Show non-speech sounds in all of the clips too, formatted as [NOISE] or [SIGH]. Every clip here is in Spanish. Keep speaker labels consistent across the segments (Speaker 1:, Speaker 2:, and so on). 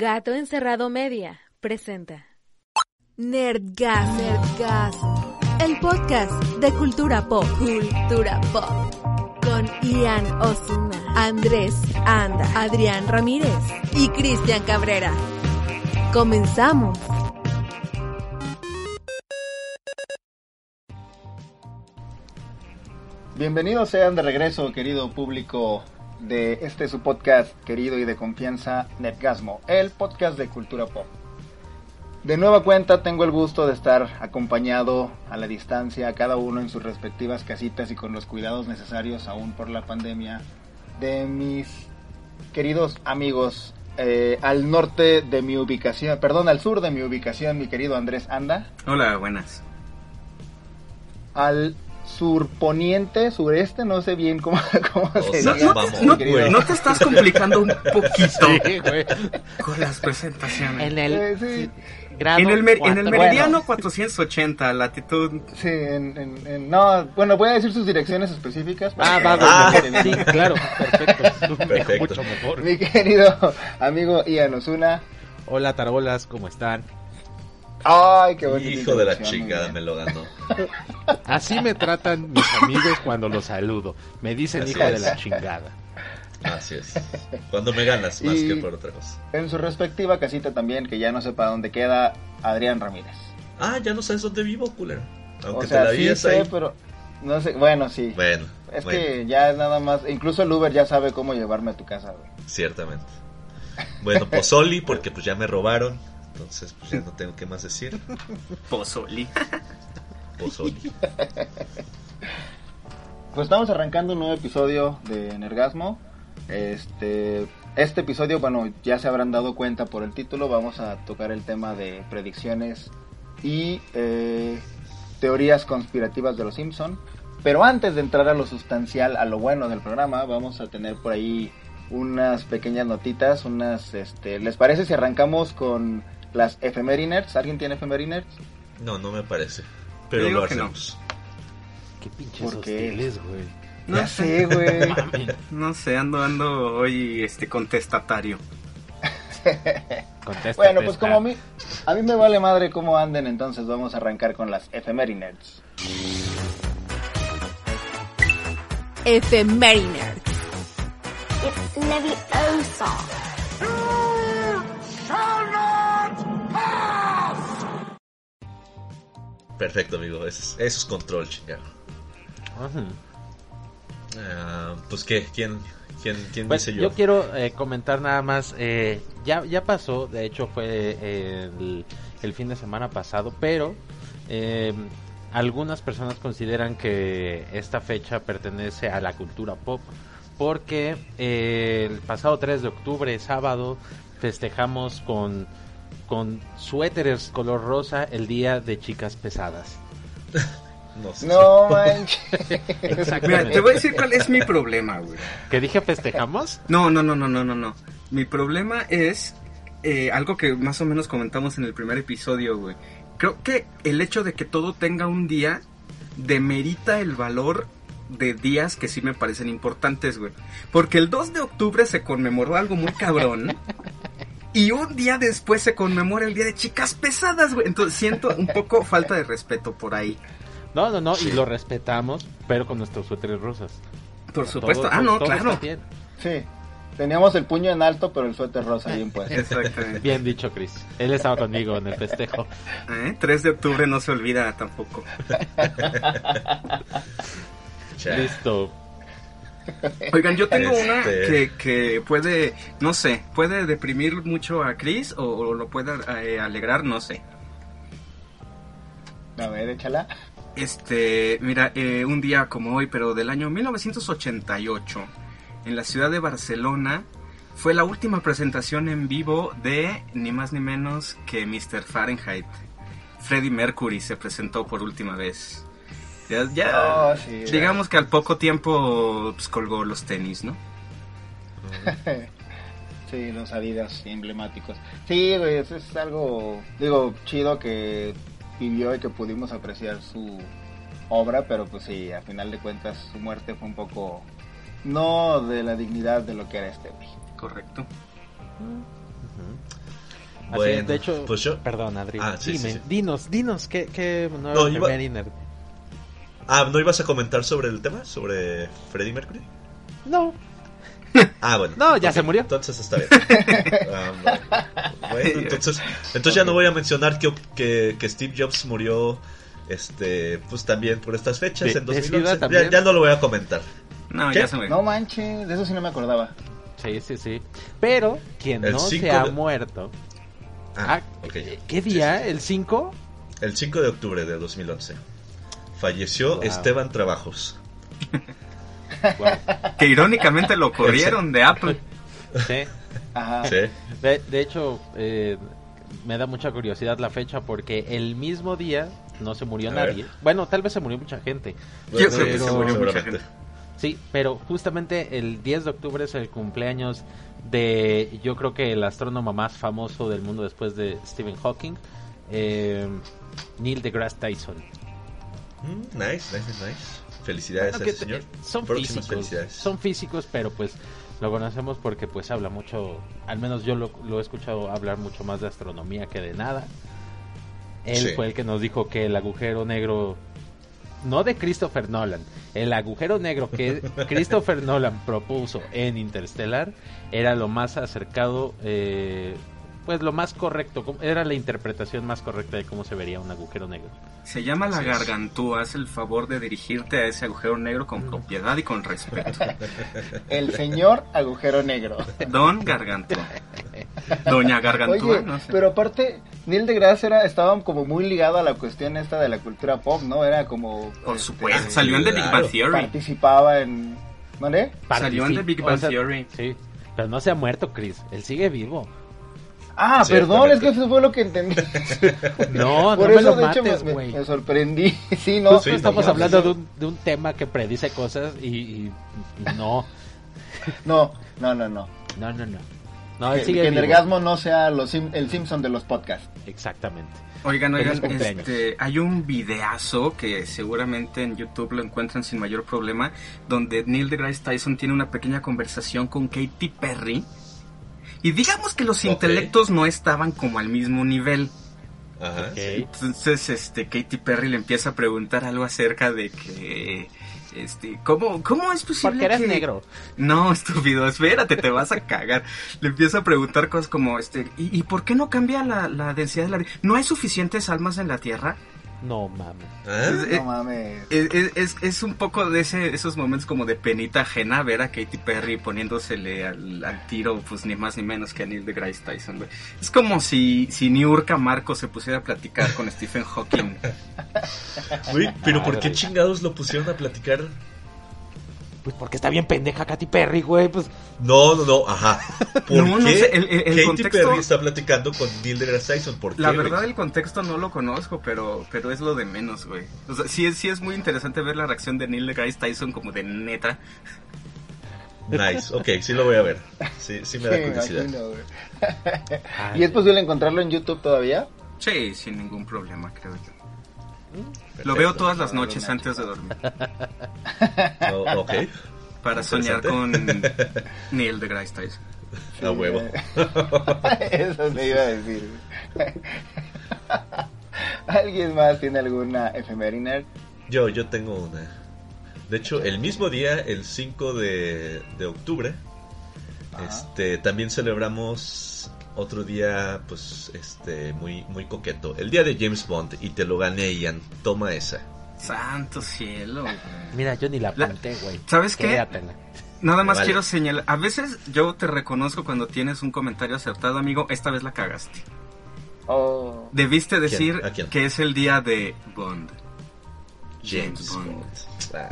Speaker 1: Gato Encerrado Media presenta
Speaker 2: Nerdgas, Nerdgas, el podcast de cultura pop, cultura pop, con Ian Osuna, Andrés Anda, Adrián Ramírez y Cristian Cabrera. Comenzamos.
Speaker 3: Bienvenidos sean de regreso, querido público de este su podcast querido y de confianza, Netgasmo, el podcast de cultura pop. De nueva cuenta tengo el gusto de estar acompañado a la distancia, cada uno en sus respectivas casitas y con los cuidados necesarios aún por la pandemia, de mis queridos amigos eh, al norte de mi ubicación, perdón, al sur de mi ubicación, mi querido Andrés Anda.
Speaker 4: Hola, buenas.
Speaker 3: Al surponiente, sureste, no sé bien cómo, [LAUGHS] cómo
Speaker 4: O
Speaker 3: se
Speaker 4: sea,
Speaker 3: diga.
Speaker 4: no, te estás complicando un poquito [LAUGHS]
Speaker 5: Sí, güey.
Speaker 4: con las presentaciones.
Speaker 5: En
Speaker 3: Eh,
Speaker 5: el
Speaker 3: sí,
Speaker 5: grado
Speaker 4: En el, mer- en el
Speaker 5: cuatro.
Speaker 4: meridiano 480, latitud.
Speaker 3: sí, en, en- en- no, bueno, voy a decir sus direcciones específicas.
Speaker 5: Ah, va,
Speaker 3: gente
Speaker 5: Sí, claro, perfecto.
Speaker 6: Perfecto. [LAUGHS]
Speaker 5: Mucho mejor.
Speaker 3: Mi querido amigo Ian Osuna.
Speaker 5: Hola, tarolas, ¿cómo están?
Speaker 3: Ay, qué bonito.
Speaker 6: Hijo de la chingada, me lo ganó. [LAUGHS]
Speaker 5: Así me tratan mis amigos cuando los saludo. Me dicen
Speaker 6: Así
Speaker 5: hijo de la chingada.
Speaker 6: Así es. Cuando me ganas, más
Speaker 3: Y-
Speaker 6: que por otra cosa.
Speaker 3: En su respectiva casita también, que ya no sepa dónde queda, Adrián Ramírez.
Speaker 6: Ah, ya no sabes dónde vivo, culero. Aunque
Speaker 3: o sea,
Speaker 6: te la
Speaker 3: sí
Speaker 6: vies
Speaker 3: sé, pero no sé, bueno, sí.
Speaker 6: Bueno,
Speaker 3: es
Speaker 6: bueno,
Speaker 3: que ya es nada más, incluso el Uber ya sabe cómo llevarme a tu casa, güey.
Speaker 6: ciertamente. Bueno, Pozoli, porque pues ya me robaron. Entonces, pues ya no tengo qué más decir. [LAUGHS]
Speaker 4: Pozoli. [LAUGHS]
Speaker 6: Pozoli.
Speaker 3: Pues estamos arrancando un nuevo episodio de Energasmo. Este, este episodio, bueno, ya se habrán dado cuenta por el título, vamos a tocar el tema de predicciones y eh, teorías conspirativas de los Simpson. Pero antes de entrar a lo sustancial, a lo bueno del programa, vamos a tener por ahí unas pequeñas notitas, unas, este, ¿les parece si arrancamos con las efemérinerds? ¿Alguien tiene efemérinerds?
Speaker 6: No, no me parece. Pero lo
Speaker 4: que no.
Speaker 6: hacemos.
Speaker 5: Qué pinches hostiles, güey.
Speaker 4: No sé.
Speaker 3: güey. [LAUGHS]
Speaker 4: No sé, ando, ando hoy este contestatario.
Speaker 5: contéstate
Speaker 3: Bueno, pues como a mí, a mí me vale madre cómo anden, entonces vamos a arrancar con las efemérinerds.
Speaker 2: Efemériner.
Speaker 7: It's Leviosa.
Speaker 6: Perfecto, amigo. Eso es, eso es control, chingado. Ah, pues, ¿qué? ¿Quién, quién, quién
Speaker 5: Pues,
Speaker 6: dice
Speaker 5: yo
Speaker 6: yo?
Speaker 5: quiero eh, comentar nada más. eh, ya, ya pasó, de hecho fue eh, el, el fin de semana pasado, pero algunas personas consideran que esta fecha pertenece a la cultura pop porque el pasado 3 de octubre, sábado, festejamos con, con suéteres color rosa el día de chicas pesadas.
Speaker 6: No sé.
Speaker 3: No [LAUGHS] manches.
Speaker 4: Mira, te voy a decir cuál es mi problema, güey.
Speaker 5: ¿Qué dije festejamos?
Speaker 4: No, no, no, no, no, no, no. Mi problema es eh, algo que más o menos comentamos en el primer episodio, güey. Creo que el hecho de que todo tenga un día demerita el valor de días que sí me parecen importantes, güey. Porque el 2 de octubre se conmemoró algo muy cabrón. [LAUGHS] Y un día después se conmemora el día de chicas pesadas, güey. Entonces siento un poco falta de respeto por ahí.
Speaker 5: No, no, no, y lo respetamos, pero con nuestros suéteres rosas.
Speaker 4: Por supuesto.
Speaker 5: Todo-
Speaker 4: ah, no, claro.
Speaker 3: Sí, teníamos el puño en alto, pero el suéter rosa bien puesto.
Speaker 4: Exactamente.
Speaker 5: Bien dicho, Chris. Él estaba conmigo en el festejo.
Speaker 4: ¿Eh? 3 de octubre no se olvida tampoco. [LAUGHS]
Speaker 5: Listo. [LAUGHS]
Speaker 4: Oigan, yo tengo
Speaker 6: Este-
Speaker 4: una que, que puede, no sé, puede deprimir mucho a Chris o, o lo puede eh, alegrar, no sé.
Speaker 3: A ver, échala.
Speaker 4: Este, mira, eh, un día como hoy, pero del año 1988, en la ciudad de Barcelona, fue la última presentación en vivo de ni más ni menos que Mr. Fahrenheit. Freddie Mercury se presentó por última vez. Ya, ya
Speaker 3: Oh, sí,
Speaker 4: digamos que al poco tiempo pues, colgó los tenis, ¿no? [LAUGHS]
Speaker 3: Sí, los Adidas emblemáticos. Sí, güey, eso es algo, digo, chido que vivió y que pudimos apreciar su obra, pero pues sí, a final de cuentas su muerte fue un poco no de la dignidad de lo que era este güey.
Speaker 4: Correcto.
Speaker 5: Así
Speaker 6: Bueno,
Speaker 5: de hecho,
Speaker 6: pues yo-
Speaker 5: perdón, Adri.
Speaker 6: Ah, sí,
Speaker 5: dime,
Speaker 6: sí, sí.
Speaker 5: dinos, dinos, ¿qué, qué nueva
Speaker 6: No, iba-? Ah, ¿no ibas a comentar sobre el tema? ¿Sobre Freddie Mercury?
Speaker 5: No,
Speaker 6: Ah, bueno.
Speaker 5: No, ya se murió.
Speaker 6: Entonces está bien. Ah, bueno. Entonces, entonces ya no voy a mencionar que, que, que Steve Jobs murió este pues también por estas fechas
Speaker 5: De-
Speaker 6: en
Speaker 5: de
Speaker 6: 2011.
Speaker 5: SIDA
Speaker 6: Ya, no lo voy a comentar.
Speaker 4: No,
Speaker 6: ¿Qué?
Speaker 4: ya se me...
Speaker 3: No manches, de eso sí no me acordaba.
Speaker 5: sí, sí, sí. Pero quien
Speaker 6: El
Speaker 5: no se ha
Speaker 6: de-
Speaker 5: muerto.
Speaker 6: Ah,
Speaker 5: Ah. ¿Qué día? ¿El 5?
Speaker 6: El 5 de octubre de 2011 falleció
Speaker 5: Wow.
Speaker 6: Esteban Trabajos.
Speaker 4: Que irónicamente lo corrieron de Apple.
Speaker 5: Sí.
Speaker 3: Ajá.
Speaker 6: Sí.
Speaker 5: De, de hecho, eh, me da mucha curiosidad la fecha porque el mismo día no se murió
Speaker 6: A
Speaker 5: nadie.
Speaker 6: ver.
Speaker 5: Bueno, tal vez se murió mucha gente.
Speaker 4: Yo creo que se murió mucha gente.
Speaker 5: Sí, pero justamente el 10 de octubre es el cumpleaños de, yo creo que el astrónomo más famoso del mundo después de Stephen Hawking, eh, Neil deGrasse Tyson.
Speaker 6: Mm, nice, nice, nice. Felicidades
Speaker 5: Bueno,
Speaker 6: a ese señor.
Speaker 5: son
Speaker 6: Próximas
Speaker 5: físicos,
Speaker 6: felicidades.
Speaker 5: son físicos, pero pues lo conocemos porque pues habla mucho, al menos yo lo, lo he escuchado hablar mucho más de astronomía que de nada. Él
Speaker 6: Sí.
Speaker 5: fue el que nos dijo que el agujero negro, no de Christopher Nolan, el agujero negro que [LAUGHS] Christopher Nolan propuso en Interstellar era lo más acercado, eh, pues lo más correcto, era la interpretación más correcta de cómo se vería un agujero negro.
Speaker 4: Se llama la gargantúa. Haz el favor de dirigirte a ese agujero negro con propiedad y con respeto. [LAUGHS]
Speaker 3: El señor agujero negro.
Speaker 4: Don Gargantúa. Doña Gargantúa.
Speaker 3: Oye,
Speaker 4: no sé.
Speaker 3: pero aparte, Neil deGrasse era, estaba como muy ligado a la cuestión esta de la cultura pop, ¿no? Era como...
Speaker 4: Por
Speaker 3: este,
Speaker 4: supuesto, salió en The Big. Bang Theory.
Speaker 3: Participaba en... ¿Vale?
Speaker 4: Salió en The Big Bang
Speaker 5: O sea,
Speaker 4: Theory.
Speaker 5: Sí, pero no se ha muerto, Chris. Él sigue vivo.
Speaker 3: Ah,
Speaker 6: Sí,
Speaker 3: perdón, es que eso fue lo que entendí. [LAUGHS]
Speaker 5: No,
Speaker 3: Por
Speaker 5: no me
Speaker 3: eso,
Speaker 5: lo
Speaker 3: de hecho,
Speaker 5: mates,
Speaker 3: me,
Speaker 5: güey.
Speaker 3: me sorprendí. [LAUGHS] Sí, no.
Speaker 6: Sí,
Speaker 5: estamos
Speaker 6: no,
Speaker 5: hablando de un, de un tema que predice cosas y, y- y no. [LAUGHS]
Speaker 3: No, no, no, no.
Speaker 5: No, no, no. No,
Speaker 3: Que,
Speaker 5: sigue
Speaker 3: que
Speaker 5: vivo.
Speaker 3: Nergasmo no sea los Sim- el Simpson de los podcasts.
Speaker 5: Exactamente.
Speaker 4: Oigan, oigan, este, hay un videazo que seguramente en YouTube lo encuentran sin mayor problema, donde Neil deGrasse Tyson tiene una pequeña conversación con Katy Perry. Y digamos que los intelectos no estaban como al mismo nivel.
Speaker 6: Ajá.
Speaker 4: Entonces, este, Katy Perry le empieza a preguntar algo acerca de que, este, ¿cómo, cómo es posible
Speaker 5: Porque eres
Speaker 4: que-
Speaker 5: negro.
Speaker 4: No, [LAUGHS] estúpido, espérate, te vas a cagar. Le empieza a preguntar cosas como, este, ¿y, y por qué no cambia la, la densidad de la... ¿No hay suficientes almas en la Tierra?
Speaker 5: No mames.
Speaker 4: Eh,
Speaker 3: No mames.
Speaker 4: Es, es- es- es un poco de ese, esos momentos como de penita ajena ver a Katy Perry poniéndosele al, al tiro, pues ni más ni menos que a Neil deGrasse Tyson, güey. Es como si, si Niurka Marco se pusiera a platicar con Stephen Hawking.
Speaker 6: Güey, pero ¿por qué chingados lo pusieron a platicar?
Speaker 5: Pues porque está bien pendeja Katy Perry, güey. Pues
Speaker 6: No, no, no, ajá. [LAUGHS] ¿Por
Speaker 4: No, no
Speaker 6: qué
Speaker 4: sé, el- el- el
Speaker 6: Katy
Speaker 4: contexto-
Speaker 6: Perry está platicando con Neil deGrasse Tyson? ¿Por qué,
Speaker 4: La
Speaker 6: güey?
Speaker 4: verdad el contexto no lo conozco, pero, pero es lo de menos, güey. O sea, sí es, sí es muy interesante ver la reacción de Neil deGrasse Tyson como de neta.
Speaker 6: Nice, ok, sí lo voy a ver. Sí, sí me da
Speaker 3: Sí,
Speaker 6: curiosidad.
Speaker 3: imagino, ¿Y es posible encontrarlo en YouTube todavía?
Speaker 4: Sí, sin ningún problema, creo yo.
Speaker 6: Perfecto.
Speaker 4: Lo veo todas las noches antes de dormir. [LAUGHS]
Speaker 6: Oh, ok,
Speaker 4: Para soñar con. [LAUGHS] Neil deGrasse Tyson.
Speaker 6: a huevo. [LAUGHS]
Speaker 3: Eso me iba a decir. ¿Alguien más tiene alguna efeméride?
Speaker 6: Yo, yo tengo una. De hecho, el mismo día, el 5 de, de octubre, este, también celebramos otro día, pues, este, muy, muy coqueto. El día de James Bond, y te lo gané, Ian. Toma esa.
Speaker 4: Santo cielo. güey.
Speaker 5: mira, yo ni la
Speaker 4: La-
Speaker 5: apunté, güey.
Speaker 4: ¿Sabes qué?
Speaker 5: Quédatela.
Speaker 4: Nada más
Speaker 6: Vale.
Speaker 4: quiero señalar. A veces yo te reconozco cuando tienes un comentario acertado, amigo. Esta vez la cagaste.
Speaker 3: Oh,
Speaker 4: Debiste decir
Speaker 6: ¿A quién?
Speaker 4: que es el día de Bond.
Speaker 6: James
Speaker 4: James Bond.
Speaker 6: Bond. Ah,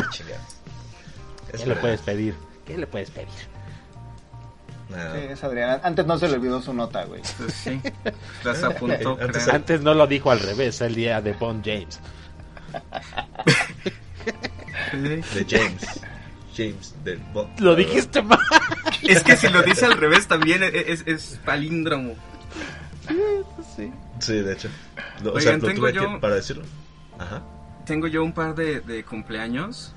Speaker 5: ¿Qué le puedes pedir? ¿Qué le puedes pedir?
Speaker 3: Sí, es Adrián. Antes no se le olvidó su nota, güey.
Speaker 4: Pues sí. [LAUGHS] Las apuntó,
Speaker 6: Antes
Speaker 4: creo.
Speaker 5: Antes no lo dijo al revés, el día de Bond James. [LAUGHS]
Speaker 6: De James. James de Bond.
Speaker 5: Lo dijiste mal.
Speaker 4: Es que si lo dice al revés también e- es, es palíndromo.
Speaker 5: Sí.
Speaker 6: Sí, de hecho. No, o
Speaker 4: Oigan,
Speaker 6: sea, lo
Speaker 4: tengo
Speaker 6: tuve
Speaker 4: yo-
Speaker 6: que para decirlo. Ajá.
Speaker 4: Tengo yo un par de, de cumpleaños.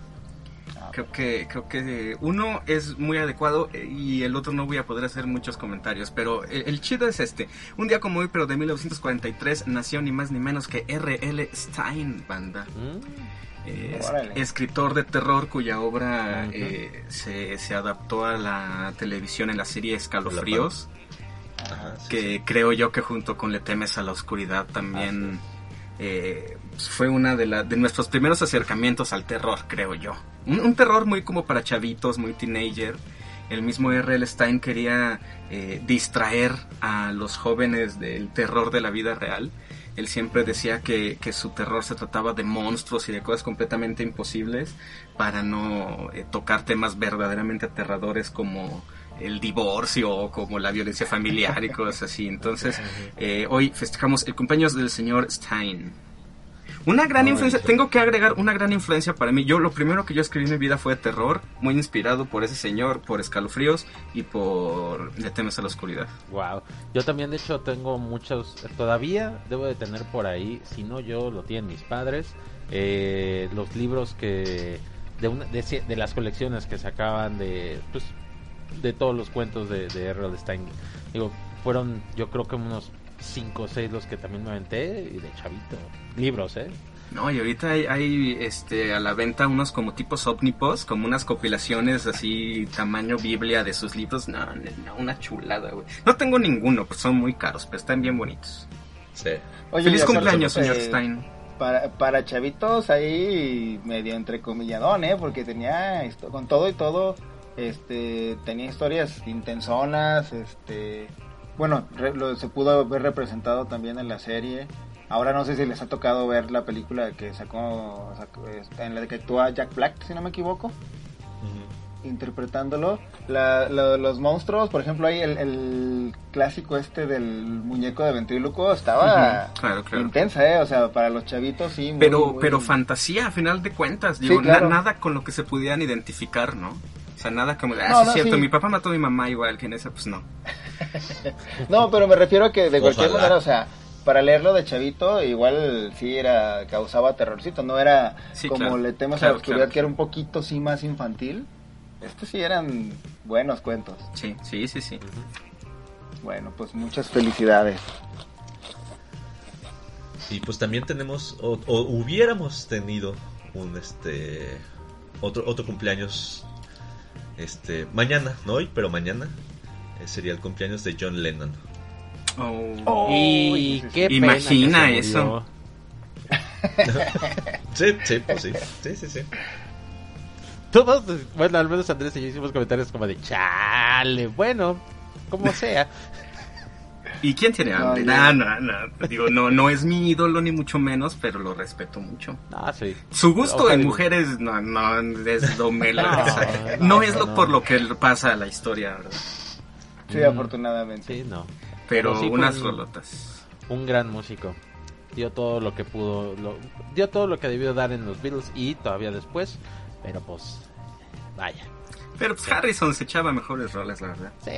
Speaker 4: Creo que, creo que uno es muy adecuado eh, y el otro no voy a poder hacer muchos comentarios, pero el, el chido es este. Un día como hoy, pero de 1943, nació ni más ni menos que R.L. Stein, banda.
Speaker 5: Mm,
Speaker 4: Eh, escritor de terror cuya obra eh, se, se adaptó a la televisión en la serie Escalofríos,
Speaker 6: Ajá, sí,
Speaker 4: que
Speaker 6: sí.
Speaker 4: creo yo que junto con Le temes a la oscuridad también eh, fue una de, la, de nuestros primeros acercamientos al terror, creo yo. Un, un terror muy como para chavitos, muy teenager. El mismo R.L. Stein quería eh, distraer a los jóvenes del terror de la vida real. Él siempre decía que, que su terror se trataba de monstruos y de cosas completamente imposibles para no eh, tocar temas verdaderamente aterradores como el divorcio o como la violencia familiar y cosas así. Entonces, [LAUGHS] eh, hoy festejamos el cumpleaños del señor Stein. Una gran influencia, tengo que agregar una gran influencia para mí. Yo lo primero que yo escribí en mi vida fue terror, muy inspirado por ese señor, por escalofríos y por Le temes a la oscuridad.
Speaker 5: Wow. Yo también, de hecho, tengo muchos. Todavía debo de tener por ahí, si no yo, lo tienen mis padres. eh, los libros que. De, una, de, de las colecciones que sacaban de. Pues, de todos los cuentos de, de R.L. Stein. Digo, fueron, yo creo que unos 5 o 6 los que también me aventé. Y de chavito. Libros, ¿eh?
Speaker 4: No, y ahorita hay, hay, este, a la venta unos como tipos ómnipos, como unas compilaciones así, tamaño Biblia de sus libros. No, no, una chulada, güey. No tengo ninguno, pues son muy caros, pero están bien bonitos.
Speaker 6: Sí.
Speaker 3: Oye,
Speaker 4: Feliz cumpleaños, señor
Speaker 3: eh,
Speaker 4: Stein.
Speaker 3: Para, para chavitos ahí medio entrecomilladón, ¿eh? Porque tenía, esto- con todo y todo, este, tenía historias intensonas, este, bueno, re- lo- se pudo ver representado también en la serie. Ahora no sé si les ha tocado ver la película que sacó, sacó, en la que actúa Jack Black, si no me equivoco, interpretándolo. La- la- los monstruos, por ejemplo, ahí el, el clásico este del muñeco de ventríloco estaba
Speaker 4: claro, claro.
Speaker 3: intensa, ¿eh? O sea, para los chavitos sí. muy,
Speaker 4: Pero,
Speaker 3: muy-
Speaker 4: pero fantasía, a final de cuentas.
Speaker 3: Sí,
Speaker 4: Digo, na-
Speaker 3: claro.
Speaker 4: nada con lo que se pudieran identificar, ¿no? O sea, nada como, ah,
Speaker 3: No,
Speaker 4: sí, es
Speaker 3: no,
Speaker 4: cierto,
Speaker 3: sí.
Speaker 4: mi papá mató a mi mamá igual que en esa, pues no. [LAUGHS]
Speaker 3: No, pero me refiero a que de cualquier
Speaker 6: Ojalá.
Speaker 3: manera, o sea, para leerlo de chavito, igual sí era, causaba terrorcito, no era
Speaker 4: Sí,
Speaker 3: como
Speaker 4: claro.
Speaker 3: le temas a la oscuridad,
Speaker 4: claro.
Speaker 3: que era un poquito sí más infantil. Estos sí eran buenos cuentos.
Speaker 4: Sí, sí, sí, sí.
Speaker 3: Bueno, pues muchas felicidades.
Speaker 6: Y pues también tenemos, o, o hubiéramos tenido un este otro otro cumpleaños este mañana, no hoy, pero mañana eh, sería el cumpleaños de John Lennon.
Speaker 4: Oh.
Speaker 5: y
Speaker 3: sí, sí,
Speaker 5: qué pena
Speaker 4: Imagina eso. [LAUGHS]
Speaker 6: Sí, sí, pues sí. Sí, sí, sí.
Speaker 5: Todos, bueno, al menos Andrés y yo hicimos comentarios como de chale, bueno, como sea. [LAUGHS]
Speaker 4: ¿Y quién tiene hambre? No, no, no. Digo, no, no es mi ídolo ni mucho menos, pero lo respeto mucho.
Speaker 5: Ah, sí.
Speaker 4: Su gusto
Speaker 5: Ojalá
Speaker 4: en
Speaker 5: y-
Speaker 4: mujeres no, no es lo [LAUGHS] melo.
Speaker 5: No,
Speaker 4: es lo
Speaker 5: no.
Speaker 4: por lo que pasa a la historia, ¿verdad?
Speaker 3: Sí,
Speaker 5: Mm,
Speaker 3: afortunadamente.
Speaker 5: Sí, no.
Speaker 4: Pero,
Speaker 5: Pero sí fue
Speaker 4: unas
Speaker 5: un-
Speaker 4: rolotas.
Speaker 5: Un gran músico. Dio todo lo que pudo, lo- dio todo lo que debió dar en los Beatles y todavía después, pero pues, vaya.
Speaker 4: Pero pues Harrison se echaba mejores roles, la verdad.
Speaker 5: Sí,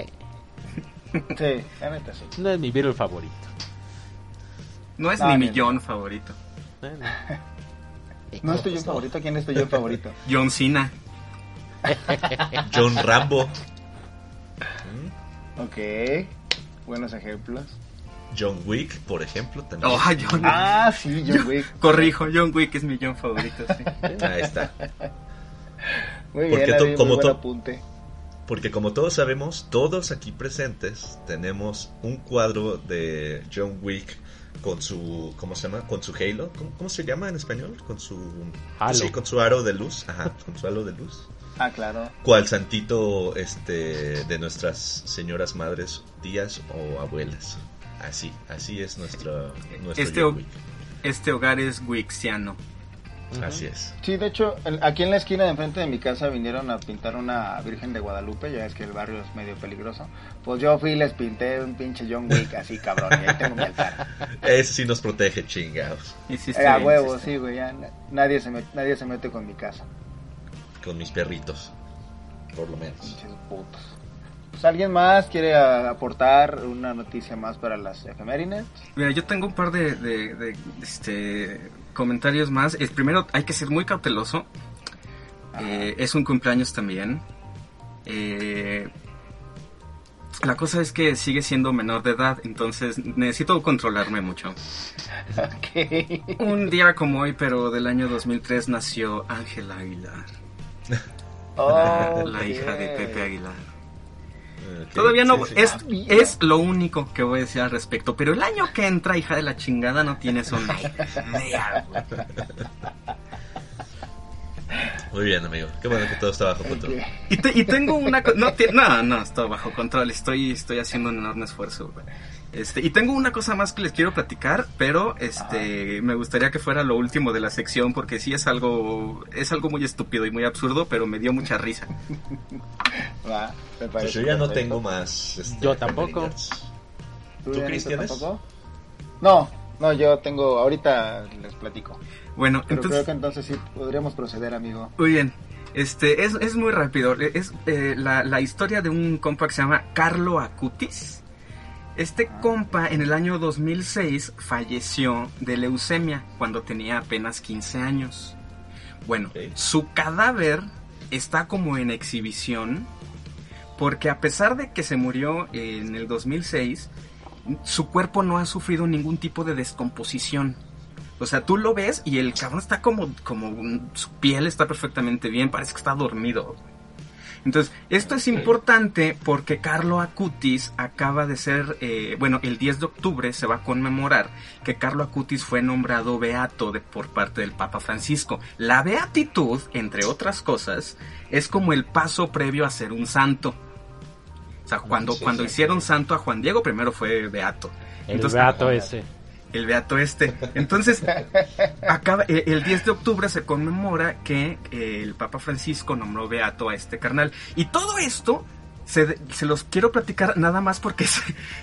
Speaker 5: [LAUGHS]
Speaker 3: Sí, la neta sí.
Speaker 5: no es mi Beatle favorito.
Speaker 4: No es
Speaker 3: No,
Speaker 4: ni mi [LAUGHS] John favorito.
Speaker 5: No.
Speaker 3: Estoy yo en favorito, ¿quién estoy yo en favorito?
Speaker 4: John Cena. [LAUGHS]
Speaker 6: John Rambo,
Speaker 3: Ok, buenos ejemplos.
Speaker 6: John Wick, por ejemplo, también.
Speaker 4: Oh, John.
Speaker 3: Ah, sí, John Wick.
Speaker 4: Corrijo, John Wick es mi John favorito. sí. [LAUGHS]
Speaker 6: Ahí está.
Speaker 3: Muy
Speaker 6: Porque
Speaker 3: bien,
Speaker 6: como
Speaker 3: muy buen apunte.
Speaker 6: Porque como todos sabemos, todos aquí presentes tenemos un cuadro de John Wick con su, ¿cómo se llama? Con su halo, ¿cómo, cómo se llama en español? Con su,
Speaker 5: Halo.
Speaker 6: sí, con su aro de luz, ajá, con su halo de luz.
Speaker 3: Ah, claro.
Speaker 6: Cual santito, este, de nuestras señoras madres, tías o abuelas. Así, así es nuestro, nuestro
Speaker 4: Este, este hogar es Wixiano.
Speaker 6: Así es.
Speaker 3: Sí, de hecho, aquí en la esquina de enfrente de mi casa vinieron a pintar una Virgen de Guadalupe, ya es que el barrio es medio peligroso. Pues yo fui y les pinté un pinche John Wick así, cabrón, y ahí tengo mi altar. [LAUGHS]
Speaker 6: Ese sí nos protege, chingados.
Speaker 4: Hiciste
Speaker 3: Eh, a huevo,
Speaker 4: hiciste.
Speaker 3: sí, güey, ya na- nadie se, met- nadie se mete con mi casa,
Speaker 6: Con mis perritos. Por lo menos.
Speaker 3: Pues, ¿Alguien más quiere aportar una noticia más para las efemérides?
Speaker 4: Mira, yo tengo un par de, de- de, este, comentarios más. El primero, hay que ser muy cauteloso Eh, es un cumpleaños también. Eh, la cosa es que sigue siendo menor de edad, entonces necesito controlarme mucho. [LAUGHS]
Speaker 3: Ok.
Speaker 4: Un día como hoy, pero del año 2003, nació Ángela Aguilar, la hija de Pepe Aguilar. Todavía no,
Speaker 6: sí, sí.
Speaker 4: es, es lo único que voy a decir al respecto, pero el año que entra, hija de la chingada, no tienes güey.
Speaker 6: Muy bien, amigo. Qué bueno que todo está bajo control.
Speaker 4: Y, te- y tengo una no, no, no, está bajo control, estoy, estoy haciendo un enorme esfuerzo, güey. Este, y tengo una cosa más que les quiero platicar, pero este me gustaría que fuera lo último de la sección porque sí es algo es algo muy estúpido y muy absurdo, pero me dio mucha risa. [LAUGHS]
Speaker 3: Va, me
Speaker 6: Pues
Speaker 3: parece
Speaker 6: yo ya no
Speaker 3: perfecto.
Speaker 6: tengo más. este,
Speaker 5: Yo tampoco.
Speaker 3: ¿Tú,
Speaker 6: ¿Tú, Cristian?
Speaker 3: No, no, yo tengo, ahorita les platico.
Speaker 4: Bueno,
Speaker 3: Pero creo
Speaker 4: entonces
Speaker 3: que entonces sí podríamos proceder, amigo.
Speaker 4: Muy bien. Este, es, es muy rápido. Es eh, la, la historia de un compa que se llama Carlo Acutis. Este compa en el año 2006 falleció de leucemia cuando tenía apenas 15 años. Bueno, su cadáver está como en exhibición porque a pesar de que se murió en el 2006, su cuerpo no ha sufrido ningún tipo de descomposición. O sea, tú lo ves y el cabrón está como, como su piel está perfectamente bien, parece que está dormido. Entonces, esto es importante porque Carlo Acutis acaba de ser, eh, bueno, el 10 de octubre se va a conmemorar que Carlo Acutis fue nombrado beato de, por parte del Papa Francisco. La beatitud, entre otras cosas, es como el paso previo a ser un santo. O sea, cuando,
Speaker 6: sí,
Speaker 4: cuando
Speaker 6: sí.
Speaker 4: hicieron santo a Juan Diego, primero fue beato.
Speaker 5: El
Speaker 4: Entonces,
Speaker 5: gato ese.
Speaker 4: El beato este. Entonces, acaba, eh, el 10 de octubre se conmemora que eh, el Papa Francisco nombró beato a este carnal. Y todo esto se, se los quiero platicar nada más porque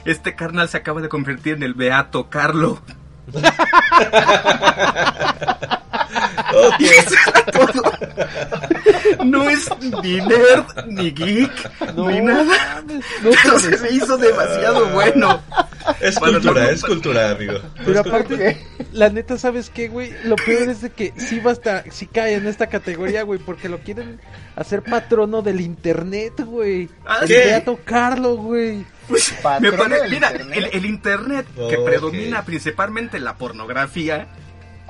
Speaker 4: este carnal se acaba de convertir en el beato Carlo.
Speaker 6: Ok. [LAUGHS]
Speaker 4: Todo. No es ni nerd, ni geek, ni nada. Pero se me hizo demasiado bueno.
Speaker 6: Es cultura,
Speaker 4: no-
Speaker 6: es cultura, amigo.
Speaker 5: Pero aparte, la neta, ¿sabes qué, güey? Lo peor es de que sí va a estar, sí cae en esta categoría, güey, porque lo quieren hacer patrono del internet, güey.
Speaker 4: Ah,
Speaker 5: El
Speaker 4: ¿qué?
Speaker 5: Beato Carlo, güey.
Speaker 4: Pues, me
Speaker 3: Patrón
Speaker 4: pare-
Speaker 3: del
Speaker 4: mira,
Speaker 3: internet.
Speaker 4: el, el internet que predomina principalmente la pornografía,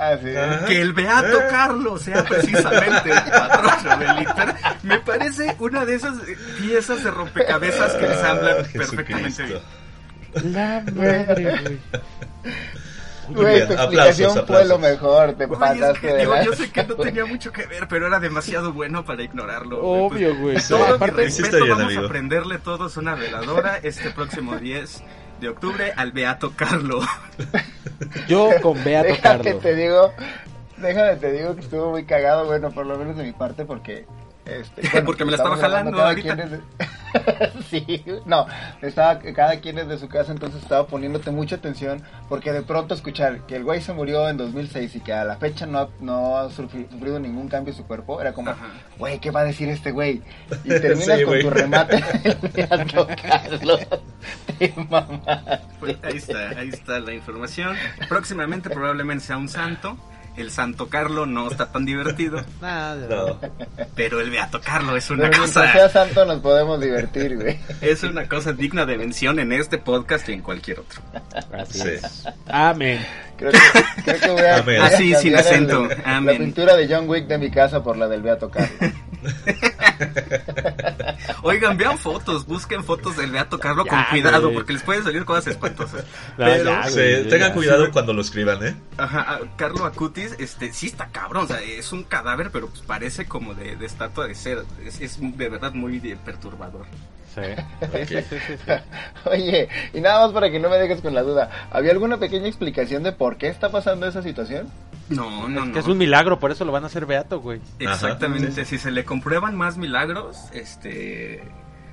Speaker 3: Ah, sí.
Speaker 4: Que el Beato
Speaker 6: Eh.
Speaker 4: Carlos sea precisamente el patrono del internet, me parece una de esas piezas de rompecabezas que ensamblan
Speaker 6: Ah,
Speaker 4: perfectamente
Speaker 6: Jesucristo.
Speaker 4: bien.
Speaker 5: La madre, güey.
Speaker 3: Güey, tu
Speaker 6: aplausos,
Speaker 3: explicación fue lo
Speaker 6: aplausos.
Speaker 3: mejor, te
Speaker 4: es
Speaker 3: pasaste
Speaker 4: que,
Speaker 3: de
Speaker 4: digo,
Speaker 3: la-
Speaker 4: yo sé que no tenía mucho que ver, pero era demasiado bueno para ignorarlo. güey.
Speaker 5: Obvio, güey.
Speaker 4: Pues, todo mi
Speaker 5: Aparte,
Speaker 6: sí
Speaker 4: respeto,
Speaker 6: bien,
Speaker 4: vamos
Speaker 6: amigo.
Speaker 4: a prenderle todos una veladora este próximo 10 de octubre al Beato Carlo. [LAUGHS]
Speaker 5: yo con Beato
Speaker 3: Déjame
Speaker 5: Carlo.
Speaker 3: te digo, déjame te digo que estuvo muy cagado, bueno, por lo menos de mi parte, porque... Este, bueno,
Speaker 4: Porque me la estaba jalando
Speaker 3: cada
Speaker 4: ahorita.
Speaker 3: quien es de- [LAUGHS] sí, no, estaba, cada quien es de su casa, entonces estaba poniéndote mucha atención, porque de pronto escuchar que el güey se murió en 2006 y que a la fecha no, ha- no ha sufri- sufrido ningún cambio en su cuerpo, era como,
Speaker 4: Ajá.
Speaker 3: güey, ¿qué va a decir este güey? Y [LAUGHS] terminas
Speaker 6: Sí,
Speaker 3: con
Speaker 6: güey.
Speaker 3: tu remate [LAUGHS] Beato Carlos. Te mamaste.
Speaker 4: Pues ahí está, ahí está la información. Próximamente probablemente sea un santo. El Santo Carlo no está tan divertido, [LAUGHS]
Speaker 5: Nada,
Speaker 6: No.
Speaker 4: pero el Beato Carlo es una
Speaker 3: Pero mientras sea
Speaker 4: cosa,
Speaker 3: santo nos podemos divertir, güey. [LAUGHS]
Speaker 4: es una cosa digna de mención en este podcast y en cualquier otro.
Speaker 5: Así
Speaker 6: Sí.
Speaker 5: es. Amén.
Speaker 3: Creo que, creo que voy a,
Speaker 4: Así, sin
Speaker 3: el-
Speaker 4: acento.
Speaker 3: La pintura de John Wick de mi casa por la del Beato Carlos. [LAUGHS]
Speaker 4: Oigan, vean fotos, busquen fotos del Beato Carlo con cuidado,
Speaker 5: güey.
Speaker 4: porque les pueden salir cosas espantosas.
Speaker 5: No,
Speaker 4: Pero,
Speaker 5: ya,
Speaker 6: Sí,
Speaker 5: güey,
Speaker 6: tengan
Speaker 5: ya.
Speaker 6: cuidado cuando lo escriban, ¿eh?
Speaker 4: ajá, ah, Carlo Acutis, este, sí está cabrón, o sea, es un cadáver, pero pues parece como de, de estatua de cera. Es, es de verdad muy de- perturbador.
Speaker 5: Sí. Sí, sí, sí, sí, [LAUGHS] sí.
Speaker 3: Oye, y nada más para que no me dejes con la duda, ¿había alguna pequeña explicación de por qué está pasando esa situación?
Speaker 4: No, no,
Speaker 5: Es
Speaker 4: no.
Speaker 5: es un milagro, por eso lo van a hacer Beato, güey.
Speaker 4: Exactamente,
Speaker 6: Ajá.
Speaker 4: si se le comprueban más milagros, este,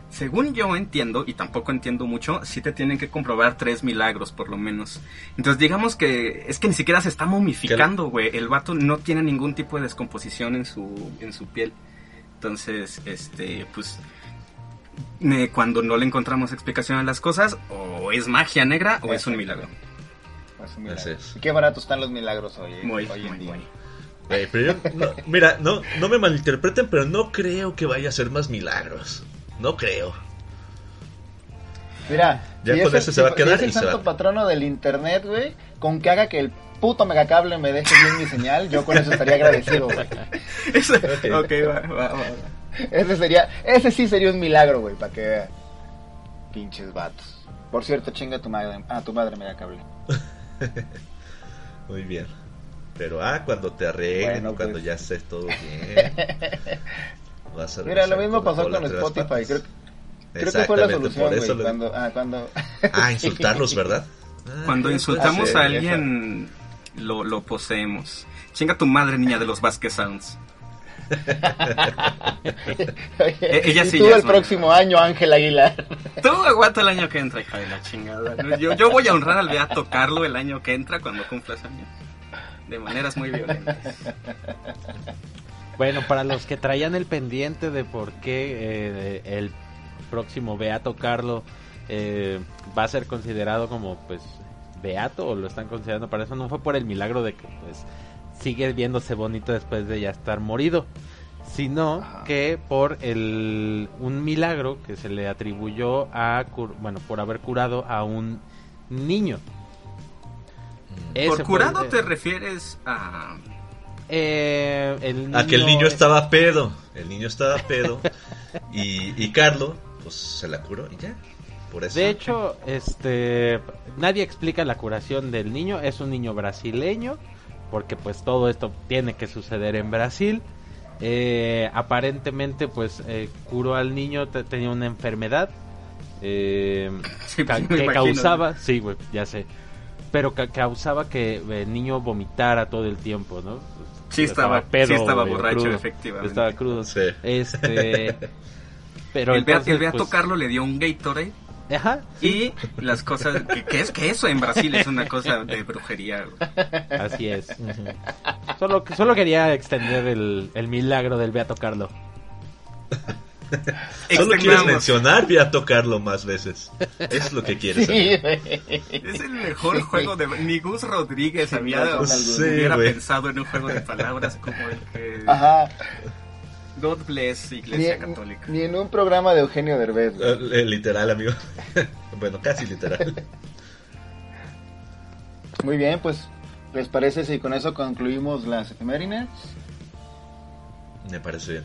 Speaker 4: según yo entiendo, y tampoco entiendo mucho, sí te tienen que comprobar tres milagros por lo menos. Entonces digamos que es que ni siquiera se está momificando, güey. El vato no tiene ningún tipo de descomposición en su, en su piel. Entonces, este, pues, eh, cuando no le encontramos explicación a las cosas, o es magia negra o es un milagro.
Speaker 3: Un
Speaker 6: es.
Speaker 3: ¿Y qué baratos están los milagros hoy,
Speaker 4: Muy,
Speaker 3: hoy en
Speaker 4: muy,
Speaker 3: día?
Speaker 4: muy.
Speaker 6: Güey, pero yo no- mira, no, no me malinterpreten, pero no creo que vaya a ser más milagros. No creo.
Speaker 3: Mira,
Speaker 6: Ya
Speaker 3: si
Speaker 6: con
Speaker 3: es el-
Speaker 6: eso se va a
Speaker 3: si-
Speaker 6: quedar
Speaker 3: si es
Speaker 6: y
Speaker 3: el
Speaker 6: se
Speaker 3: santo
Speaker 6: va.
Speaker 3: patrono del internet, güey, con que haga que el puto megacable me deje bien mi señal, yo con eso estaría agradecido, güey. [LAUGHS]
Speaker 4: Eso-
Speaker 6: Ok.
Speaker 4: ok, va, va, va.
Speaker 3: Ese sería, ese sí sería un milagro, güey, para que vea. Pinches vatos. Por cierto, chinga tu madre, ah, tu madre megacable. [LAUGHS]
Speaker 6: Muy bien. Pero ah, cuando te arreglen,
Speaker 3: Bueno, pues.
Speaker 6: cuando ya estés todo bien. [LAUGHS] vas a
Speaker 3: Mira, lo mismo pasó con Spotify, creo, creo que fue la
Speaker 6: Exactamente,
Speaker 3: solución,
Speaker 6: por
Speaker 3: güey,
Speaker 6: eso lo-
Speaker 3: cuando, ah, cuando... [LAUGHS]
Speaker 6: Ah, insultarlos, ¿verdad? Ah,
Speaker 4: Cuando
Speaker 6: ¿qué
Speaker 4: insultamos a alguien, lo, lo poseemos. Chinga tu madre, niña de los Vasquez Sounds.
Speaker 3: Oye,
Speaker 4: E- ella
Speaker 3: y
Speaker 4: sí
Speaker 3: tú
Speaker 4: ya
Speaker 3: el próximo año, Ángel Aguilar.
Speaker 4: Tú aguanta el año que entra, hija de la chingada. Yo, yo voy a honrar al Beato Carlo el año que entra cuando cumplas años. De maneras muy violentas.
Speaker 5: Bueno, para los que traían el pendiente de por qué eh, el próximo Beato Carlo eh, va a ser considerado como pues Beato o lo están considerando para eso, no fue por el milagro de que pues sigue viéndose bonito después de ya estar morido, sino
Speaker 3: Ajá.
Speaker 5: que por el un milagro que se le atribuyó a cur- bueno, por haber curado a un niño. Ese
Speaker 4: Por curado
Speaker 5: el-
Speaker 4: te refieres a...
Speaker 5: eh, el
Speaker 6: A que el niño
Speaker 5: es-
Speaker 6: estaba pedo. El niño estaba pedo. y, y Carlo, pues se la curó y ya. Por eso.
Speaker 5: De hecho, este, nadie explica la curación del niño. Es un niño brasileño, porque pues todo esto tiene que suceder en Brasil. Eh, aparentemente, pues eh, curó al niño, te- tenía una enfermedad eh,
Speaker 4: Sí,
Speaker 5: ca-
Speaker 4: me
Speaker 5: que
Speaker 4: imagino,
Speaker 5: causaba, sí, güey, ya sé, pero ca- causaba que el niño vomitara todo el tiempo, ¿no?
Speaker 4: Sí estaba- sí estaba borracho,
Speaker 5: crudo.
Speaker 4: efectivamente.
Speaker 5: Estaba crudo.
Speaker 6: Sí.
Speaker 5: Este, [LAUGHS] pero
Speaker 4: el,
Speaker 5: entonces,
Speaker 4: el Beato
Speaker 5: pues,
Speaker 4: Carlo le dio un Gatorade
Speaker 5: Ajá,
Speaker 4: y las cosas... Que, que es que eso en Brasil es una cosa de brujería. güey.
Speaker 5: Así es. solo, solo quería extender el, el milagro del Beato Carlo.
Speaker 6: Solo quieres mencionar y a tocarlo más veces. Es lo que quieres.
Speaker 3: Sí.
Speaker 4: Es el mejor juego de... Ni Gus Rodríguez había
Speaker 6: sí,
Speaker 4: hubiera pensado en un juego de palabras como el que...
Speaker 3: Ajá.
Speaker 4: God bless
Speaker 3: Ni,
Speaker 4: Iglesia Católica.
Speaker 3: ni en un programa de Eugenio Derbez, güey.
Speaker 6: Eh, eh, Literal, amigo. [LAUGHS] bueno, casi literal.
Speaker 3: Muy bien, pues, ¿les parece si con eso concluimos las efemérides?
Speaker 6: Me parece bien.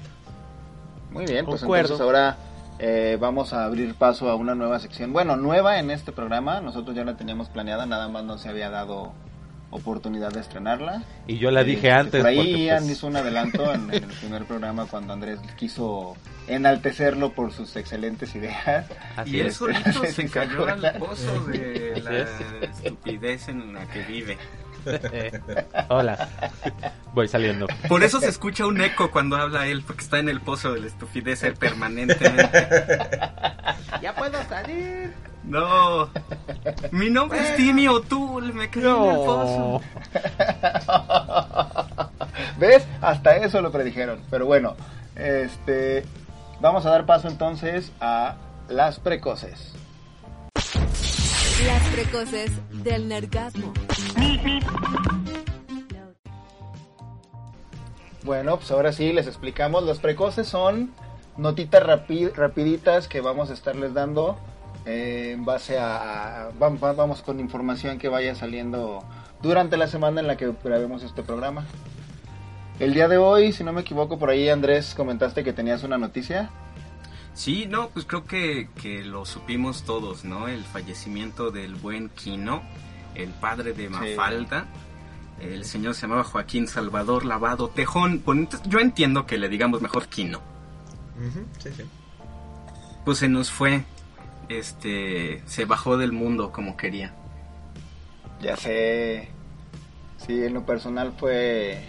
Speaker 3: Muy bien, pues
Speaker 5: Concuerdo.
Speaker 3: entonces ahora eh, vamos a abrir paso a una nueva sección. Bueno, nueva en este programa, nosotros ya la teníamos planeada, nada más no se había dado oportunidad de estrenarla.
Speaker 5: Y yo la
Speaker 3: Eh,
Speaker 5: dije
Speaker 3: que
Speaker 5: antes.
Speaker 3: Por ahí
Speaker 5: porque,
Speaker 3: Ian
Speaker 5: pues,
Speaker 3: hizo un adelanto en, en el primer programa cuando Andrés quiso enaltecerlo por sus excelentes ideas.
Speaker 5: así
Speaker 4: Y él
Speaker 5: es.
Speaker 4: solito [LAUGHS] se
Speaker 3: se
Speaker 4: cayó al pozo de [LAUGHS] la
Speaker 5: es.
Speaker 4: estupidez en la que vive.
Speaker 5: Eh, [LAUGHS] hola. Voy saliendo.
Speaker 4: Por eso se escucha un eco cuando habla él, porque está en el pozo de la estupidez permanentemente.
Speaker 5: Ya puedo salir.
Speaker 4: No, mi nombre es Timmy O'Toole, me quedé en el pozo.
Speaker 3: ¿Ves? Hasta eso lo predijeron. Pero bueno, este vamos a dar paso entonces a las precoces.
Speaker 2: Las precoces del nergasmo.
Speaker 3: Bueno, pues ahora sí les explicamos. Las precoces son notitas rapi- rapiditas que vamos a estarles dando eh, en base a, a- vam- va- vamos con información que vaya saliendo durante la semana en la que grabemos este programa. El día de hoy, si no me equivoco, por ahí Andrés comentaste que tenías una noticia.
Speaker 4: Sí, no, pues creo que, que lo supimos todos, ¿no? El fallecimiento del buen Quino, el padre de Mafalda. El señor se llamaba Joaquín Salvador Lavado Tejón. Bueno, entonces, yo entiendo que le digamos mejor Quino.
Speaker 6: Sí, sí.
Speaker 4: Pues se nos fue. Este, se bajó del mundo como quería.
Speaker 3: Ya sé. Sí, en lo personal fue.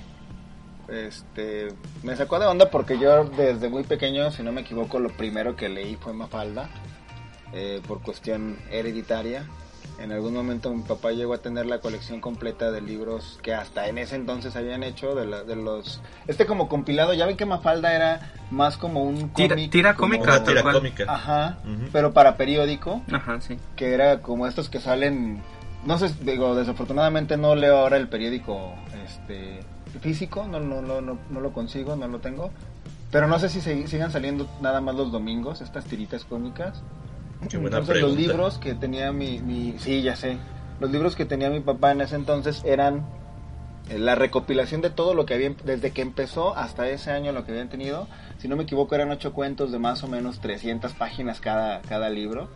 Speaker 3: Este. Me sacó de onda porque yo desde muy pequeño, si no me equivoco, lo primero que leí fue Mafalda. eh, por cuestión hereditaria. En algún momento mi papá llegó a tener la colección completa de libros que hasta en ese entonces habían hecho de, la- de los... Este como compilado, ya ven que Mafalda era más como un
Speaker 4: Tira-
Speaker 3: cómic.
Speaker 4: tira
Speaker 3: como-
Speaker 4: cómica,
Speaker 6: Una tira cómica.
Speaker 3: Ajá, pero para periódico
Speaker 4: Ajá, sí.
Speaker 3: que era como estos que salen no sé, digo, desafortunadamente no leo ahora el periódico este físico, no, no, no, no, no lo consigo, no lo tengo. Pero no sé si se- sigan saliendo nada más los domingos estas tiritas cómicas.
Speaker 6: Qué buena
Speaker 3: entonces los libros que tenía mi, mi... Sí, ya sé. Los libros que tenía mi papá en ese entonces eran eh, la recopilación de todo lo que habían, desde que empezó hasta ese año lo que habían tenido. Si no me equivoco eran ocho cuentos de más o menos 300 páginas cada, cada libro.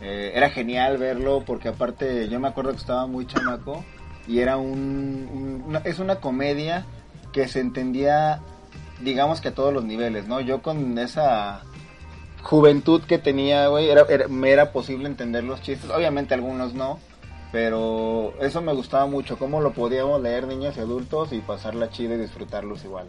Speaker 3: Eh, era genial verlo porque aparte yo me acuerdo que estaba muy chamaco y era un, un- una- es una comedia que se entendía digamos que a todos los niveles, ¿no? Yo con esa juventud que tenía, güey, era, era- me era posible entender los chistes, obviamente algunos no, pero eso me gustaba mucho, cómo lo podíamos leer niños y adultos y pasarla chido y disfrutarlos igual.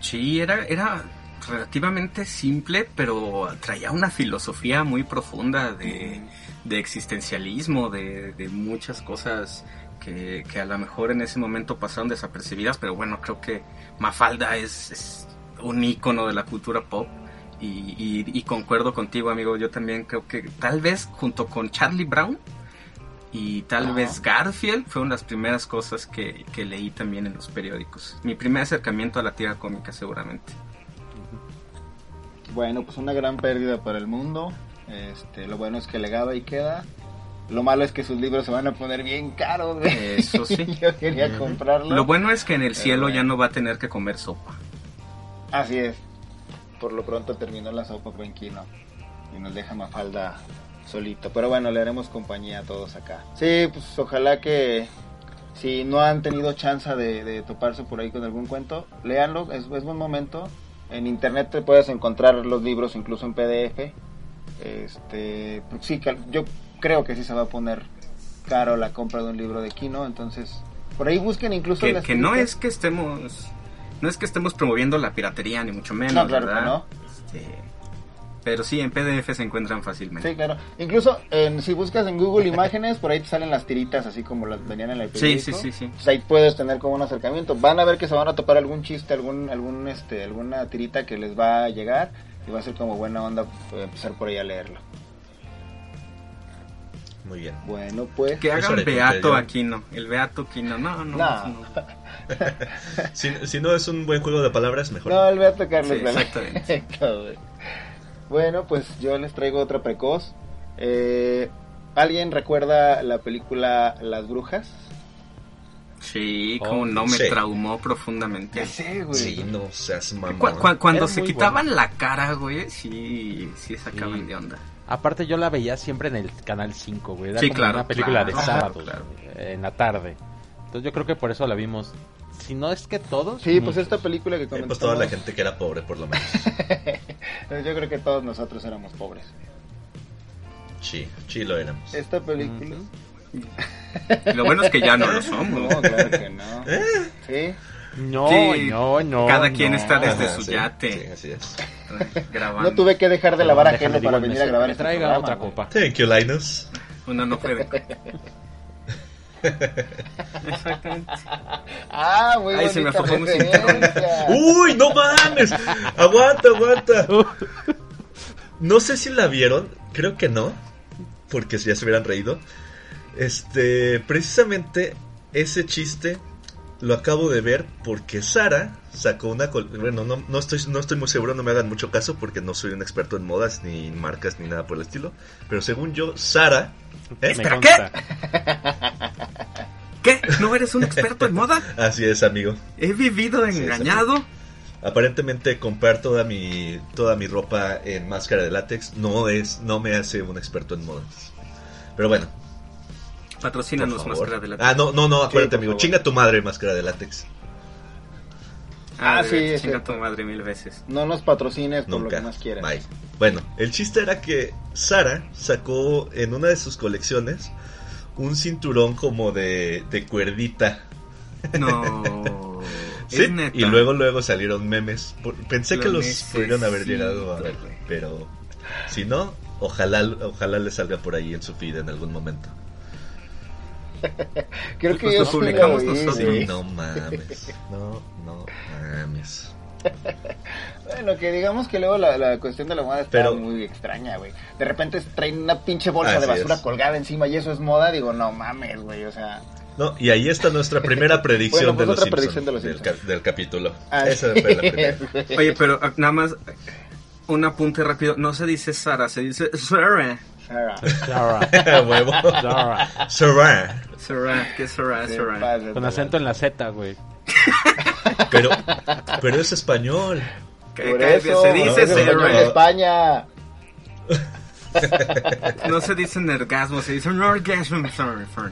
Speaker 4: Sí, era, era relativamente simple, pero traía una filosofía muy profunda de, de existencialismo, de, de muchas cosas que, que a lo mejor en ese momento pasaron desapercibidas, pero bueno, creo que Mafalda es, es un ícono de la cultura pop. Y, y- y concuerdo contigo, amigo. Yo también creo que tal vez junto con Charlie Brown y tal
Speaker 3: Ajá.
Speaker 4: vez Garfield fueron las primeras cosas que, que leí también en los periódicos. Mi primer acercamiento a la tira cómica seguramente.
Speaker 3: Bueno, pues una gran pérdida para el mundo. Este, lo bueno es que legado y queda. Lo malo es que sus libros se van a poner bien caros.
Speaker 4: Eso sí. [LAUGHS]
Speaker 3: Yo quería comprarlo.
Speaker 4: Lo bueno es que en el cielo ya no va a tener que comer sopa.
Speaker 3: Así es. Por lo pronto terminó la sopa buen Kino y nos deja Mafalda solito. Pero bueno, le haremos compañía a todos acá. Sí, pues ojalá que si no han tenido chance de, de toparse por ahí con algún cuento, léanlo, es, es buen momento. En internet te puedes encontrar los libros incluso en PDF. Este, pues sí, yo creo que sí se va a poner caro la compra de un libro de Kino, entonces por ahí busquen incluso
Speaker 4: Que,
Speaker 3: las
Speaker 4: que no es que estemos no es que estemos promoviendo la piratería ni mucho menos,
Speaker 3: No, claro que
Speaker 4: ¿verdad?
Speaker 3: no.
Speaker 4: Este, pero sí en PDF se encuentran fácilmente.
Speaker 3: Sí, claro. Incluso en- si buscas en Google Imágenes, por ahí te salen las tiritas así como las venían en el periódico.
Speaker 4: sí, sí, sí.
Speaker 3: Pues ahí puedes tener como un acercamiento. Van a ver que se van a topar algún chiste, algún, algún, este, alguna tirita que les va a llegar y va a ser como buena onda eh, empezar por ahí a leerlo.
Speaker 6: Muy bien.
Speaker 3: Bueno, pues.
Speaker 4: Que hagan Beato
Speaker 6: yo.
Speaker 4: Aquino, el Beato Aquino, no, no,
Speaker 3: No.
Speaker 4: no. [LAUGHS]
Speaker 6: Si, si no es un buen juego de palabras, mejor.
Speaker 3: No, él va a tocarles
Speaker 4: Sí,
Speaker 3: la-
Speaker 4: exactamente. [LAUGHS]
Speaker 3: Bueno, pues yo les traigo otra precoz. Eh, ¿Alguien recuerda la película Las Brujas?
Speaker 4: Sí,
Speaker 5: Oh,
Speaker 4: como no me
Speaker 6: sí.
Speaker 4: traumó profundamente.
Speaker 3: Ya sé, güey.
Speaker 6: Sí, no seas mamón.
Speaker 4: Cu- cu- cuando
Speaker 5: Era
Speaker 4: se quitaban la cara, güey, sí, sí sacaban
Speaker 5: Sí.
Speaker 4: de onda.
Speaker 5: Aparte yo la veía siempre en el canal 5, güey. Era
Speaker 4: Sí,
Speaker 5: como
Speaker 4: claro,
Speaker 5: una película
Speaker 4: claro,
Speaker 5: de sábado,
Speaker 4: claro.
Speaker 5: en la tarde. Entonces yo creo que por eso la vimos. Si no es que todos.
Speaker 3: Sí, pues
Speaker 5: muchos.
Speaker 3: esta película que
Speaker 6: Eh,
Speaker 3: comentamos.
Speaker 6: pues toda la gente que era pobre, por lo menos. [LAUGHS]
Speaker 3: Yo creo que todos nosotros éramos pobres.
Speaker 6: Sí, sí lo éramos.
Speaker 3: Esta película. [LAUGHS]
Speaker 4: Lo bueno es que ya no lo somos.
Speaker 3: No, claro que no. [LAUGHS] Sí.
Speaker 5: No,
Speaker 4: Sí,
Speaker 5: no, no.
Speaker 4: cada quien
Speaker 5: no.
Speaker 4: está desde
Speaker 6: Ajá,
Speaker 4: su
Speaker 6: sí,
Speaker 4: yate.
Speaker 6: sí, así es.
Speaker 4: grabando.
Speaker 3: No tuve que dejar de lavar ajeno para venir a grabar
Speaker 5: que
Speaker 3: este
Speaker 5: traiga
Speaker 3: programa,
Speaker 5: otra copa.
Speaker 6: Thank you, Linus.
Speaker 4: Uno no puede. [LAUGHS] Exactamente.
Speaker 3: Ah, muy
Speaker 4: Ay, se me aflojó.
Speaker 6: ¡Uy, no mames! Aguanta, aguanta. [LAUGHS] No sé si la vieron, creo que no, porque si ya se hubieran reído. Este, precisamente ese chiste lo acabo de ver porque Sara sacó una col- bueno, no, no estoy no estoy muy seguro, no me hagan mucho caso porque no soy un experto en modas ni marcas ni nada por el estilo, pero según yo Sara
Speaker 4: Espera,
Speaker 5: consta. [LAUGHS]
Speaker 4: ¿Qué? ¿No eres un experto en moda? [LAUGHS]
Speaker 6: Así es, amigo.
Speaker 4: He vivido engañado.
Speaker 6: Aparentemente comprar toda mi toda mi ropa en máscara de látex no es no me hace un experto en modas. Pero bueno,
Speaker 4: Patrocínanos máscara de la
Speaker 6: Ah, no, no, no, acuérdate, amigo.
Speaker 3: favor.
Speaker 6: Chinga tu madre, máscara de látex.
Speaker 4: Ah,
Speaker 3: Ah, sí, es
Speaker 4: chinga
Speaker 3: cierto.
Speaker 4: tu madre mil veces.
Speaker 3: No nos patrocines por lo que más quieras.
Speaker 6: Bye. Bueno, el chiste era que Sara sacó en una de sus colecciones un cinturón como de, de cuerdita.
Speaker 4: No. [LAUGHS]
Speaker 6: Sí,
Speaker 4: Es neta.
Speaker 6: y luego luego salieron memes. Pensé
Speaker 4: Lo
Speaker 6: que los
Speaker 4: necesito,
Speaker 6: pudieron haber llegado a ver, pero si no, ojalá ojalá le salga por ahí en su feed en algún momento.
Speaker 3: Creo que
Speaker 4: Pues
Speaker 3: yo
Speaker 4: lo
Speaker 3: sí
Speaker 4: publicamos nosotros.
Speaker 3: Sí,
Speaker 6: no mames. No, no mames. [LAUGHS]
Speaker 3: Bueno, que digamos que luego la, la cuestión de la moda está
Speaker 6: Pero-
Speaker 3: muy extraña, güey. De repente traen una pinche bolsa
Speaker 6: Así
Speaker 3: de basura
Speaker 6: es.
Speaker 3: colgada encima y eso es moda. Digo, no mames, güey, o sea...
Speaker 6: No, y ahí está nuestra primera [LAUGHS] predicción
Speaker 3: Bueno, pues
Speaker 6: de, los
Speaker 3: predicción de los
Speaker 6: del,
Speaker 3: Simpson.
Speaker 6: ca- del capítulo.
Speaker 3: así
Speaker 6: Esa fue la primera.
Speaker 4: Oye, pero ah, nada más un apunte rápido. No se dice Sara, se dice Sarah.
Speaker 3: Sarah,
Speaker 5: Zara, [LAUGHS]
Speaker 6: Huevo.
Speaker 5: Zara.
Speaker 6: Sarah.
Speaker 4: Sarah, ¿qué es Sarah?
Speaker 3: se
Speaker 4: Sarah.
Speaker 3: pasa,
Speaker 5: Con acento en la Z, güey.
Speaker 6: Pero, pero es español.
Speaker 3: Por eso,
Speaker 4: se dice
Speaker 3: español de
Speaker 4: Sarah.
Speaker 3: España. [LAUGHS]
Speaker 4: No se dice nergasmo, se dice. Sorry for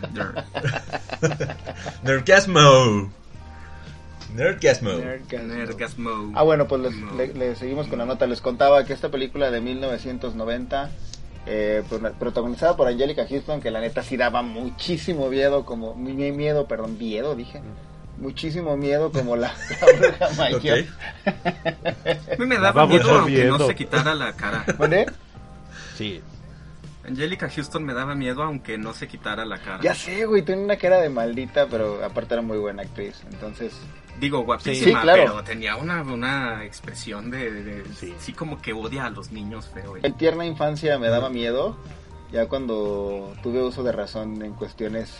Speaker 6: Nerdgasmo. Nerdgasmo.
Speaker 4: nergasmo.
Speaker 3: Ah, bueno, pues les-
Speaker 4: No.
Speaker 3: le, le seguimos con la nota. Les contaba que esta película de 1990, eh, pro- protagonizada por Angelica Houston, que la neta sí daba muchísimo miedo, como mi- mi- miedo, perdón, miedo, dije. Muchísimo miedo como la, [LAUGHS] la bruja.
Speaker 4: A mí me
Speaker 5: Daba
Speaker 4: miedo aunque no
Speaker 5: miedo.
Speaker 4: se quitara la cara.
Speaker 3: ¿Dónde?
Speaker 5: Sí.
Speaker 4: Angelica Houston me daba miedo aunque no se quitara la cara.
Speaker 3: Ya sé, güey, tiene una cara de maldita, pero aparte era muy buena actriz. Entonces,
Speaker 4: Digo,
Speaker 3: Sí,
Speaker 4: guapísima,
Speaker 3: claro.
Speaker 4: pero tenía una, una expresión de, de- de-
Speaker 5: Sí.
Speaker 4: sí. como que odia a los niños feo.
Speaker 3: en tierna infancia me daba miedo. Ya cuando tuve uso de razón en cuestiones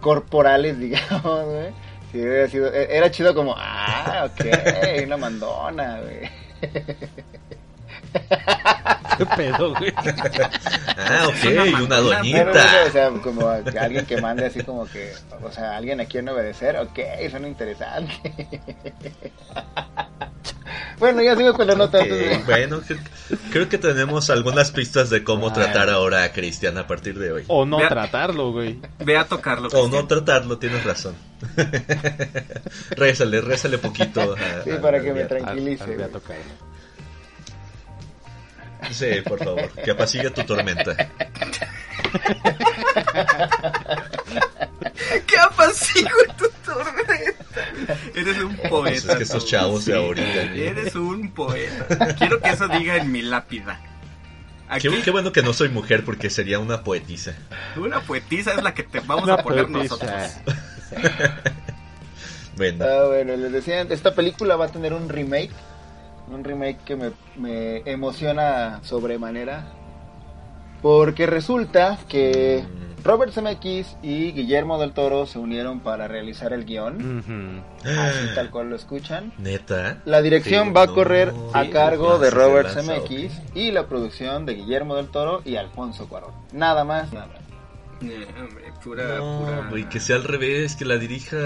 Speaker 3: corporales, [LAUGHS] digamos, güey. Sí, hubiera sido, e- era chido como, ah, ok, una mandona, güey.
Speaker 5: ¿Qué pedo, güey?
Speaker 6: Ah, ok,
Speaker 4: una
Speaker 3: no, o
Speaker 6: doñita.
Speaker 3: sea, como alguien que mande así como que, o sea, alguien a quien obedecer, ok, suena interesante. Bueno, ya sigo con la nota.
Speaker 6: Ok,
Speaker 3: antes de-
Speaker 6: bueno, cre- creo que tenemos algunas pistas de cómo
Speaker 5: Ah.
Speaker 6: tratar ahora a Cristian a partir de hoy.
Speaker 5: O no tratarlo, güey.
Speaker 4: Ve a tocarlo.
Speaker 6: O no tratarlo, tienes razón. [LAUGHS] rézale, rézale poquito. a-
Speaker 3: Sí,
Speaker 6: a-
Speaker 3: para que me tranquilice.
Speaker 5: Voy a tocarlo.
Speaker 6: Sí, por favor, que apacigue tu tormenta. [LAUGHS]
Speaker 4: ¿Qué apacigua tu tormenta? Eres un poeta.
Speaker 6: Es que estos chavos de ahorita, ¿eh?
Speaker 4: Eres un poeta. Quiero que eso diga en mi lápida. Aquí,
Speaker 6: Qué, qué bueno que no soy mujer porque sería una poetisa.
Speaker 4: una poetisa es la que te vamos
Speaker 5: Una
Speaker 4: a poner
Speaker 5: poetisa.
Speaker 4: nosotros. [LAUGHS]
Speaker 6: Bueno,
Speaker 3: Ah, bueno, les decía, esta película va a tener un remake. Un remake que me, me emociona sobremanera. Porque resulta que
Speaker 6: Mm.
Speaker 3: Robert Zemeckis y Guillermo del Toro se unieron para realizar el guion.
Speaker 5: Ujú.
Speaker 3: Así tal cual lo escuchan.
Speaker 6: neta.
Speaker 3: La dirección
Speaker 6: Sí,
Speaker 3: va a
Speaker 6: no.
Speaker 3: correr a
Speaker 6: Sí,
Speaker 3: cargo de Robert
Speaker 6: lanza,
Speaker 3: Zemeckis
Speaker 6: ok.
Speaker 3: y la producción de Guillermo del Toro y Alfonso Cuarón. Nada más, nada menos.
Speaker 4: Eh, hombre, pura,
Speaker 6: No,
Speaker 4: pura.
Speaker 6: güey, que sea al revés, que la dirija.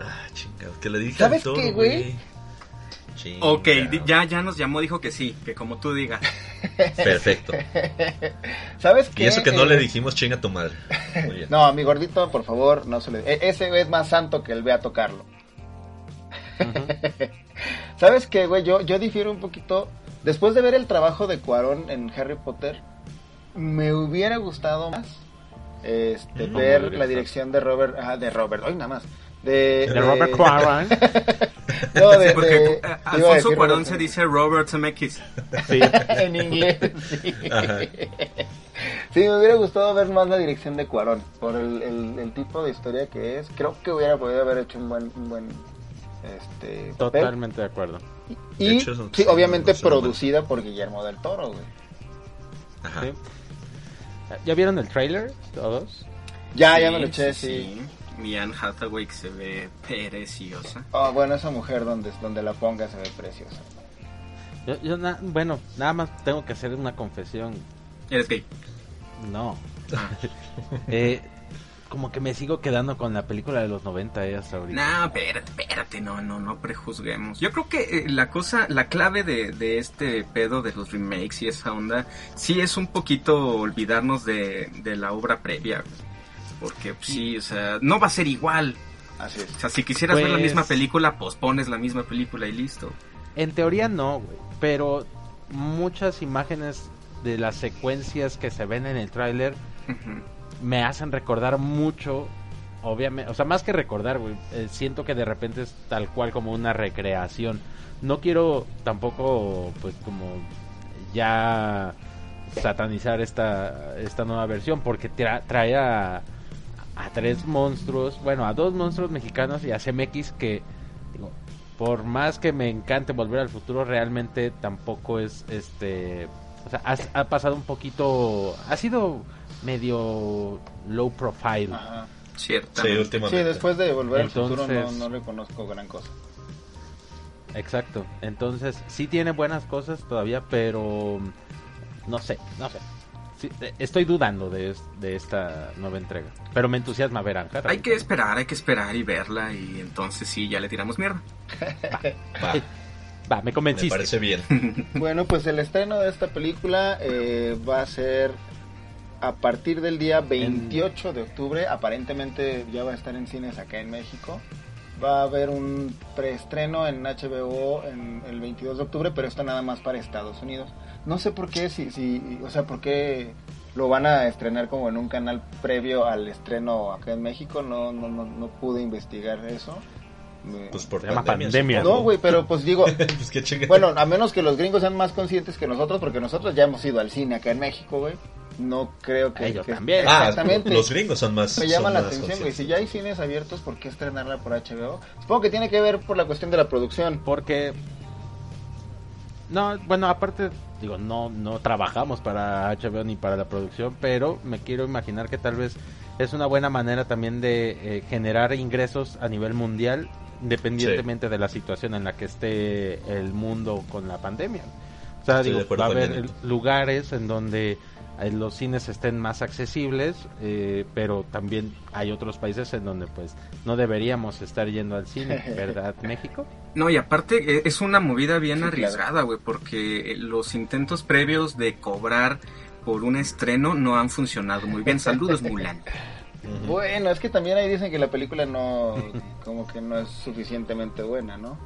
Speaker 6: Ah, chingado, que la dirija
Speaker 3: ¿Sabes
Speaker 6: el toro,
Speaker 3: qué, güey?
Speaker 6: Chingado.
Speaker 4: Ok, ya, ya nos llamó, dijo que sí, que como tú digas. [LAUGHS]
Speaker 6: Perfecto. [LAUGHS]
Speaker 3: ¿Sabes qué?
Speaker 6: Y eso que no le
Speaker 3: Eh,
Speaker 6: dijimos chinga tu madre. Muy bien. [LAUGHS]
Speaker 3: No, a mi gordito, por favor, no se le... e- Ese es más santo que el ve a tocarlo. ¿Sabes qué, güey? Yo, yo difiero un poquito. Después de ver el trabajo de Cuarón en Harry Potter, me hubiera gustado más este, ver la dirección de Robert... Ah, de Robert, hoy nada más. De,
Speaker 5: De Robert [LAUGHS] Quaron.
Speaker 3: No, de,
Speaker 4: Porque
Speaker 3: de- iba a
Speaker 4: Alfonso Cuarón
Speaker 3: Robert
Speaker 4: se dice Robert Zemeckis.
Speaker 5: Sí. [LAUGHS]
Speaker 3: en inglés. Sí.
Speaker 6: Ajá.
Speaker 3: Sí, me hubiera gustado ver más la dirección de Cuarón por el, el- el tipo de historia que es. Creo que hubiera podido haber hecho un buen, un buen este, papel.
Speaker 5: Totalmente de acuerdo.
Speaker 3: Y
Speaker 6: De hecho, eso-
Speaker 3: sí, obviamente producida por Guillermo del Toro, güey.
Speaker 6: Ajá.
Speaker 5: Sí. ¿Ya vieron el trailer todos?
Speaker 3: Ya,
Speaker 4: Sí,
Speaker 3: ya me lo eché, sí.
Speaker 4: Mi Anne Hathaway que se ve preciosa.
Speaker 3: Oh, bueno, esa mujer donde, donde la ponga se ve preciosa.
Speaker 5: Yo, yo na- bueno, nada más tengo que hacer una confesión.
Speaker 4: Eres gay.
Speaker 5: No.
Speaker 4: Ah. [LAUGHS]
Speaker 5: Eh, como que me sigo quedando con la película de los 90 eh, hasta ahorita.
Speaker 4: No, espérate, espérate, no, no, no prejuzguemos. Yo creo que eh, la cosa, la clave de, de este pedo de los remakes y esa onda, sí es un poquito olvidarnos de, de la obra previa. Porque pues, sí, o sea, no va a ser igual.
Speaker 3: Así es.
Speaker 4: O sea, si quisieras ver la misma película, pues pones la misma película y listo.
Speaker 5: En teoría no, güey, pero muchas imágenes de las secuencias que se ven en el tráiler me hacen recordar mucho, obviamente, o sea, más que recordar, güey, eh, siento que de repente es tal cual como una recreación. No quiero tampoco, pues, como ya satanizar esta, esta nueva versión, porque tra- trae a, a tres monstruos, bueno, a dos monstruos mexicanos y a CMX que, digo, por más que me encante volver al futuro, realmente tampoco es este. O sea, has- ha, pasado un poquito. Ha sido medio low profile.
Speaker 3: Ajá.
Speaker 4: Cierto.
Speaker 6: Sí,
Speaker 3: después de volver al futuro no, no le conozco gran cosa.
Speaker 5: Exacto. Entonces, sí tiene buenas cosas todavía, pero no sé, no sé. Sí, eh, estoy dudando de, de esta nueva entrega. Pero me entusiasma ver a Ankara.
Speaker 4: Hay que esperar, hay que esperar y verla y entonces sí, ya le tiramos mierda. [LAUGHS]
Speaker 6: Va,
Speaker 5: Va, me
Speaker 6: me
Speaker 5: convenciste.
Speaker 6: parece bien. [LAUGHS]
Speaker 3: Bueno, pues el estreno de esta película eh, va a ser a partir del día 28 de octubre. Aparentemente ya va a estar en cines acá en México. Va a haber un preestreno en HBO en el 22 de octubre, pero esto nada más para Estados Unidos. No sé por qué, si, si, o sea, por qué lo van a estrenar como en un canal previo al estreno acá en México. No, no, no, no pude investigar eso.
Speaker 6: Pues por
Speaker 5: llama
Speaker 6: pandemia.
Speaker 5: pandemia,
Speaker 3: no, güey, pero pues digo, [LAUGHS]
Speaker 6: pues
Speaker 3: bueno, a menos que los gringos sean más conscientes que nosotros, porque nosotros ya hemos ido al cine acá en México, güey. No creo que...
Speaker 5: Ellos
Speaker 3: que-
Speaker 5: también.
Speaker 6: Ah,
Speaker 3: Exactamente.
Speaker 6: los gringos son más.
Speaker 3: Me llama la atención, güey. Si ya hay cines abiertos, ¿por qué estrenarla por HBO? Supongo que tiene que ver por la cuestión de la producción.
Speaker 5: Porque no, bueno, aparte digo, no no trabajamos para HBO ni para la producción, pero me quiero imaginar que tal vez es una buena manera también de eh, generar ingresos a nivel mundial independientemente de la situación en la que esté el mundo con la pandemia. O sea, digo, va a haber el- lugares en donde eh, los cines estén más accesibles, eh, pero también hay otros países en donde pues no deberíamos estar yendo al cine, [LAUGHS] ¿verdad, México?
Speaker 4: No, y aparte eh, es una movida bien
Speaker 3: Sí,
Speaker 4: arriesgada, güey, porque eh, los intentos previos de cobrar por un estreno no han funcionado muy bien. Saludos, [LAUGHS] Mulan.
Speaker 3: Bueno, es que también ahí dicen que la película no... como que no es suficientemente buena, ¿no?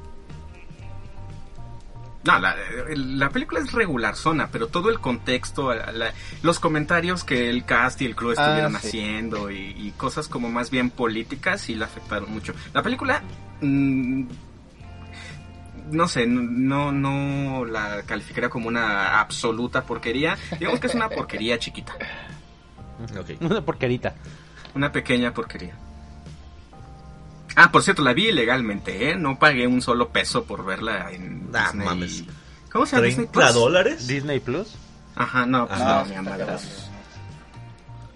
Speaker 4: No, la, la película es regular zona, pero todo el contexto, la- los comentarios que el cast y el crew estuvieron
Speaker 3: Ah, sí.
Speaker 4: haciendo y, y cosas como más bien políticas sí la afectaron mucho. La película, mm, no sé, no, no la calificaría como una absoluta porquería. Digamos que es una porquería chiquita,
Speaker 6: Ok.
Speaker 5: Una porquerita.
Speaker 4: una pequeña porquería. Ah, por cierto, la vi ilegalmente, ¿eh? No pagué un solo peso por verla en
Speaker 6: Ah,
Speaker 4: Disney.
Speaker 6: mames.
Speaker 4: ¿Cómo se llama Disney
Speaker 6: ¿30
Speaker 4: Plus?
Speaker 6: dólares?
Speaker 5: Disney Plus.
Speaker 4: Ajá, no, pues no, mi amada.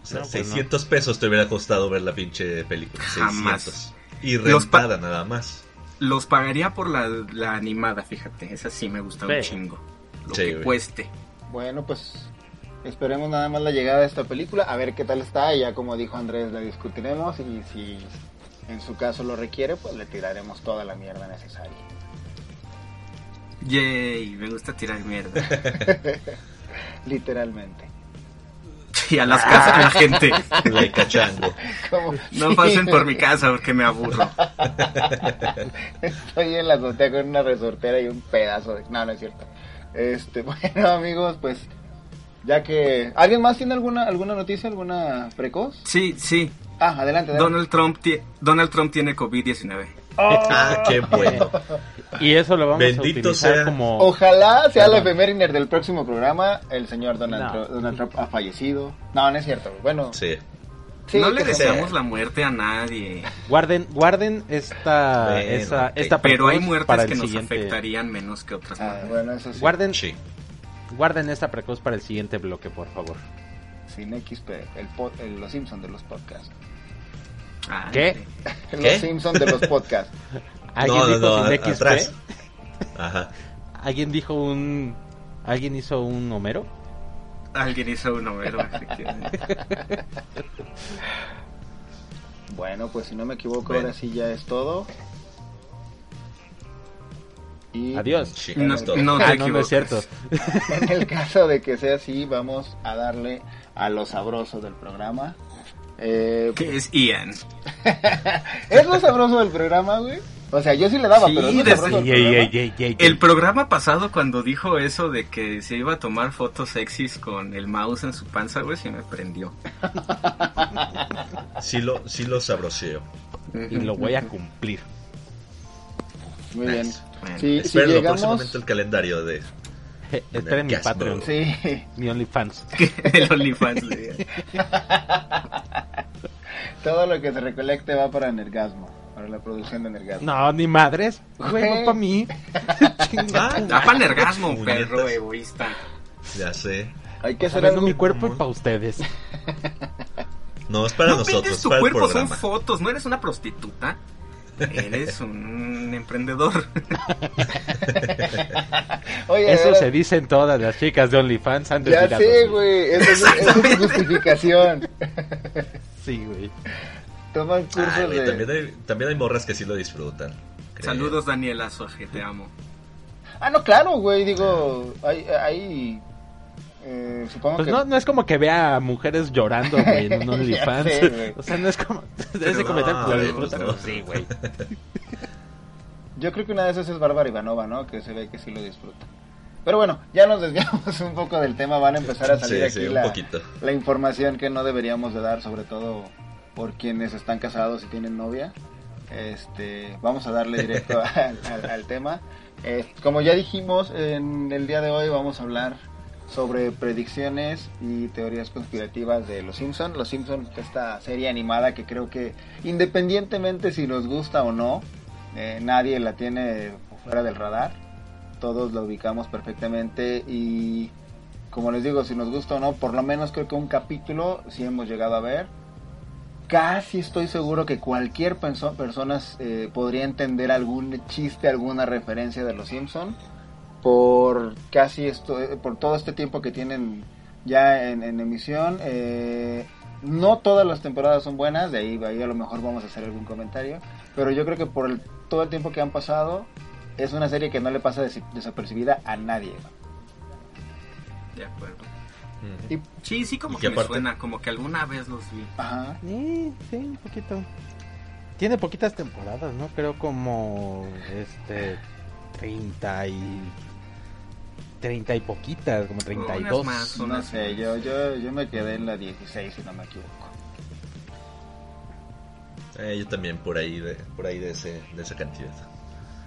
Speaker 6: O sea,
Speaker 5: No, pues
Speaker 6: 600 pesos te hubiera costado ver la pinche película.
Speaker 4: Jamás.
Speaker 6: 600. Y rentada nada más.
Speaker 4: Los pagaría por la, la animada, fíjate. Esa sí me gusta un chingo. Lo
Speaker 6: Sí,
Speaker 4: que
Speaker 6: güey.
Speaker 4: cueste.
Speaker 3: Bueno, pues esperemos nada más la llegada de esta película, a ver qué tal está, y ya como dijo Andrés, la discutiremos y si en su caso lo requiere, pues le tiraremos toda la mierda necesaria.
Speaker 4: Yay, me gusta tirar mierda. [LAUGHS]
Speaker 3: Literalmente.
Speaker 4: Y a las casas de la gente. [LAUGHS]
Speaker 6: La cachango.
Speaker 3: Como-
Speaker 4: No
Speaker 3: Sí.
Speaker 4: pasen por mi casa porque me aburro. [LAUGHS]
Speaker 3: Estoy en la azotea con una resortera y un pedazo de... No, no es cierto. Este, bueno amigos, pues ya que... ¿Alguien más tiene alguna alguna noticia, alguna precoz?
Speaker 4: Sí, sí.
Speaker 3: Ah, adelante. adelante.
Speaker 4: Donald Trump, ti- Donald Trump tiene COVID-19. [LAUGHS]
Speaker 6: Ah, qué bueno.
Speaker 5: Y eso lo vamos
Speaker 6: Bendito
Speaker 5: a utilizar
Speaker 6: sea.
Speaker 5: como...
Speaker 3: Ojalá sea la
Speaker 5: Perdón.
Speaker 3: efeméride del próximo programa. El señor Donald,
Speaker 5: No.
Speaker 3: Trump, Donald Trump ha fallecido. No, no es cierto. Bueno,
Speaker 6: Sí.
Speaker 3: sí,
Speaker 4: no le deseamos la muerte a nadie.
Speaker 5: Guarden, guarden esta,
Speaker 6: Bueno,
Speaker 5: esa, esta
Speaker 4: Pero hay muertes
Speaker 5: para
Speaker 4: que nos
Speaker 5: siguiente.
Speaker 4: afectarían menos que otras.
Speaker 3: Ah, bueno, eso sí.
Speaker 5: Guarden,
Speaker 6: Sí.
Speaker 5: guarden esta precoz para el siguiente bloque, por favor.
Speaker 3: Sin XP, el, pod- el- los Simpson de los podcasts.
Speaker 4: Ah,
Speaker 5: ¿Qué? [LAUGHS]
Speaker 3: Los
Speaker 6: ¿Qué?
Speaker 3: Simpson de los podcasts. [LAUGHS]
Speaker 5: ¿Alguien
Speaker 6: No, no,
Speaker 5: dijo
Speaker 6: no,
Speaker 5: sin
Speaker 6: a-
Speaker 5: XP?
Speaker 6: atrás. Ajá.
Speaker 5: ¿Alguien dijo un... ¿Alguien hizo un Homero?
Speaker 4: Alguien hizo un Homero, [LAUGHS]
Speaker 3: bueno, pues si no me equivoco,
Speaker 6: Bueno.
Speaker 3: ahora sí ya es todo. Y
Speaker 5: Adiós.
Speaker 6: Sí,
Speaker 4: No,
Speaker 6: es todo.
Speaker 4: no
Speaker 5: Ah, no, no es cierto.
Speaker 3: en el caso de que sea así, vamos a darle a lo sabroso del programa. Eh,
Speaker 4: Que es Ian. [LAUGHS]
Speaker 3: ¿Es lo sabroso del programa, güey? O sea, yo sí le daba,
Speaker 4: Sí,
Speaker 3: pero es lo
Speaker 4: desde- El programa pasado cuando dijo eso de que se iba a tomar fotos sexys con el mouse en su panza, güey, se me prendió. [LAUGHS]
Speaker 6: Sí lo, sí lo sabroseo.
Speaker 5: Y lo voy a cumplir.
Speaker 3: Muy bien.
Speaker 4: Bueno,
Speaker 3: Si, si
Speaker 6: Espero
Speaker 3: llegamos...
Speaker 6: próximamente el calendario de...
Speaker 5: Eh, Esperen mi. Patreon,
Speaker 3: Sí,
Speaker 5: mi OnlyFans. [LAUGHS]
Speaker 4: el OnlyFans [LAUGHS]
Speaker 3: todo lo que se recolecte va para Nergasmo. para la producción de Energasmo.
Speaker 5: No, ni madres. Güey, no para mí. [LAUGHS]
Speaker 6: Ah,
Speaker 4: para nergasmo,
Speaker 6: Puñetas.
Speaker 4: perro egoísta.
Speaker 6: Ya sé.
Speaker 3: Hay que hacer algo.
Speaker 5: mi cuerpo y para ustedes.
Speaker 6: No, es para
Speaker 4: no
Speaker 6: nosotros,
Speaker 4: tu
Speaker 6: para el
Speaker 4: cuerpo, son fotos, no eres una prostituta. Eres un emprendedor. [LAUGHS]
Speaker 3: Oye,
Speaker 5: Eso se dicen todas las chicas de OnlyFans antes de
Speaker 3: Ya
Speaker 5: ir a
Speaker 3: sé, güey. Esa es, esa es su justificación. [LAUGHS]
Speaker 5: Sí, güey.
Speaker 3: Toman cursos
Speaker 6: Ah, güey,
Speaker 3: de.
Speaker 6: también, hay, también hay morras que sí lo disfrutan. creo.
Speaker 4: Saludos, Daniela Soje, te amo.
Speaker 3: Ah, no, claro, güey. Digo, hay. hay eh, supongo
Speaker 5: Pues
Speaker 3: que.
Speaker 5: no, no es como que vea a mujeres llorando, güey, en un [LAUGHS] OnlyFans.
Speaker 3: sé,
Speaker 5: o sea, no es como... [LAUGHS] Ese comentario
Speaker 4: no,
Speaker 5: lo
Speaker 4: no,
Speaker 5: pues sí, güey.
Speaker 3: Yo creo que una de esas es Bárbara Ivanova, ¿no? Que se ve que sí lo disfruta. Pero bueno, ya nos desviamos [LAUGHS] un poco del tema. Van a empezar a salir
Speaker 6: Sí,
Speaker 3: aquí
Speaker 6: sí, un
Speaker 3: la,
Speaker 6: poquito.
Speaker 3: la información que no deberíamos de dar, sobre todo por quienes están casados y tienen novia. Este, vamos a darle directo al, al- al tema. Eh, como ya dijimos, en el día de hoy vamos a hablar sobre predicciones y teorías conspirativas de Los Simpson. Los Simpson, esta serie animada que creo que independientemente si nos gusta o no, eh, nadie la tiene fuera del radar. Todos la ubicamos perfectamente y como les digo, si nos gusta o no, por lo menos creo que un capítulo sí hemos llegado a ver. Casi estoy seguro que cualquier perso- persona eh, podría entender algún chiste, alguna referencia de Los Simpson por casi esto, eh, por todo este tiempo que tienen ya en, en emisión. Eh, no todas las temporadas son buenas, de ahí, ahí a lo mejor vamos a hacer algún comentario, pero yo creo que por el- todo el tiempo que han pasado es una serie que no le pasa des- desapercibida a nadie.
Speaker 4: De acuerdo.
Speaker 3: Y,
Speaker 4: Sí, sí, como
Speaker 6: ¿Y
Speaker 4: que me suena, como que alguna vez los vi.
Speaker 3: ajá.
Speaker 5: Sí, sí, un poquito. Tiene poquitas temporadas, ¿no? Creo como este 30 y 30 y poquitas, como 32.
Speaker 4: Unas más,
Speaker 3: No sé, yo, yo, yo me quedé en la 16 si no me equivoco.
Speaker 6: Eh, yo también por ahí de, por ahí de, ese, de esa cantidad.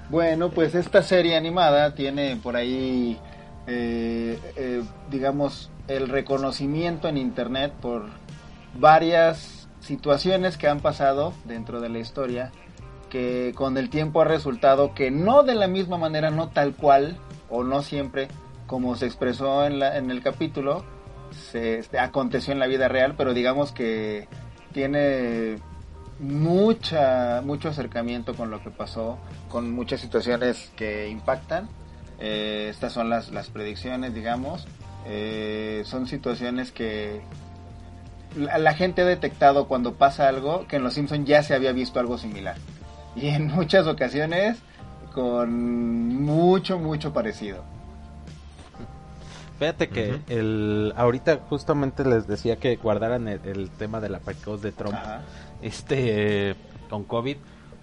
Speaker 3: Bueno, pues esta serie animada tiene por ahí, eh, eh, digamos, el reconocimiento en Internet por varias situaciones que han pasado dentro de la historia, que con el tiempo ha resultado que no de la misma manera, no tal cual, o no siempre, como se expresó en, la, en el capítulo, se este, aconteció en la vida real, pero digamos que tiene mucha mucho acercamiento con lo que pasó, con muchas situaciones que impactan. Eh, estas son las, las predicciones, digamos. Eh, son situaciones que la, la gente ha detectado cuando pasa algo que en Los Simpson ya se había visto algo similar. Y en muchas ocasiones con mucho, mucho parecido.
Speaker 5: Fíjate que el ahorita justamente les decía que guardaran el, el tema de la PACOS de Trump
Speaker 3: Ajá.
Speaker 5: este con COVID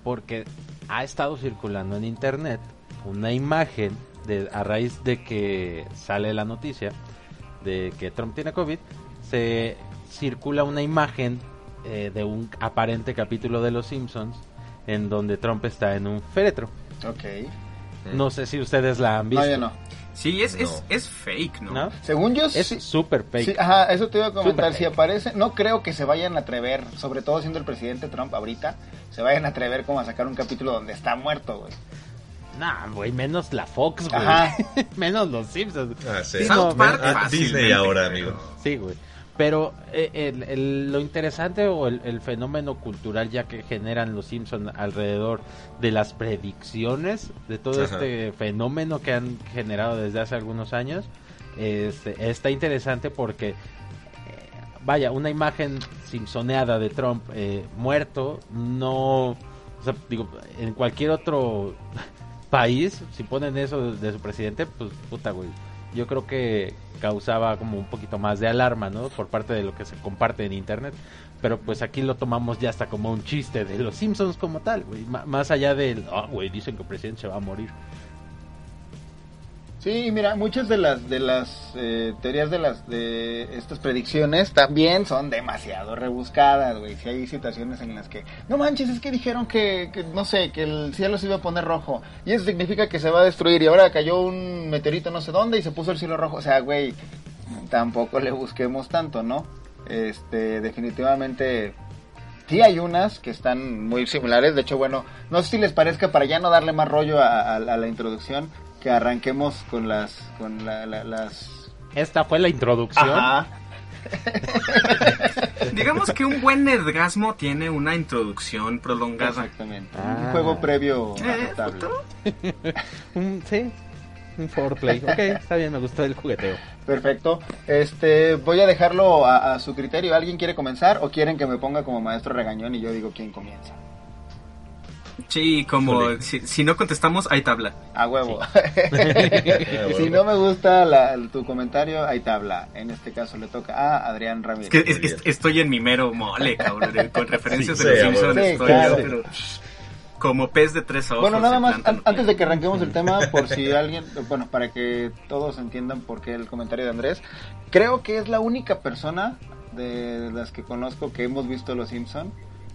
Speaker 5: porque ha estado circulando en internet una imagen de a raíz de que sale la noticia de que Trump tiene COVID se circula una imagen eh, de un aparente capítulo de Los Simpsons en donde Trump está en un féretro.
Speaker 3: Ok.
Speaker 5: No sé si ustedes la han visto.
Speaker 3: No, yo no.
Speaker 4: Sí, es, es,
Speaker 6: No.
Speaker 4: es fake, ¿no?
Speaker 5: ¿No?
Speaker 3: Según yo,
Speaker 5: Es súper fake.
Speaker 3: Sí, ajá, eso te iba a comentar. Si aparece, no creo que se vayan a atrever, sobre todo siendo el presidente Trump ahorita, se vayan a atrever como a sacar un capítulo donde está muerto, güey.
Speaker 5: Nah, güey, menos la Fox, güey.
Speaker 3: Ajá. [LAUGHS]
Speaker 5: menos los Simpsons.
Speaker 6: Ah, sí.
Speaker 5: Sí,
Speaker 4: South
Speaker 5: no,
Speaker 4: Park
Speaker 6: ah, Disney ahora, amigo.
Speaker 5: Sí, güey. Pero eh, el- el- lo interesante o el, el fenómeno cultural ya que generan los Simpsons alrededor de las predicciones, de todo
Speaker 6: Ajá.
Speaker 5: este fenómeno que han generado desde hace algunos años, este, está interesante porque, eh, vaya, una imagen simpsoneada de Trump eh, muerto, no, o sea, digo, en cualquier otro [LAUGHS] país, si ponen eso de, de su presidente, pues puta, güey. Yo creo que causaba como un poquito más de alarma, ¿no? Por parte de lo que se comparte en internet. Pero pues aquí lo tomamos ya hasta como un chiste de los Simpsons como tal, güey. Más allá del, ah, güey, dicen que el presidente se va a morir.
Speaker 3: Sí, mira, muchas de las de las eh, teorías de las de estas predicciones también son demasiado rebuscadas, güey. Si hay situaciones en las que no manches, es que dijeron que, que, no sé, que el cielo se iba a poner rojo y eso significa que se va a destruir y ahora cayó un meteorito no sé dónde y se puso el cielo rojo, o sea, güey, tampoco le busquemos tanto, ¿no? Este, definitivamente Sí hay unas que están muy similares, de hecho, bueno, no sé si les parezca para ya no darle más rollo a, la introducción, que arranquemos con las con la- la- las
Speaker 5: Esta fue la introducción.
Speaker 3: Ajá. [LAUGHS]
Speaker 4: Digamos que un buen nerdgasmo tiene una introducción prolongada.
Speaker 3: Exactamente.
Speaker 5: Ah.
Speaker 3: Un juego previo. [LAUGHS]
Speaker 5: Un- sí, un foreplay. Ok, está bien, me gustó el jugueteo.
Speaker 3: Perfecto. Este, voy a dejarlo a, a su criterio. ¿Alguien quiere comenzar o quieren que me ponga como maestro regañón y yo digo quién comienza?
Speaker 4: Sí, como si, si no contestamos, hay tabla.
Speaker 3: A huevo. [LAUGHS] [LAUGHS] Si no me gusta la- tu comentario, hay tabla. En este caso le toca a Adrián Ramírez.
Speaker 4: Es que es-
Speaker 6: Muy bien.
Speaker 4: es- estoy en mi mero mole, cabrón. de- Con referencias
Speaker 6: Sí,
Speaker 4: de los
Speaker 6: sí,
Speaker 4: Simpsons
Speaker 3: sí,
Speaker 4: estoy
Speaker 3: claro.
Speaker 4: yo, pero como pez de tres ojos.
Speaker 3: Bueno, nada más, an- antes de que arranquemos el [LAUGHS] tema, por si alguien, bueno, para que todos entiendan por qué el comentario de Andrés, creo que es la única persona de las que conozco que hemos visto Los Simpson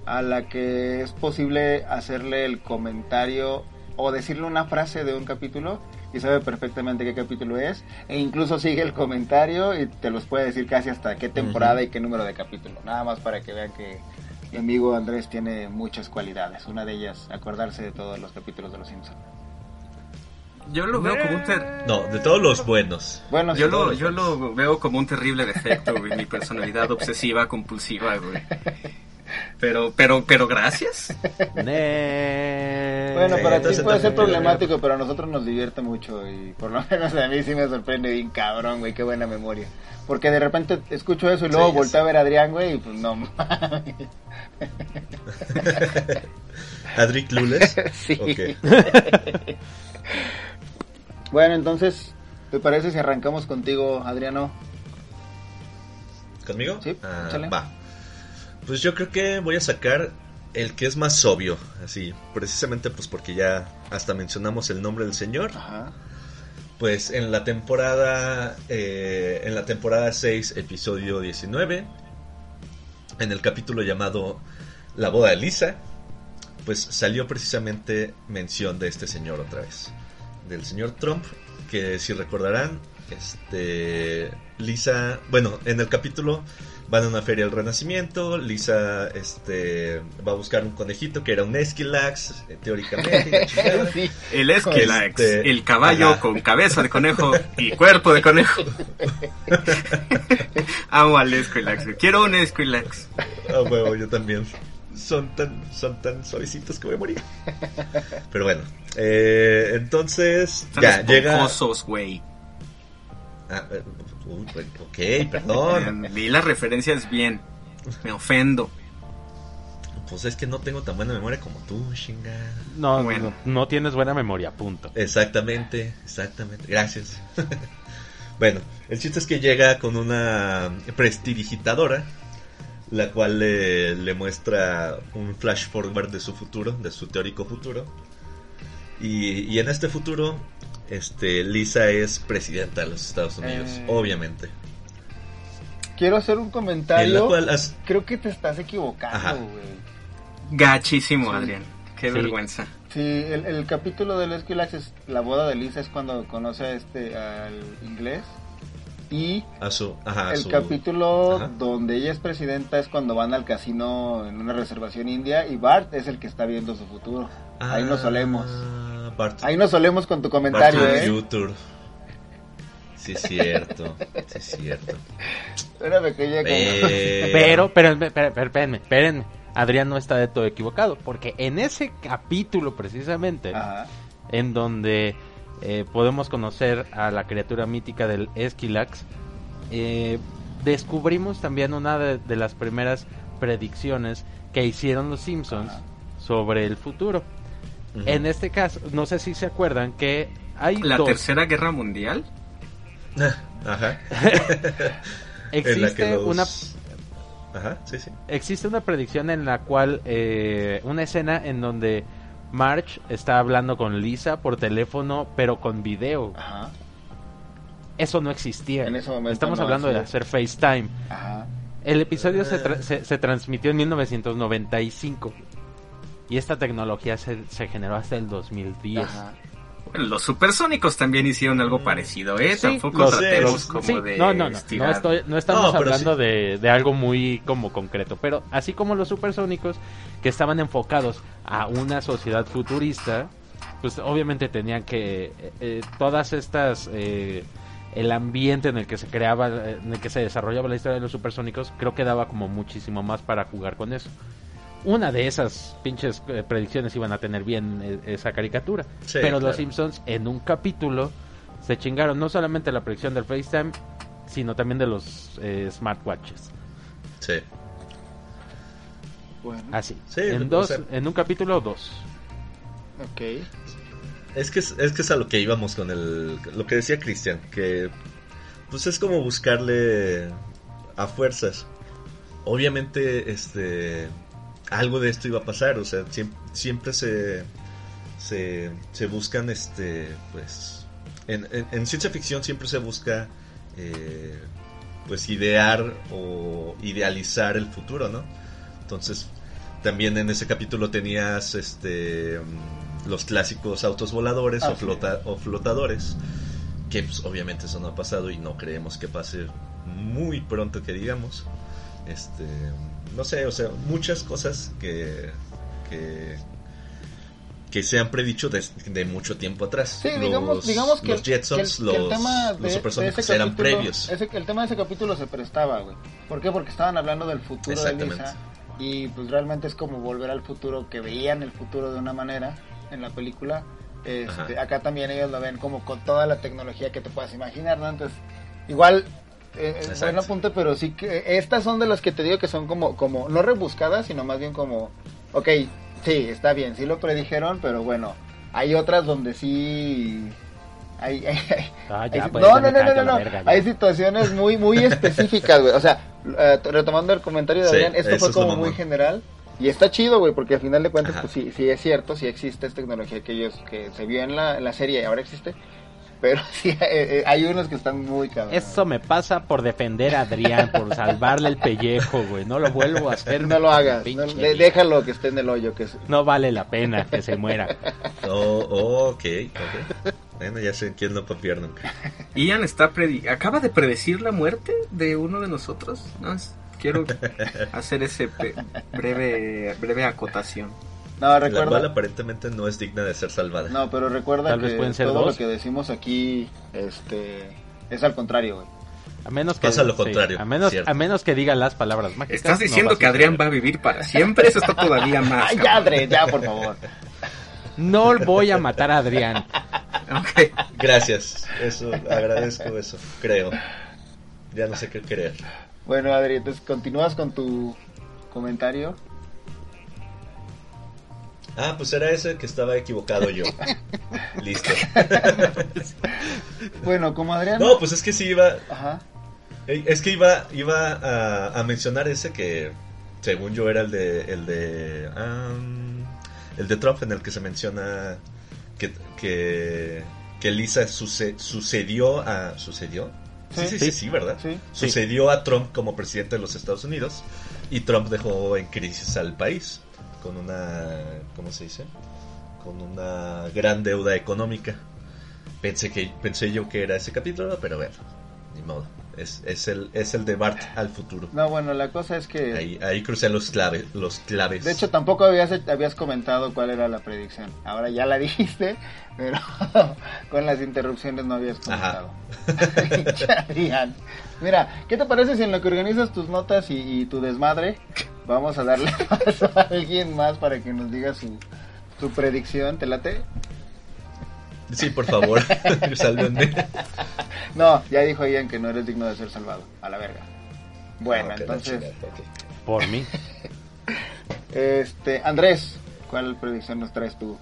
Speaker 3: a la que es posible hacerle el comentario o decirle una frase de un capítulo y sabe perfectamente qué capítulo es e incluso sigue el comentario y te los puede decir casi hasta qué temporada y qué número de capítulo. Nada más para que vean que mi amigo Andrés tiene muchas cualidades. Una de ellas, acordarse de todos los capítulos de Los Simpsons.
Speaker 4: Yo lo veo como un ter-
Speaker 6: No, de todos los buenos.
Speaker 3: Bueno,
Speaker 4: yo lo, yo lo veo como un terrible defecto, güey, mi personalidad obsesiva, compulsiva, güey. Pero, pero, pero gracias.
Speaker 3: Bueno,
Speaker 6: Sí,
Speaker 3: para ti puede ser problemático, pero a nosotros nos divierte mucho y por lo [LAUGHS] menos a mí sí me sorprende bien cabrón, güey, qué buena memoria. Porque de repente escucho eso y luego
Speaker 6: Sí,
Speaker 3: volteo a ver a Adrián, güey, y pues no mames. [LAUGHS]
Speaker 6: Adri Clueless. [LAUGHS]
Speaker 3: Sí.
Speaker 6: Ok.
Speaker 3: Bueno, entonces, ¿te parece si arrancamos contigo, Adriano?
Speaker 6: ¿Conmigo?
Speaker 3: Sí, échale.
Speaker 6: va. Pues yo creo que voy a sacar el que es más obvio, así, precisamente pues porque ya hasta mencionamos el nombre del señor.
Speaker 3: Ajá.
Speaker 6: Pues en la temporada eh, en la temporada 6, episodio 19, en el capítulo llamado La boda de Lisa, pues salió precisamente mención de este señor otra vez, del señor Trump, que si recordarán, este Lisa, bueno, en el capítulo van a una feria del Renacimiento, Lisa este va a buscar un conejito que era un Esquilax, eh, teóricamente. [LAUGHS]
Speaker 3: Sí.
Speaker 4: El Esquilax,
Speaker 6: Este,
Speaker 4: el caballo
Speaker 6: ajá.
Speaker 4: con cabeza de conejo y cuerpo de conejo. [LAUGHS] Amo al Esquilax, quiero un Esquilax.
Speaker 6: Ah, huevo, yo también. Son tan, son tan suavecitos que voy a morir. Pero bueno, eh, entonces
Speaker 4: Son
Speaker 6: ya llega.
Speaker 4: güey.
Speaker 6: Ah, eh, bueno, ok, perdón. [LAUGHS]
Speaker 4: Vi las referencias bien. Me ofendo.
Speaker 6: Pues es que no tengo tan buena memoria como tú, chinga.
Speaker 5: No,
Speaker 4: Bueno.
Speaker 5: no, no tienes buena memoria, punto.
Speaker 6: Exactamente, exactamente. Gracias. [LAUGHS] bueno, el chiste es que llega con una prestidigitadora, la cual le, le muestra un flash forward de su futuro, de su teórico futuro. Y, y en este futuro, este, Lisa es presidenta de los Estados Unidos,
Speaker 3: Eh.
Speaker 6: obviamente.
Speaker 3: Quiero hacer un comentario.
Speaker 6: cual has-
Speaker 3: Creo que te estás equivocando, güey.
Speaker 4: Gachísimo,
Speaker 3: Sí.
Speaker 4: Adrián. Qué
Speaker 5: Sí.
Speaker 4: vergüenza.
Speaker 3: Sí, el, el capítulo del Esquilax es la boda de Lisa es cuando conoce a este al inglés y
Speaker 6: a su, ajá,
Speaker 3: el
Speaker 6: su-
Speaker 3: capítulo
Speaker 6: ajá.
Speaker 3: donde ella es presidenta es cuando van al casino en una reservación india y Bart es el que está viendo su futuro. Ahí nos solemos.
Speaker 6: Ah,
Speaker 3: Ahí nos solemos con tu comentario,
Speaker 6: Bart
Speaker 3: ¿eh?
Speaker 6: YouTube. Sí es cierto, sí es cierto.
Speaker 3: Espérame que ya
Speaker 5: Pero, pero, espé- espé- espérenme, espérenme. Adrián no está de todo equivocado, porque en ese capítulo precisamente,
Speaker 3: Ajá.
Speaker 5: en donde eh, podemos conocer a la criatura mítica del Esquilax, eh, descubrimos también una de, de las primeras predicciones que hicieron los Simpsons
Speaker 3: Ajá.
Speaker 5: sobre el futuro. En este caso, no sé si se acuerdan que hay
Speaker 4: La
Speaker 5: dos.
Speaker 4: Tercera Guerra Mundial. [LAUGHS]
Speaker 6: Ajá. [LAUGHS]
Speaker 5: Existe
Speaker 6: los-
Speaker 5: una
Speaker 6: Ajá, sí, sí.
Speaker 5: existe una predicción en la cual eh, una escena en donde Marge está hablando con Lisa por teléfono pero con video.
Speaker 3: Ajá.
Speaker 5: Eso no existía.
Speaker 3: En ese momento
Speaker 5: Estamos
Speaker 3: no,
Speaker 5: hablando de hacer FaceTime.
Speaker 3: Ajá.
Speaker 5: El episodio se, tra- se, se transmitió en 1995 y esta tecnología se, se generó hasta el 2010.
Speaker 3: Ajá.
Speaker 4: Bueno, los supersónicos también hicieron algo parecido, ¿eh?
Speaker 5: Sí,
Speaker 4: Tampoco
Speaker 5: los-
Speaker 4: tratemos
Speaker 6: los-
Speaker 4: como
Speaker 5: Sí,
Speaker 4: de
Speaker 5: no, no, no, no,
Speaker 4: estirar.
Speaker 5: estoy- no estamos
Speaker 6: No,
Speaker 5: hablando
Speaker 6: sí.
Speaker 5: de, de algo muy como concreto, pero así como los supersónicos que estaban enfocados a una sociedad futurista, pues obviamente tenían que eh, eh, todas estas eh, el ambiente en el que se creaba, eh, en el que se desarrollaba la historia de los supersónicos, creo que daba como muchísimo más para jugar con eso. Una de esas pinches eh, predicciones iban a tener bien eh, esa caricatura.
Speaker 6: Sí,
Speaker 5: Pero
Speaker 6: claro.
Speaker 5: los Simpsons en un capítulo se chingaron no solamente la predicción del FaceTime, sino también de los eh, smartwatches.
Speaker 6: Sí.
Speaker 3: Bueno,
Speaker 5: Así.
Speaker 6: Sí,
Speaker 5: en
Speaker 6: o
Speaker 5: dos,
Speaker 6: sea-
Speaker 5: en un capítulo dos.
Speaker 3: ok.
Speaker 6: Es que es, es que es a lo que íbamos con el lo que decía Cristian, que pues es como buscarle a fuerzas. Obviamente este algo de esto iba a pasar, o sea, siem- siempre, se, se se buscan este pues en, en- en ciencia ficción siempre se busca eh, pues idear o idealizar el futuro, ¿no? Entonces, también en ese capítulo tenías este mm, los clásicos autos voladores
Speaker 3: Ah,
Speaker 6: o,
Speaker 3: sí.
Speaker 6: flota, o flotadores, que pues, obviamente eso no ha pasado y no creemos que pase muy pronto que digamos. Este, no sé, o sea, muchas cosas que que, que se han predicho de, de mucho tiempo atrás.
Speaker 3: Sí, digamos,
Speaker 6: los,
Speaker 3: digamos que,
Speaker 6: los
Speaker 3: el- que el-
Speaker 6: Jetsons,
Speaker 3: que el
Speaker 6: los,
Speaker 3: tema
Speaker 6: los
Speaker 3: de- de
Speaker 6: supersónicos
Speaker 3: ese
Speaker 6: eran
Speaker 3: capítulo-
Speaker 6: previos.
Speaker 3: ese- el tema de ese capítulo se prestaba, güey. ¿Por qué? Porque estaban hablando del futuro de. Lisa. Y pues realmente es como volver al futuro, que veían el futuro de una manera en la película. Este, acá también ellos lo ven como con toda la tecnología que te puedas imaginar, ¿no? Entonces, igual, eh,
Speaker 6: Exacto.
Speaker 3: buen apunte, pero sí que estas son de las que te digo que son como, como no rebuscadas, sino más bien como, ok, sí, está bien, sí lo predijeron, pero bueno, hay otras donde sí... Hay, [LAUGHS] hay- hay-
Speaker 5: Ah, ya,
Speaker 3: hay-
Speaker 5: pues,
Speaker 3: no, no, no, no, no,
Speaker 5: verga.
Speaker 3: Hay situaciones muy, muy específicas, güey. O sea, eh, retomando el comentario de
Speaker 6: Sí,
Speaker 3: Adrián, esto fue
Speaker 6: es
Speaker 3: como muy general. Y está chido, güey, porque al final de cuentas,
Speaker 6: Ajá.
Speaker 3: pues sí, sí es cierto, sí existe esta tecnología que ellos, que se vio en la, en la serie y ahora existe. Pero [LAUGHS] sí, eh, eh, hay unos que están muy cabrones.
Speaker 5: Eso me pasa por defender a Adrián, por salvarle el pellejo, güey. No lo vuelvo a hacer.
Speaker 3: No lo hagas, no- déjalo que esté en el hoyo, que es...
Speaker 5: No vale la pena que se muera. [LAUGHS]
Speaker 6: Oh, oh, ok, ok. Bueno, ya sé quién no papiar nunca. [LAUGHS]
Speaker 4: Ian está predi- acaba de predecir la muerte de uno de nosotros. No, es- quiero hacer ese breve breve acotación.
Speaker 3: No,
Speaker 6: La
Speaker 3: recuerda...
Speaker 6: cual aparentemente no es digna de ser salvada.
Speaker 3: No, pero recuerda
Speaker 5: Tal
Speaker 3: que
Speaker 5: vez pueden ser
Speaker 3: todo
Speaker 5: dos.
Speaker 3: lo que decimos aquí, este... Es al contrario, güey.
Speaker 5: A menos que
Speaker 6: Pasa lo
Speaker 5: sí,
Speaker 6: contrario,
Speaker 5: a menos
Speaker 6: cierto.
Speaker 5: a menos que diga las palabras mágicas.
Speaker 4: ¿Estás diciendo que Adrián va a vivir para siempre? Eso está todavía [LAUGHS] más.
Speaker 3: Ay, ya, André, ya, por favor.
Speaker 5: No voy a matar a Adrián.
Speaker 4: Ok.
Speaker 6: Gracias, eso, agradezco eso, creo. Ya no sé qué creer.
Speaker 3: Bueno, Adri, entonces continúas con tu comentario.
Speaker 6: Ah, pues era ese que estaba equivocado yo. [LAUGHS] Listo. [LAUGHS]
Speaker 3: Bueno, como Adrián...
Speaker 6: No, pues es que sí iba,
Speaker 3: Ajá.
Speaker 6: Es que iba, iba a, a mencionar ese que, según yo, era el de, el de, am, el de Trump en el que se menciona que, que, que Lisa suce- sucedió a, sucedió, sí, sí, sí, sí,
Speaker 5: Sí.
Speaker 6: ¿verdad?
Speaker 3: Sí.
Speaker 5: Sí.
Speaker 6: Sucedió a Trump como presidente de los Estados Unidos y Trump dejó en crisis al país con una, ¿cómo se dice? Con una gran deuda económica. Pensé que pensé yo que era ese capítulo, pero bueno, ni modo. Es, es el es el de Bart al futuro.
Speaker 3: No, bueno, la cosa es que...
Speaker 6: Ahí, ahí crucé los claves, los claves.
Speaker 3: De hecho, tampoco habías, habías comentado cuál era la predicción. Ahora ya la [LAUGHS] dijiste, pero [LAUGHS] con las interrupciones no habías comentado. [LAUGHS] Adrián. Mira, ¿qué te parece si en lo que organizas tus notas y, y tu desmadre, vamos a darle [LAUGHS] paso a alguien más para que nos diga su, su predicción? ¿Te late?
Speaker 6: Sí, por favor, [LAUGHS] sálvenme.
Speaker 3: No, ya dijo Ian que no eres digno de ser salvado. A la verga. Bueno,
Speaker 6: Ah,
Speaker 3: entonces.
Speaker 5: Por mí. [LAUGHS]
Speaker 3: este, Andrés, ¿cuál predicción nos traes tú?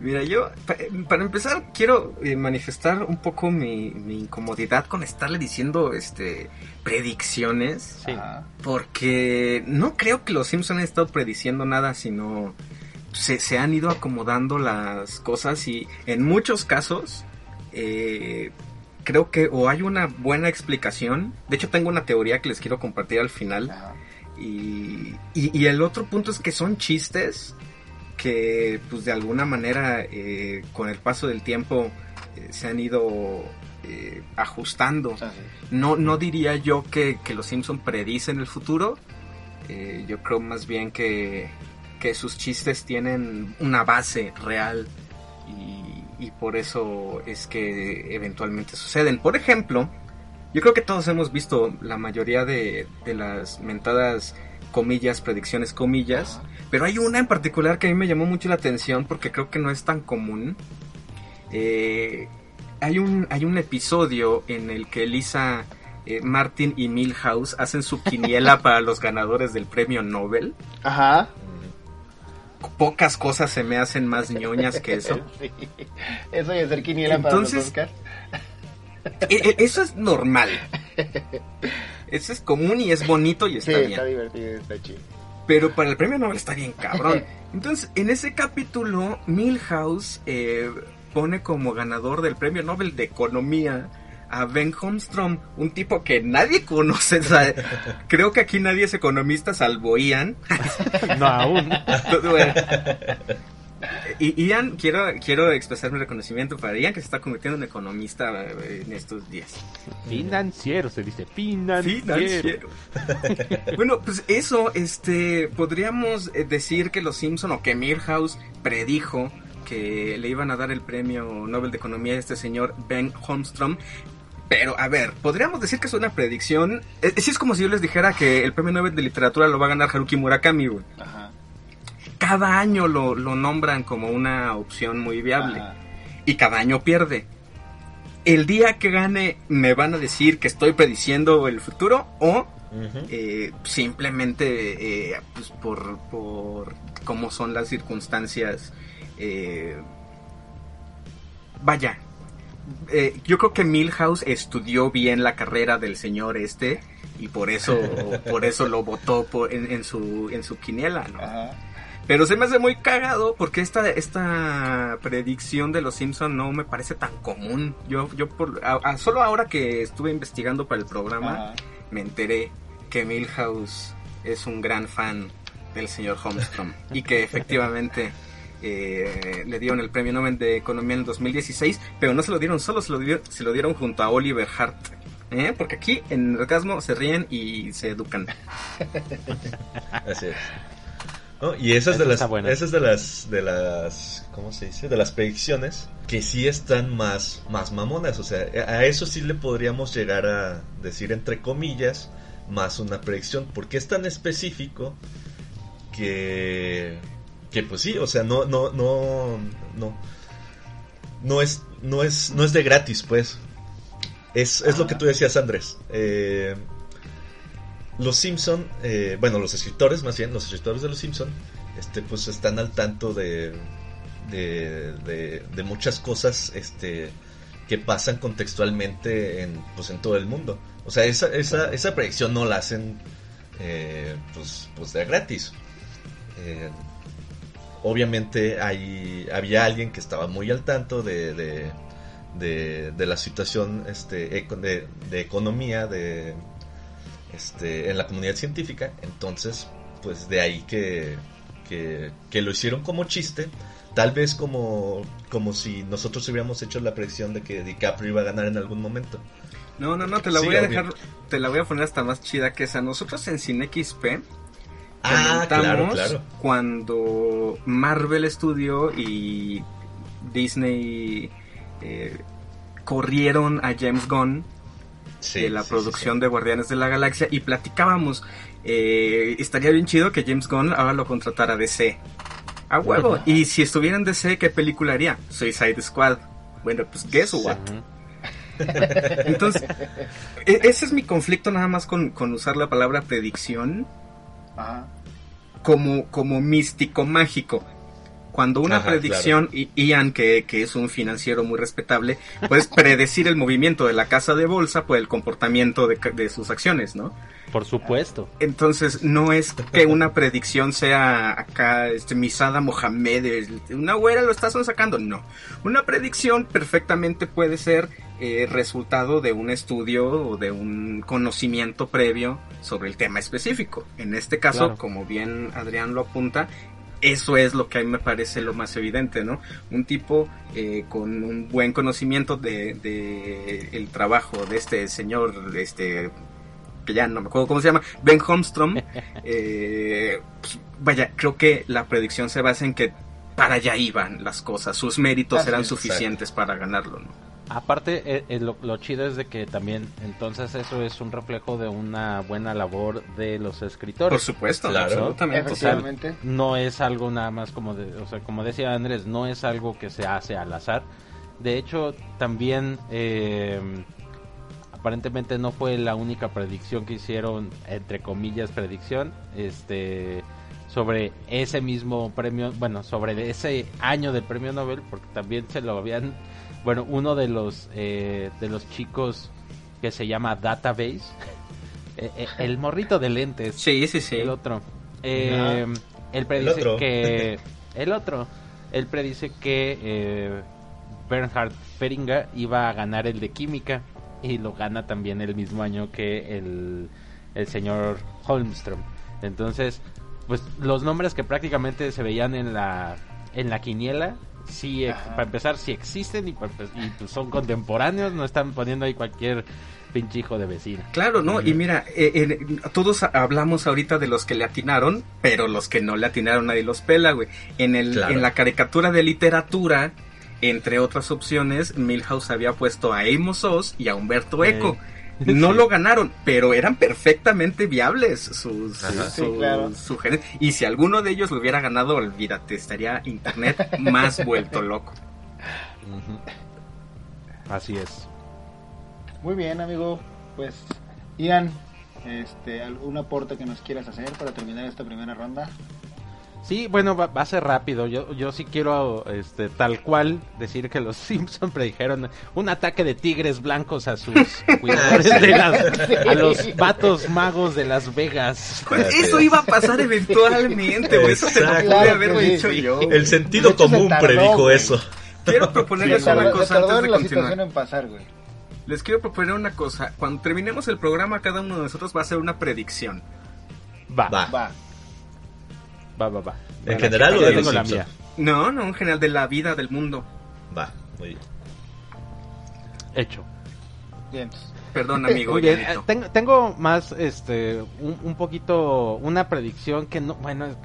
Speaker 4: Mira, yo, pa- para empezar, quiero eh, manifestar un poco mi, mi incomodidad con estarle diciendo este predicciones.
Speaker 5: Sí.
Speaker 4: Porque no creo que los Simpsons hayan estado prediciendo nada, sino se, se han ido acomodando las cosas y en muchos casos eh, creo que o hay una buena explicación. De hecho, tengo una teoría que les quiero compartir al final. Y, y el otro punto es que son chistes que pues de alguna manera eh, con el paso del tiempo eh, se han ido eh, ajustando.
Speaker 3: Ah, sí.
Speaker 4: No, no diría yo que, que los Simpson predicen el futuro. Yo creo más bien que, que sus chistes tienen una base real y, y por eso es que eventualmente suceden. Por ejemplo, yo creo que todos hemos visto la mayoría de, de las mentadas comillas, predicciones comillas, pero hay una en particular que a mí me llamó mucho la atención porque creo que no es tan común. Eh, hay, un, hay un episodio en el que Lisa, eh, Martin y Milhouse hacen su quiniela [LAUGHS] para los ganadores del premio Nobel.
Speaker 3: Ajá.
Speaker 4: Pocas cosas se me hacen más ñoñas que eso. [LAUGHS]
Speaker 3: Sí. Eso y hacer quiniela
Speaker 4: Entonces-
Speaker 3: para los.
Speaker 4: E- e- eso es normal. [LAUGHS] Eso es común y es bonito y
Speaker 3: Sí,
Speaker 4: está bien.
Speaker 3: está divertido, está chido.
Speaker 4: Pero para el premio Nobel está bien cabrón. [LAUGHS] Entonces, en ese capítulo, Milhouse eh, pone como ganador del premio Nobel de Economía a Ben Holmstrom, un tipo que nadie conoce. o sea, [LAUGHS] creo que aquí nadie es economista salvo Ian. [LAUGHS]
Speaker 5: No, aún.
Speaker 4: Bueno. Y Ian, quiero, quiero expresar mi reconocimiento para Ian, que se está convirtiendo en economista eh, en estos días.
Speaker 5: Financiero, se dice. Financiero.
Speaker 4: Financiero. [LAUGHS] bueno, pues eso, este, podríamos eh, decir que los Simpson o que Milhouse predijo que le iban a dar el premio Nobel de Economía a este señor Ben Holmstrom. Pero, a ver, podríamos decir que es una predicción. Eh, sí es como si yo les dijera que el premio Nobel de Literatura lo va a ganar Haruki Murakami, güey.
Speaker 3: Ajá.
Speaker 4: Cada año lo, lo nombran como una opción muy viable
Speaker 3: Ajá.
Speaker 4: y cada año pierde. El día que gane me van a decir que estoy prediciendo el futuro o eh, simplemente eh, pues por, por cómo son las circunstancias. eh, vaya, eh, yo creo que Milhouse estudió bien la carrera del señor este y por eso [LAUGHS] por eso lo votó por- en, en su en su quiniela, ¿no?
Speaker 3: Ajá.
Speaker 4: Pero se me hace muy cagado porque esta, esta predicción de los Simpson no me parece tan común. Yo, yo por, a- a- solo ahora que estuve investigando para el programa,
Speaker 3: Ajá.
Speaker 4: me enteré que Milhouse es un gran fan del señor Holmstrom [LAUGHS] y que efectivamente eh, le dieron el premio Nobel de Economía en el 2016, pero no se lo dieron solo, se lo, dio- se lo dieron junto a Oliver Hart. ¿eh? Porque aquí en el orgasmo se ríen y se educan. [LAUGHS]
Speaker 6: Así es. No, y esas
Speaker 5: Esa
Speaker 6: de las, esas de las, de las, ¿cómo se dice? De las predicciones que sí están más, más mamonas. O sea, a eso sí le podríamos llegar a decir entre comillas más una predicción, porque es tan específico que, que pues sí, o sea, no, no, no, no, no es, no es, no es de gratis, pues. Es, es lo que tú decías, Andrés. Eh, los Simpson, eh, bueno, los escritores, más bien, los escritores de los Simpson, este, pues están al tanto de, de, de, de muchas cosas, este, que pasan contextualmente en, pues, en todo el mundo. O sea, esa, esa, esa predicción no la hacen, eh, pues, pues de gratis. Eh, obviamente hay, había alguien que estaba muy al tanto de, de, de, de la situación este, de, de economía de, este, en la comunidad científica. Entonces, pues de ahí que, que, que lo hicieron como chiste. Tal vez como, como si nosotros hubiéramos hecho la predicción de que DiCaprio iba a ganar en algún momento.
Speaker 4: No, no, no, te la
Speaker 6: Sí,
Speaker 4: voy a
Speaker 6: obvio.
Speaker 4: dejar, te la voy a poner hasta más chida que esa. Nosotros en CineXP
Speaker 6: Ah, claro.
Speaker 4: cuando Marvel Studio y Disney eh, corrieron a James Gunn
Speaker 6: Sí,
Speaker 4: de la
Speaker 6: sí,
Speaker 4: producción de Guardianes de la Galaxia y platicábamos, eh, estaría bien chido que James Gunn ahora lo contratara DC. A huevo. Y si estuviera en DC, ¿qué película haría? Suicide Squad. Bueno, pues guess what. [LAUGHS] Entonces, e- ese es mi conflicto nada más con, con usar la palabra predicción
Speaker 3: Ajá.
Speaker 4: como, como místico mágico. Cuando una
Speaker 6: Ajá,
Speaker 4: predicción, y Ian, que, que es un financiero muy respetable, puedes [LAUGHS] predecir el movimiento de la casa de bolsa por el comportamiento de, de sus acciones, ¿no?
Speaker 5: Por supuesto.
Speaker 4: Entonces, no es que una predicción sea acá, este, Misada Mohamed, una güera lo estás sacando, no. Una predicción perfectamente puede ser eh, resultado de un estudio o de un conocimiento previo sobre el tema específico. En este caso,
Speaker 5: Claro.
Speaker 4: como bien Adrián lo apunta, eso es lo que a mí me parece lo más evidente, ¿no? Un tipo eh, con un buen conocimiento de, de el trabajo de este señor, este que ya no me acuerdo cómo se llama, Ben Holmstrom. [LAUGHS] eh, pues, vaya, creo que la predicción se basa en que para allá iban las cosas, sus méritos eran
Speaker 3: es,
Speaker 4: suficientes para ganarlo, ¿no?
Speaker 5: Aparte, eh, eh, lo, lo chido es de que también, entonces eso es un reflejo de una buena labor de los escritores.
Speaker 4: Por supuesto,
Speaker 6: Claro.
Speaker 4: absolutamente.
Speaker 5: O sea,
Speaker 3: Efectivamente.
Speaker 5: no es algo nada más como de, o sea, como decía Andrés, no es algo que se hace al azar. De hecho, también eh, aparentemente no fue la única predicción que hicieron, entre comillas, predicción, este sobre ese mismo premio, bueno, sobre ese año del premio Nobel, porque también se lo habían, bueno, uno de los eh, de los chicos que se llama Database, [LAUGHS] eh, eh, el morrito de lentes,
Speaker 4: Sí, sí, sí.
Speaker 5: el otro. Eh, él predice
Speaker 6: otro.
Speaker 5: que. [LAUGHS] El otro. Él predice que eh, Bernhard Feringa iba a ganar el de química. Y lo gana también el mismo año que el, el señor Holmström. Entonces, pues los nombres que prácticamente se veían en la, en la quiniela. Ex-
Speaker 3: Ajá.
Speaker 5: para empezar, sí existen y, y, pues, son contemporáneos. No están poniendo ahí cualquier pinche hijo de vecino.
Speaker 4: Claro, ¿no? Y mira, eh, eh, todos hablamos ahorita de los que le atinaron, pero los que no le atinaron nadie los pela, güey. En, el,
Speaker 6: Claro.
Speaker 4: en la caricatura de literatura, entre otras opciones, Milhouse había puesto a Amos Oz y a Humberto
Speaker 5: Eh,
Speaker 4: Eco. No
Speaker 5: sí.
Speaker 4: lo ganaron, pero eran perfectamente viables sus.
Speaker 3: Sí,
Speaker 4: sus
Speaker 3: claro.
Speaker 4: Y si alguno de ellos lo hubiera ganado, olvídate, estaría internet [LAUGHS] más vuelto loco.
Speaker 5: Así es.
Speaker 3: Muy bien, amigo. Pues, Ian, este, ¿algún aporte que nos quieras hacer para terminar esta primera ronda?
Speaker 5: Sí, bueno, va, va a ser rápido. Yo, yo sí quiero, este, tal cual, decir que los [LAUGHS] Simpson predijeron un ataque de tigres blancos a sus [LAUGHS] cuidadores de las, a los vatos magos de Las Vegas.
Speaker 4: Pues eso
Speaker 6: es.
Speaker 4: iba a pasar eventualmente, güey. Eso te lo pude haber
Speaker 3: sí,
Speaker 4: dicho
Speaker 3: sí.
Speaker 4: yo.
Speaker 6: El sentido
Speaker 3: hecho,
Speaker 6: común
Speaker 3: tardó,
Speaker 6: predijo
Speaker 3: güey.
Speaker 6: eso.
Speaker 4: Quiero proponerles
Speaker 3: tardó,
Speaker 4: una cosa antes de
Speaker 3: la
Speaker 4: continuar.
Speaker 3: en pasar, güey.
Speaker 4: Les quiero proponer una cosa. Cuando terminemos el programa, cada uno de nosotros va a hacer una predicción.
Speaker 5: Va,
Speaker 6: Va.
Speaker 3: Va.
Speaker 5: Va, va, va.
Speaker 6: En general o de los
Speaker 5: la mía.
Speaker 4: No, no, en general de la vida, del mundo.
Speaker 6: Va, muy bien.
Speaker 5: Hecho.
Speaker 3: Bien.
Speaker 4: Perdón, amigo.
Speaker 5: Muy bien,
Speaker 4: Yanito.
Speaker 5: eh, tengo, tengo más, este, un, un poquito, una predicción que no, bueno, es-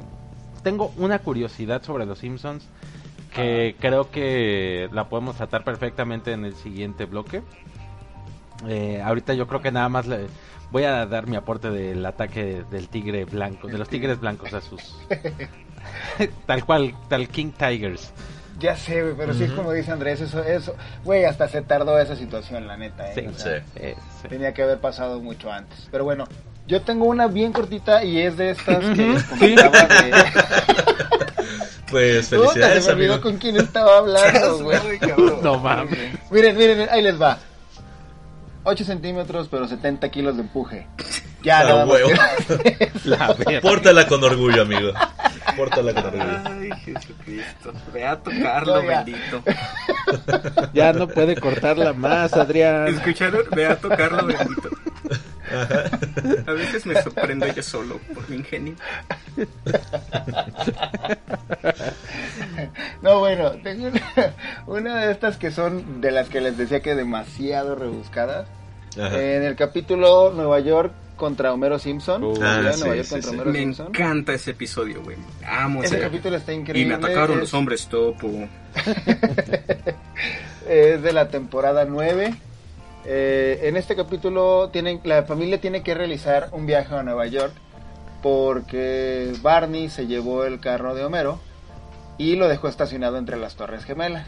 Speaker 5: tengo una curiosidad sobre los Simpsons que creo que la podemos tratar perfectamente en el siguiente bloque. Eh, ahorita yo creo que nada más le voy a dar mi aporte del ataque del tigre blanco, de los tigres blancos a sus, [LAUGHS] tal cual, tal King Tigers.
Speaker 3: Ya sé, güey, pero sí es como dice Andrés, eso, eso, güey, hasta se tardó esa situación, la neta, ¿eh?
Speaker 5: Sí,
Speaker 3: O sea,
Speaker 6: Sí.
Speaker 5: Sí.
Speaker 3: Tenía que haber pasado mucho antes. Pero bueno, yo tengo una bien cortita y es de estas que comentaba de... [LAUGHS]
Speaker 6: Pues
Speaker 3: Puta,
Speaker 6: felicidades,
Speaker 3: se me olvidó
Speaker 6: amigo.
Speaker 3: con quién estaba hablando, güey.
Speaker 5: No mames.
Speaker 3: Miren, miren, ahí les va. 8 centímetros, pero 70 kilos de empuje. [LAUGHS] Ya, nada más
Speaker 6: huevo.
Speaker 3: que- [LAUGHS]
Speaker 5: La. [LAUGHS]
Speaker 6: Pórtala con orgullo, amigo. Pórtala con orgullo.
Speaker 4: Ay, Jesucristo. Ve a tocarlo,
Speaker 3: No, ya.
Speaker 4: bendito.
Speaker 5: Ya no puede cortarla más, Adrián.
Speaker 4: ¿Escucharon? Ve a tocarlo, bendito. [LAUGHS] A veces me sorprendo yo solo por mi ingenio.
Speaker 3: No, bueno, tengo una, una de estas que son de las que les decía que demasiado rebuscadas.
Speaker 6: Ajá.
Speaker 3: En el capítulo Nueva York contra Homero Simpson.
Speaker 5: Uh,
Speaker 3: la ciudad de Nueva
Speaker 6: sí,
Speaker 3: York
Speaker 6: sí,
Speaker 3: contra
Speaker 6: sí.
Speaker 3: Homero
Speaker 4: Me
Speaker 3: Simpson.
Speaker 4: encanta ese episodio, güey. Amo
Speaker 3: Ese
Speaker 4: ese
Speaker 3: capítulo está
Speaker 4: Y
Speaker 3: increíble.
Speaker 4: me atacaron
Speaker 3: es-
Speaker 4: los hombres topo. [LAUGHS]
Speaker 3: es de la temporada 9. Eh, en este capítulo tienen, la familia tiene que realizar un viaje a Nueva York porque Barney se llevó el carro de Homero y lo dejó estacionado entre las Torres Gemelas.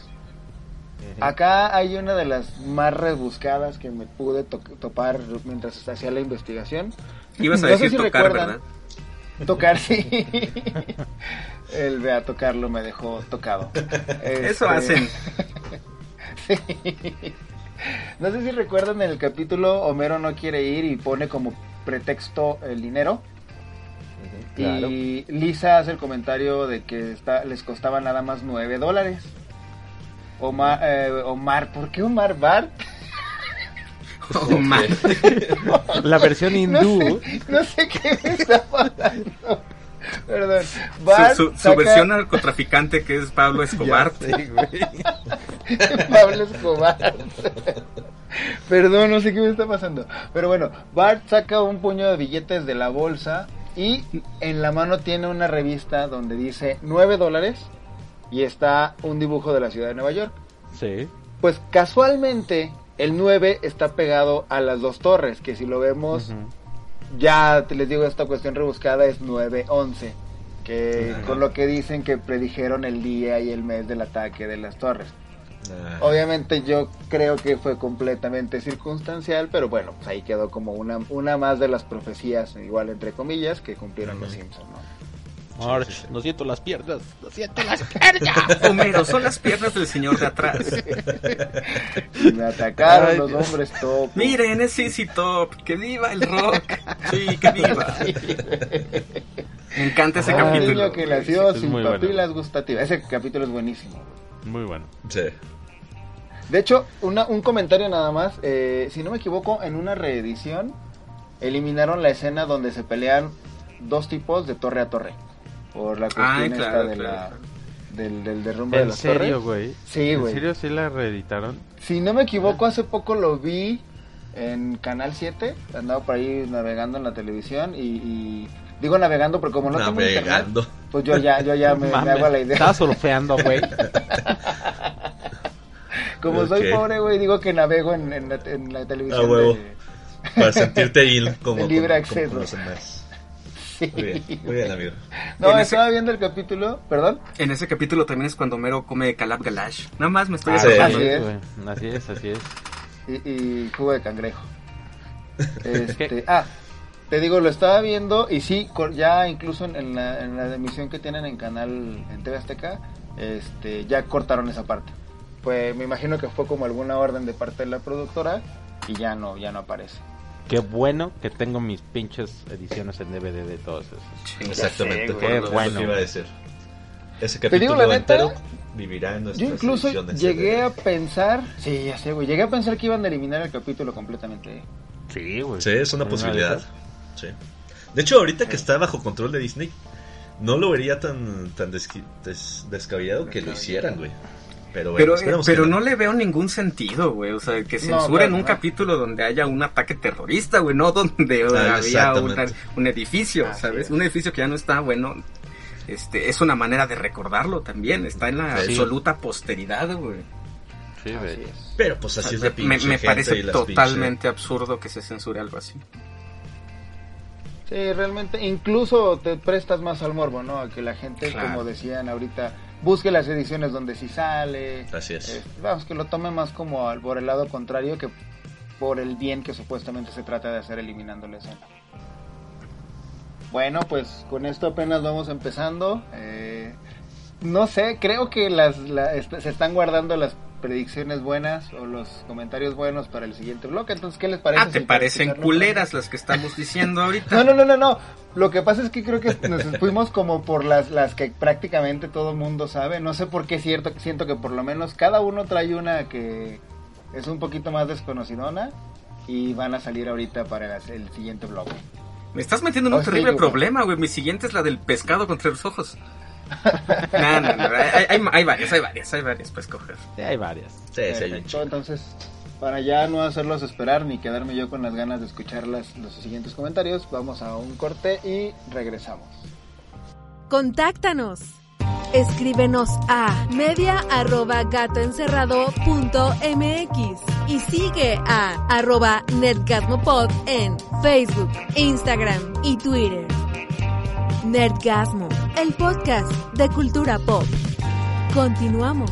Speaker 3: Acá hay una de las más rebuscadas que me pude to- topar mientras hacía la investigación.
Speaker 4: Ibas a
Speaker 3: No
Speaker 4: decir
Speaker 3: si
Speaker 4: tocar,
Speaker 3: recuerdan.
Speaker 4: ¿verdad?
Speaker 3: Tocar, sí. [LAUGHS] El ve a tocarlo me dejó tocado.
Speaker 4: Eso
Speaker 3: Este,
Speaker 4: hacen. [LAUGHS]
Speaker 3: Sí. [LAUGHS] No sé si recuerdan en el capítulo Homero no quiere ir y pone como pretexto el dinero.
Speaker 5: Claro.
Speaker 3: Y Lisa hace el comentario de que está, les costaba nada más 9 dólares. Omar, eh, Omar, ¿por qué Omar Bart? [LAUGHS]
Speaker 4: Man. [LAUGHS]
Speaker 5: La versión
Speaker 3: No
Speaker 5: hindú.
Speaker 3: sé, no sé qué me está pasando. Perdón. Bart
Speaker 4: Su, su- su
Speaker 3: saca-
Speaker 4: versión narcotraficante que es Pablo [LAUGHS] Escobar.
Speaker 5: Sé. [LAUGHS]
Speaker 3: Pablo Escobar. Perdón, no sé qué me está pasando. Pero bueno, Bart saca un puño de billetes de la bolsa y en la mano tiene una revista donde dice 9 dólares y está un dibujo de la ciudad de Nueva York.
Speaker 5: Sí.
Speaker 3: Pues casualmente el 9 está pegado a las dos torres, que si lo vemos. Ya te les digo, esta cuestión rebuscada es 9-11, que
Speaker 6: Ajá.
Speaker 3: con lo que dicen que predijeron el día y el mes del ataque de las torres.
Speaker 6: Ah,
Speaker 3: Obviamente yo creo que fue completamente circunstancial, pero bueno, pues ahí quedó como una, una más de las profecías, igual entre comillas, que cumplieron los. Simpsons, ¿no?
Speaker 5: March, no siento las piernas. No siento las piernas. [LAUGHS]
Speaker 4: Homero, son las piernas del señor de atrás.
Speaker 3: Y [LAUGHS] me atacaron
Speaker 5: Ay,
Speaker 3: los
Speaker 5: Dios.
Speaker 3: hombres topo.
Speaker 4: Miren, es CC Top. Que viva el rock. Sí, que viva. Me encanta ese
Speaker 3: Un
Speaker 4: capítulo.
Speaker 3: niño que nació
Speaker 5: Es
Speaker 3: sin
Speaker 5: muy bueno.
Speaker 3: papilas gustativas. Ese capítulo es buenísimo.
Speaker 5: Muy bueno.
Speaker 6: sí.
Speaker 3: De hecho, una- un comentario nada más. eh, si no me equivoco, en una reedición eliminaron la escena donde se pelean dos tipos de torre a torre. Por la cuestión
Speaker 4: Ah,
Speaker 3: esta
Speaker 4: claro,
Speaker 3: de
Speaker 4: claro.
Speaker 3: la, del, del derrumbe de
Speaker 5: ¿En
Speaker 3: las
Speaker 5: serio,
Speaker 3: torres.
Speaker 5: güey?
Speaker 3: Sí,
Speaker 5: ¿En serio sí la reeditaron?
Speaker 3: Si no me equivoco, hace poco lo vi en Canal 7. Andaba por ahí navegando en la televisión y, y- digo navegando porque como no tengo internet,
Speaker 6: Navegando.
Speaker 3: pues yo ya, yo ya [LAUGHS] me, me
Speaker 5: Mames,
Speaker 3: hago la idea.
Speaker 5: Estaba surfeando, güey. [LAUGHS]
Speaker 3: Como soy
Speaker 6: Ok.
Speaker 3: pobre, güey, digo que navego en, en la, en la televisión.
Speaker 6: A huevo.
Speaker 3: de-
Speaker 6: Para sentirte ahí como, [LAUGHS]
Speaker 3: libre
Speaker 6: como- como
Speaker 3: acceso.
Speaker 6: con los demás.
Speaker 3: Sí.
Speaker 6: Muy bien, muy bien, amigo. [LAUGHS]
Speaker 3: No,
Speaker 4: En ese-
Speaker 3: estaba viendo el capítulo, perdón.
Speaker 4: En ese capítulo también es cuando Homero come Calab Galash. Nada más me estoy
Speaker 5: Ah.
Speaker 3: Así es.
Speaker 5: Así es, así es.
Speaker 3: Y, y jugo de cangrejo. [LAUGHS] Este, ah, te digo, lo estaba viendo y sí, ya incluso en, en la, en la emisión que tienen en canal en TV Azteca, este, ya cortaron esa parte. Pues me imagino que fue como alguna orden de parte de la productora y ya no, ya no aparece.
Speaker 5: Qué bueno que tengo mis pinches ediciones en DVD de todos esos.
Speaker 4: Sí.
Speaker 6: Exactamente.
Speaker 3: sé,
Speaker 5: Qué
Speaker 6: que
Speaker 5: bueno.
Speaker 6: iba a decir. Ese capítulo
Speaker 3: la neta,
Speaker 6: entero vivirá en nuestras
Speaker 3: Yo incluso llegué a pensar, sí, ya sé, güey, llegué a pensar que iban a eliminar el capítulo completamente.
Speaker 5: Sí, güey.
Speaker 6: Sí, es una posibilidad. Sí. De hecho, ahorita que está bajo control de Disney, no lo vería tan, tan des- descabellado que lo hicieran, güey. Pero bueno,
Speaker 4: Pero, eh,
Speaker 6: que
Speaker 4: no le veo ningún sentido, güey. O sea, que
Speaker 3: No,
Speaker 4: censuren un
Speaker 3: no.
Speaker 4: capítulo donde haya un ataque terrorista, güey, no donde
Speaker 6: Ah,
Speaker 4: había una- un edificio, ¿sabes?
Speaker 3: es.
Speaker 4: Un edificio que ya no está, bueno. Este, es una manera de recordarlo también. Está en la
Speaker 6: Sí.
Speaker 4: absoluta posteridad, güey.
Speaker 5: Sí.
Speaker 6: Pero pues así es la
Speaker 4: me,
Speaker 6: pinche
Speaker 4: me
Speaker 6: gente
Speaker 4: parece
Speaker 6: y las
Speaker 4: totalmente absurdo que se censure algo así.
Speaker 3: Sí, realmente, incluso te prestas más al morbo, ¿no? A que la gente,
Speaker 4: Claro.
Speaker 3: como decían ahorita, busque las ediciones donde sí sale.
Speaker 6: Así es.
Speaker 3: Eh, vamos, que lo tome más como al, por el lado contrario que por el bien que supuestamente se trata de hacer eliminando la escena. Bueno, pues con esto apenas vamos empezando. Eh, no sé, creo que las, la- se están guardando las predicciones buenas o los comentarios buenos para el siguiente bloque. Entonces, ¿qué les parece?
Speaker 4: Ah, ¿te
Speaker 3: si
Speaker 4: parecen culeras las que estamos diciendo ahorita?
Speaker 3: no, no, no, no, no. Lo que pasa es que creo que nos fuimos como por las, las que prácticamente todo el mundo sabe. No sé por qué cierto, siento que por lo menos cada uno trae una que es un poquito más desconocidona y van a salir ahorita para el siguiente bloque.
Speaker 4: Me estás metiendo en un
Speaker 3: Oh,
Speaker 4: terrible problema, güey. Mi siguiente es la del pescado contra los ojos. [LAUGHS] no, no, no. Hay, hay, hay varias, hay varias, hay varias para escoger.
Speaker 5: Sí, hay varias.
Speaker 6: Sí, sí, hay un
Speaker 3: entonces, para ya no hacerlos esperar ni quedarme yo con las ganas de escuchar las, los siguientes comentarios, vamos a un corte y regresamos.
Speaker 1: Contáctanos. Escríbenos a media@gatoencerrado.mx y sigue a arroba netgasmopod en Facebook, Instagram y Twitter. Nerdgasmo, el podcast de cultura pop. Continuamos.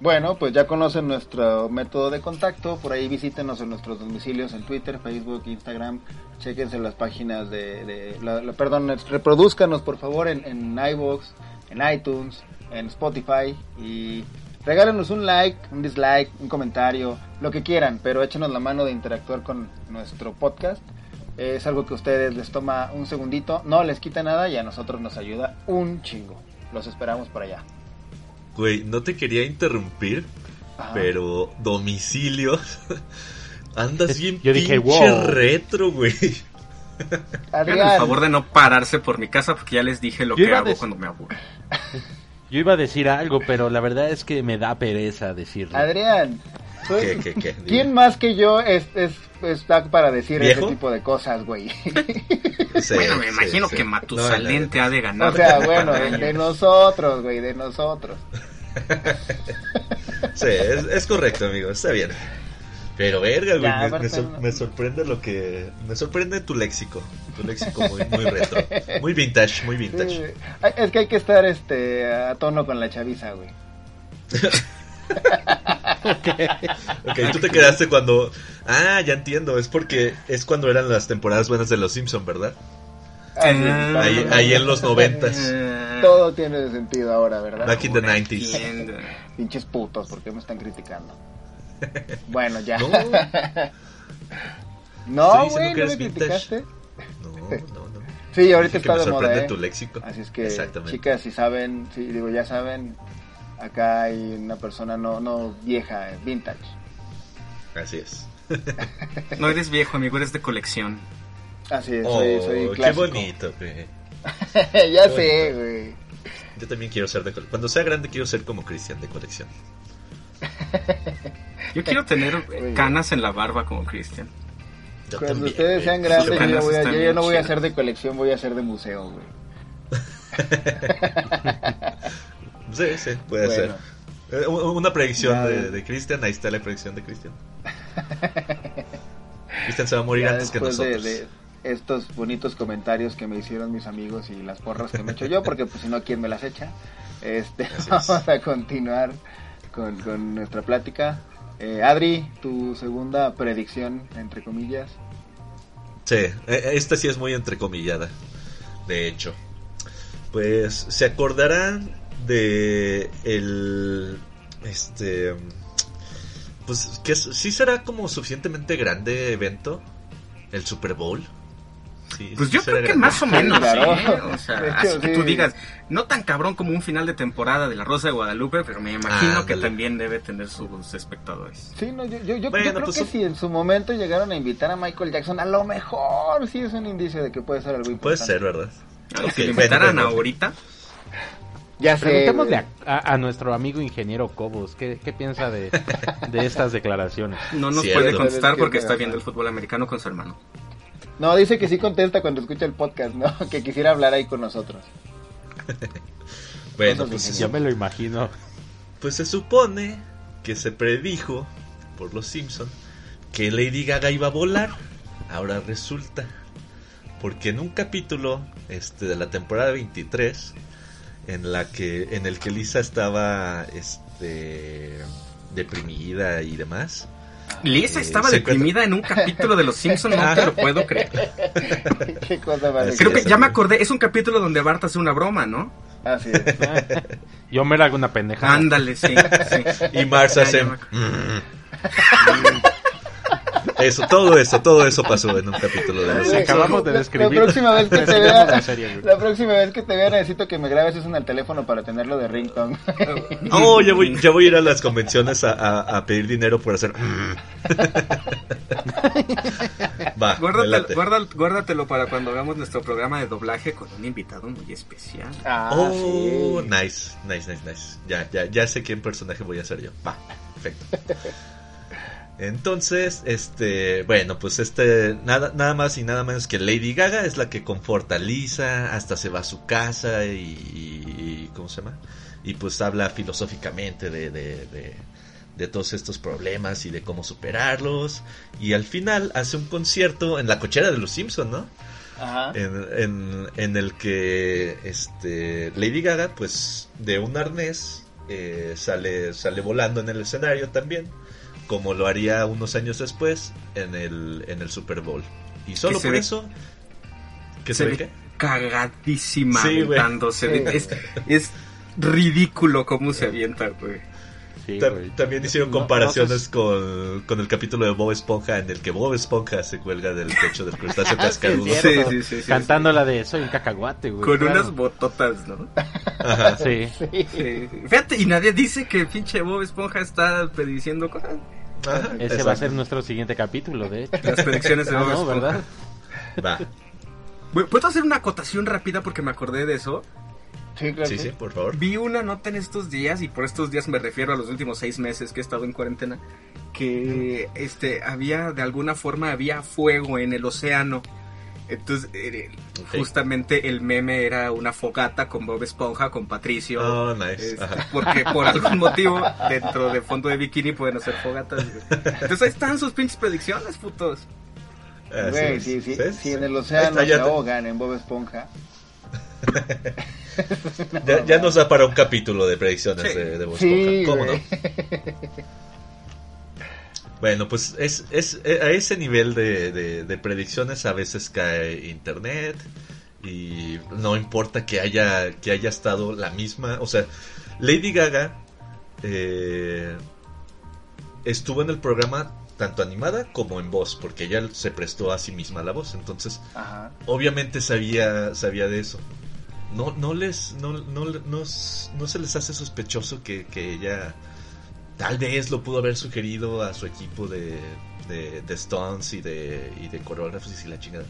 Speaker 3: Bueno, pues ya conocen nuestro método de contacto. Por ahí visítenos en nuestros domicilios en Twitter, Facebook, Instagram. Chequense las páginas de. perdón, reproduzcanos por favor en, en iVoox, en iTunes, en Spotify. Y regálenos un like, un dislike, un comentario, lo que quieran. Pero échenos la mano de interactuar con nuestro podcast. Es algo que a ustedes les toma un segundito, no les quita nada y a nosotros nos ayuda un chingo. Los esperamos por allá.
Speaker 6: Güey, no te quería interrumpir,
Speaker 3: Ajá.
Speaker 6: pero domicilios [LAUGHS] Andas bien
Speaker 5: Yo dije,
Speaker 6: pinche
Speaker 5: wow.
Speaker 6: retro, güey. [LAUGHS]
Speaker 4: Hagan el
Speaker 3: Adrián,
Speaker 4: favor de no pararse por mi casa porque ya les dije lo
Speaker 5: Yo
Speaker 4: que hago cuando me aburro.
Speaker 5: Yo iba a decir algo, pero la verdad es que me da pereza decirlo.
Speaker 3: Adrián,
Speaker 6: ¿Qué, qué, qué? Dime.
Speaker 3: ¿quién más que yo es, es- está para decir
Speaker 6: ¿Viejo?
Speaker 3: ese tipo de cosas, güey? [LAUGHS]
Speaker 6: Sí,
Speaker 4: bueno, me imagino
Speaker 6: sí.
Speaker 4: que
Speaker 6: No,
Speaker 4: Matusalén
Speaker 6: la-
Speaker 4: te ha de ganar.
Speaker 3: o sea, bueno, [LAUGHS] de, nosotros, güey, de nosotros. [LAUGHS]
Speaker 6: Sí, es, es correcto, amigo, está bien. Pero verga, güey,
Speaker 3: Ya,
Speaker 6: me, me
Speaker 3: aparte
Speaker 6: sor-
Speaker 3: no.
Speaker 6: me sorprende lo que... Me sorprende tu léxico. Tu léxico muy, muy retro. Muy vintage, muy vintage.
Speaker 3: es que hay que estar este a tono con la chaviza, güey. [LAUGHS]
Speaker 6: Ok, tú te quedaste cuando... Ah, ya entiendo, es porque es cuando eran las temporadas buenas de Los Simpson, ¿verdad?
Speaker 3: Ay,
Speaker 4: Ah,
Speaker 6: Ahí, ahí en los noventas.
Speaker 4: Eh,
Speaker 3: Todo tiene sentido ahora, ¿verdad?
Speaker 6: Back in the
Speaker 4: ahora
Speaker 6: 90s.
Speaker 4: entiendo.
Speaker 3: Pinches putos, ¿por qué me están criticando? [LAUGHS] Bueno, ya.
Speaker 6: No. [LAUGHS]
Speaker 3: No, güey, ¿no me criticaste?
Speaker 6: No, no, no.
Speaker 3: Sí, ahorita está de moda,
Speaker 6: sorprende
Speaker 3: ¿eh?
Speaker 6: tu léxico.
Speaker 3: Así es que,
Speaker 6: Exactamente.
Speaker 3: chicas, si saben, si digo, ya saben, acá hay una persona no, no vieja, vintage.
Speaker 6: Así es. [LAUGHS]
Speaker 4: No eres viejo, amigo, eres de colección.
Speaker 3: Así es,
Speaker 6: Oh,
Speaker 3: soy, soy
Speaker 6: qué
Speaker 3: clásico.
Speaker 6: bonito, güey. [LAUGHS]
Speaker 3: ya
Speaker 6: Qué
Speaker 3: sé,
Speaker 6: bonito.
Speaker 3: güey.
Speaker 6: Yo también quiero ser de colección. Cuando sea grande quiero ser como Cristian de colección.
Speaker 4: Yo quiero tener [LAUGHS]
Speaker 3: bien.
Speaker 4: canas en la barba como Cristian.
Speaker 3: Cuando
Speaker 6: también,
Speaker 3: ustedes
Speaker 6: güey.
Speaker 3: sean grandes, yo, voy a- yo ya no voy a ser de colección, voy a ser de museo, güey.
Speaker 6: Sí, sí, puede
Speaker 3: Bueno.
Speaker 6: ser. Eh, Una predicción
Speaker 3: Ya,
Speaker 6: de,
Speaker 3: de-
Speaker 6: Cristian, ahí está la predicción de Cristian. Cristian se va a morir
Speaker 3: Ya
Speaker 6: antes que
Speaker 3: después de,
Speaker 6: nosotros.
Speaker 3: de estos bonitos comentarios que me hicieron mis amigos y las porras que me echo yo, porque pues si no, ¿quién me las echa? Este,
Speaker 6: Así [LAUGHS] es.
Speaker 3: vamos a continuar con, con nuestra plática. Eh, Adri, tu segunda predicción, entre comillas.
Speaker 6: Sí, eh, esta sí es muy entrecomillada. De hecho, pues se acordarán de el este pues que es- sí será como suficientemente grande evento el Super Bowl. Sí,
Speaker 4: Pues
Speaker 6: sí
Speaker 4: yo creo que más o menos,
Speaker 3: claro.
Speaker 4: ¿eh? O sea, [LAUGHS]
Speaker 3: hecho,
Speaker 4: así que
Speaker 3: sí.
Speaker 4: tú digas, no tan cabrón como un final de temporada de La Rosa de Guadalupe, pero me imagino
Speaker 6: Ah,
Speaker 4: que también debe tener sus espectadores.
Speaker 3: Sí, no, yo, yo, yo- yo
Speaker 6: Bueno,
Speaker 3: creo
Speaker 6: pues
Speaker 3: que si en su momento llegaron a invitar a Michael Jackson, a lo mejor sí es un indicio de que puede ser algo
Speaker 6: Puede
Speaker 3: importante.
Speaker 6: ser, ¿verdad?
Speaker 4: Claro,
Speaker 6: Ok,
Speaker 4: si le invitaran ahorita,
Speaker 3: Ya sé.
Speaker 5: Preguntémosle a, a- a nuestro amigo ingeniero Cobos, ¿qué, qué piensa de, de estas declaraciones?
Speaker 4: no nos
Speaker 6: Cierto.
Speaker 4: puede contestar
Speaker 3: Es que
Speaker 4: porque
Speaker 3: es
Speaker 4: está viendo el fútbol americano con su hermano.
Speaker 3: No, dice que sí contesta cuando escucha el podcast, ¿no? [LAUGHS] Que quisiera hablar ahí con nosotros. [LAUGHS]
Speaker 6: Bueno, pues
Speaker 5: Ya me lo imagino.
Speaker 6: pues se supone que se predijo por los Simpson que Lady Gaga iba a volar. Ahora resulta porque en un capítulo este de la temporada 23 en la que en el que Lisa estaba este deprimida y demás.
Speaker 4: Lisa
Speaker 6: Eh,
Speaker 4: estaba deprimida en un capítulo de Los Simpsons, no te lo puedo creer. [LAUGHS]
Speaker 3: Qué cosa
Speaker 6: Así
Speaker 4: Creo que
Speaker 6: es,
Speaker 4: ya me acordé, es un capítulo donde Bart hace una broma, ¿no?
Speaker 3: Así es.
Speaker 5: Yo me la hago una pendejada.
Speaker 4: Ándale, sí, sí.
Speaker 6: Y Marx
Speaker 4: Ya,
Speaker 6: hace
Speaker 4: ya me acuerdo. [LAUGHS]
Speaker 6: Eso, todo eso, todo eso pasó en un capítulo de Simpsons.
Speaker 5: acabamos de
Speaker 3: La-
Speaker 5: describir.
Speaker 3: La próxima vez que te vea,
Speaker 5: la serie,
Speaker 3: la próxima vez que te vea necesito que me grabes eso en el teléfono para tenerlo de ringtone.
Speaker 6: Oh, ya voy, ya voy a ir a las convenciones a, a- a pedir dinero por hacer. [LAUGHS] Va, me
Speaker 4: Guárdate-
Speaker 6: late.
Speaker 4: guarda- guárdatelo para cuando hagamos nuestro programa de doblaje con un invitado muy especial.
Speaker 3: Ah,
Speaker 6: Oh,
Speaker 3: sí.
Speaker 6: nice, nice, nice, nice. Ya, ya, ya sé qué personaje voy a ser yo. Va, perfecto. Entonces, este, bueno, pues este, nada, nada más y nada menos que Lady Gaga es la que conforta a Lisa, hasta se va a su casa y, y- ¿cómo se llama? Y pues habla filosóficamente de, de, de, de todos estos problemas y de cómo superarlos. Y al final hace un concierto en la cochera de los Simpson, ¿no?
Speaker 3: Ajá.
Speaker 6: en, en, en el que este Lady Gaga pues de un arnés eh, sale sale volando en el escenario también como lo haría unos años después en el en el Super Bowl y solo por
Speaker 4: ve-
Speaker 6: eso que
Speaker 4: se
Speaker 6: se ve
Speaker 4: cagadísima
Speaker 6: Sí, güey.
Speaker 4: aventándose.
Speaker 3: Sí. [LAUGHS]
Speaker 4: Es, es ridículo cómo se avienta, güey.
Speaker 5: Sí,
Speaker 6: Ta-
Speaker 5: güey.
Speaker 6: también hicieron
Speaker 5: No-
Speaker 6: comparaciones
Speaker 5: no sé-
Speaker 6: con, con el capítulo de Bob Esponja en el que Bob Esponja se cuelga del techo del crustáceo [LAUGHS]
Speaker 5: sí,
Speaker 6: cascarudo.
Speaker 4: Sí, sí, sí, sí,
Speaker 5: Cantando la de Soy un cacahuate, güey.
Speaker 4: Con
Speaker 5: claro.
Speaker 4: unas bototas, ¿no?
Speaker 6: Ajá.
Speaker 5: Sí.
Speaker 4: Sí, [LAUGHS] sí. Fíjate, y nadie dice que pinche Bob Esponja está prediciendo cosas.
Speaker 6: Ajá,
Speaker 5: Ese
Speaker 6: exacto.
Speaker 5: va a ser nuestro siguiente capítulo, de hecho.
Speaker 4: Las predicciones de
Speaker 5: Ah,
Speaker 4: Bob
Speaker 5: no,
Speaker 4: Esponja.
Speaker 5: ¿verdad?
Speaker 6: Va.
Speaker 4: ¿Puedo hacer una acotación rápida porque me acordé de eso?
Speaker 3: Sí, claro.
Speaker 6: Sí, sí, por favor.
Speaker 4: Vi una nota en estos días, y por estos días me refiero a los últimos seis meses que he estado en cuarentena, que este había, de alguna forma, había fuego en el océano. Entonces, eh, justamente el meme era una fogata con Bob Esponja, con Patricio.
Speaker 6: Oh, nice.
Speaker 4: Este, porque por algún [LAUGHS] motivo dentro de fondo de bikini pueden hacer fogatas. Entonces ahí están sus pinches predicciones, putos.
Speaker 3: Güey,
Speaker 6: es.
Speaker 3: sí, sí,
Speaker 6: ¿Ves?
Speaker 3: si en el océano
Speaker 6: está,
Speaker 3: se ahogan en Bob Esponja. [LAUGHS] [LAUGHS]
Speaker 6: ya- ya nos da para un capítulo de predicciones
Speaker 4: Sí.
Speaker 6: de, de Bob
Speaker 3: Sí.
Speaker 6: ¿Cómo no? Bueno, pues es, es eh, a ese nivel de, de- de predicciones a veces cae internet y no importa que haya que haya estado la misma, o sea, Lady Gaga eh, estuvo en el programa tanto animada como en voz, porque ella se prestó a sí misma la voz, entonces
Speaker 3: Ajá.
Speaker 6: obviamente sabía sabía de eso. No no les no, no, no, no se les hace sospechoso que, que ella tal vez lo pudo haber sugerido a su equipo de, de, de Stones y de, y de coreógrafos y la chingada.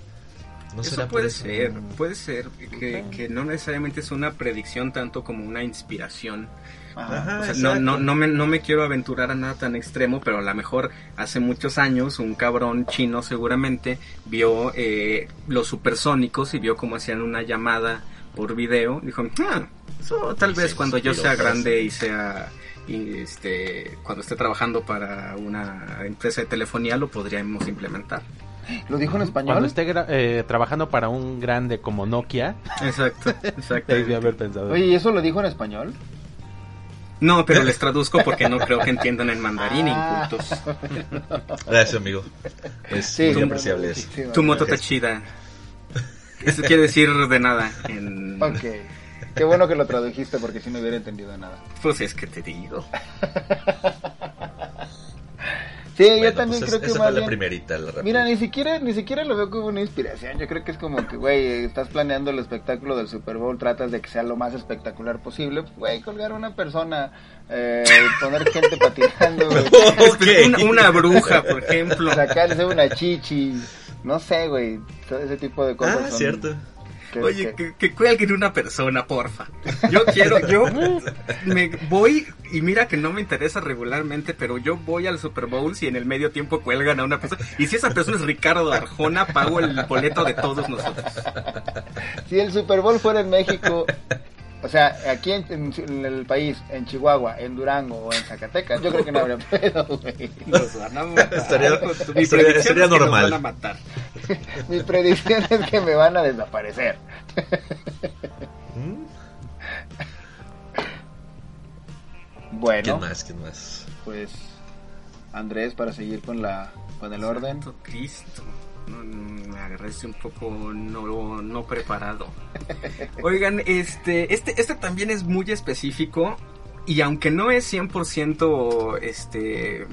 Speaker 6: No
Speaker 4: eso
Speaker 6: será
Speaker 4: puede
Speaker 6: eso?
Speaker 4: ser, puede ser que, que no necesariamente es una predicción tanto como una inspiración.
Speaker 3: Ajá.
Speaker 6: Ajá,
Speaker 4: O sea, no, no, no, me, no me quiero aventurar a nada tan extremo, pero a lo mejor hace muchos años un cabrón chino seguramente vio eh, los supersónicos y vio cómo hacían una llamada por video. Dijo, "Ah, eso tal
Speaker 6: Y
Speaker 4: vez
Speaker 6: se
Speaker 4: cuando yo sea grande y sea y este cuando esté trabajando para una empresa de telefonía lo podríamos implementar.
Speaker 3: ¿Lo dijo en español?
Speaker 5: Cuando esté gra- eh, trabajando para un grande como Nokia,
Speaker 4: Exacto, exacto. [LAUGHS]
Speaker 5: debí haber pensado.
Speaker 3: Oye, ¿y eso lo dijo en español?
Speaker 4: No, pero les traduzco porque no creo que entiendan el mandarín,
Speaker 3: Ah.
Speaker 4: incultos. [LAUGHS]
Speaker 6: Gracias, amigo. Es
Speaker 3: Sí,
Speaker 6: muy apreciable eso.
Speaker 4: Tu moto está chida. Eso quiere decir de nada. En...
Speaker 3: Ok. Qué bueno que lo tradujiste porque si no hubiera entendido nada.
Speaker 4: Pues es que te digo.
Speaker 3: Sí,
Speaker 6: Bueno,
Speaker 3: yo también
Speaker 6: pues
Speaker 3: creo
Speaker 6: es-
Speaker 3: que
Speaker 6: esa
Speaker 3: más
Speaker 6: fue la
Speaker 3: bien-
Speaker 6: primerita. La rápida.
Speaker 3: Mira, ni siquiera, ni siquiera lo veo como una inspiración. Yo creo que es como que, güey, estás planeando el espectáculo del Super Bowl, tratas de que sea lo más espectacular posible. Pues, Güey, colgar a una persona, eh, poner gente patinando. [LAUGHS]
Speaker 4: Una, una bruja, por ejemplo.
Speaker 3: sacarse una chichi, no sé, güey, todo ese tipo de cosas.
Speaker 6: Ah,
Speaker 3: son-
Speaker 6: cierto.
Speaker 3: que-
Speaker 4: Oye,
Speaker 3: que-
Speaker 4: que, que cuelguen una persona, porfa. Yo quiero, yo me voy y mira que no me interesa regularmente, pero yo voy al Super Bowl si en el medio tiempo cuelgan a una persona. Y si esa persona es Ricardo Arjona, pago el boleto de todos nosotros.
Speaker 3: Si el Super Bowl fuera en México, o sea, aquí en, en- en el país, en Chihuahua, en Durango o en Zacatecas, yo creo que no habría [LAUGHS] pedo, güey.
Speaker 4: Nos van a matar.
Speaker 6: Estaría-
Speaker 4: Mi
Speaker 6: estaría-
Speaker 4: predicción
Speaker 6: sería
Speaker 4: es que nos
Speaker 6: normal.
Speaker 4: van a matar. [LAUGHS]
Speaker 3: Mi predicción es que me van a desaparecer.
Speaker 6: ¿Mm? [LAUGHS]
Speaker 3: Bueno,
Speaker 6: ¿Quién más? ¿Quién más?
Speaker 3: pues Andrés, para seguir con la con el orden.
Speaker 4: Santo Cristo. Me agarraste un poco no, no preparado. Oigan, este, este, este también es muy específico y aunque no es 100% este,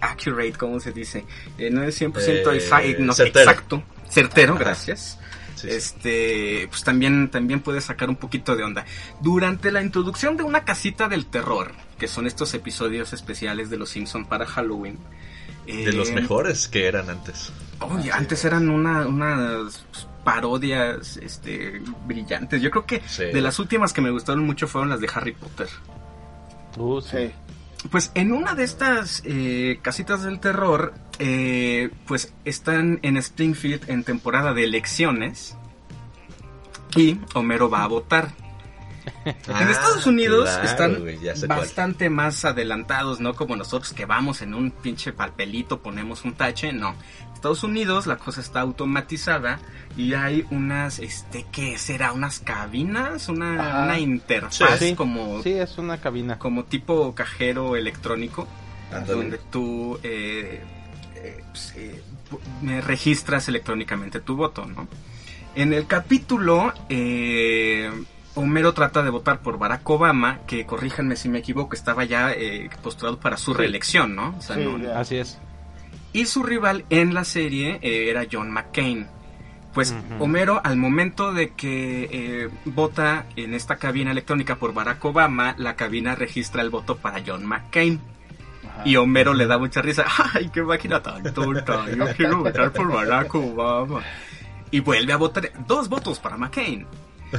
Speaker 4: accurate, como se dice, eh, no es 100%
Speaker 6: Eh,
Speaker 4: no,
Speaker 6: certero.
Speaker 4: exacto, certero,
Speaker 6: Ajá.
Speaker 4: gracias.
Speaker 6: Sí, sí.
Speaker 4: Este, pues también, también puede sacar un poquito de onda. Durante la introducción de una casita del terror, que son estos episodios especiales de Los Simpson para Halloween.
Speaker 6: De los
Speaker 4: eh,
Speaker 6: mejores que eran antes.
Speaker 4: Oye, antes eran una, unas parodias este, brillantes. Yo creo que
Speaker 6: Sí.
Speaker 4: de las últimas que me gustaron mucho fueron las de Harry Potter.
Speaker 5: Uh, sí.
Speaker 3: Sí.
Speaker 4: Pues en una de estas eh, casitas del terror, eh, pues están en Springfield en temporada de elecciones y Homero va a votar. [LAUGHS] en
Speaker 6: Ah,
Speaker 4: Estados Unidos
Speaker 6: claro,
Speaker 4: están
Speaker 6: cuál.
Speaker 4: bastante más adelantados, ¿no? Como nosotros que vamos en un pinche papelito, ponemos un tache, no. Estados Unidos la cosa está automatizada y hay unas, este, ¿qué será? Unas cabinas, una, interfaz
Speaker 5: Sí.
Speaker 4: como,
Speaker 5: Sí, es una cabina.
Speaker 4: como tipo cajero electrónico donde tú eh, eh, pues, eh, registras electrónicamente tu voto, ¿no? En el capítulo, eh, Homero trata de votar por Barack Obama, que corríjanme si me equivoco, estaba ya eh, postulado para su reelección, ¿no? O sea,
Speaker 3: Sí,
Speaker 4: no-.
Speaker 5: Así es.
Speaker 4: y su rival en la serie eh, era John McCain. Pues. Homero, al momento de que eh, vota en esta cabina electrónica por Barack Obama, la cabina registra el voto para John McCain. Y Homero le da mucha risa. [LAUGHS] ¡Ay, qué máquina tan tonta! Yo quiero votar por Barack Obama. Y vuelve a votar. Dos votos para McCain.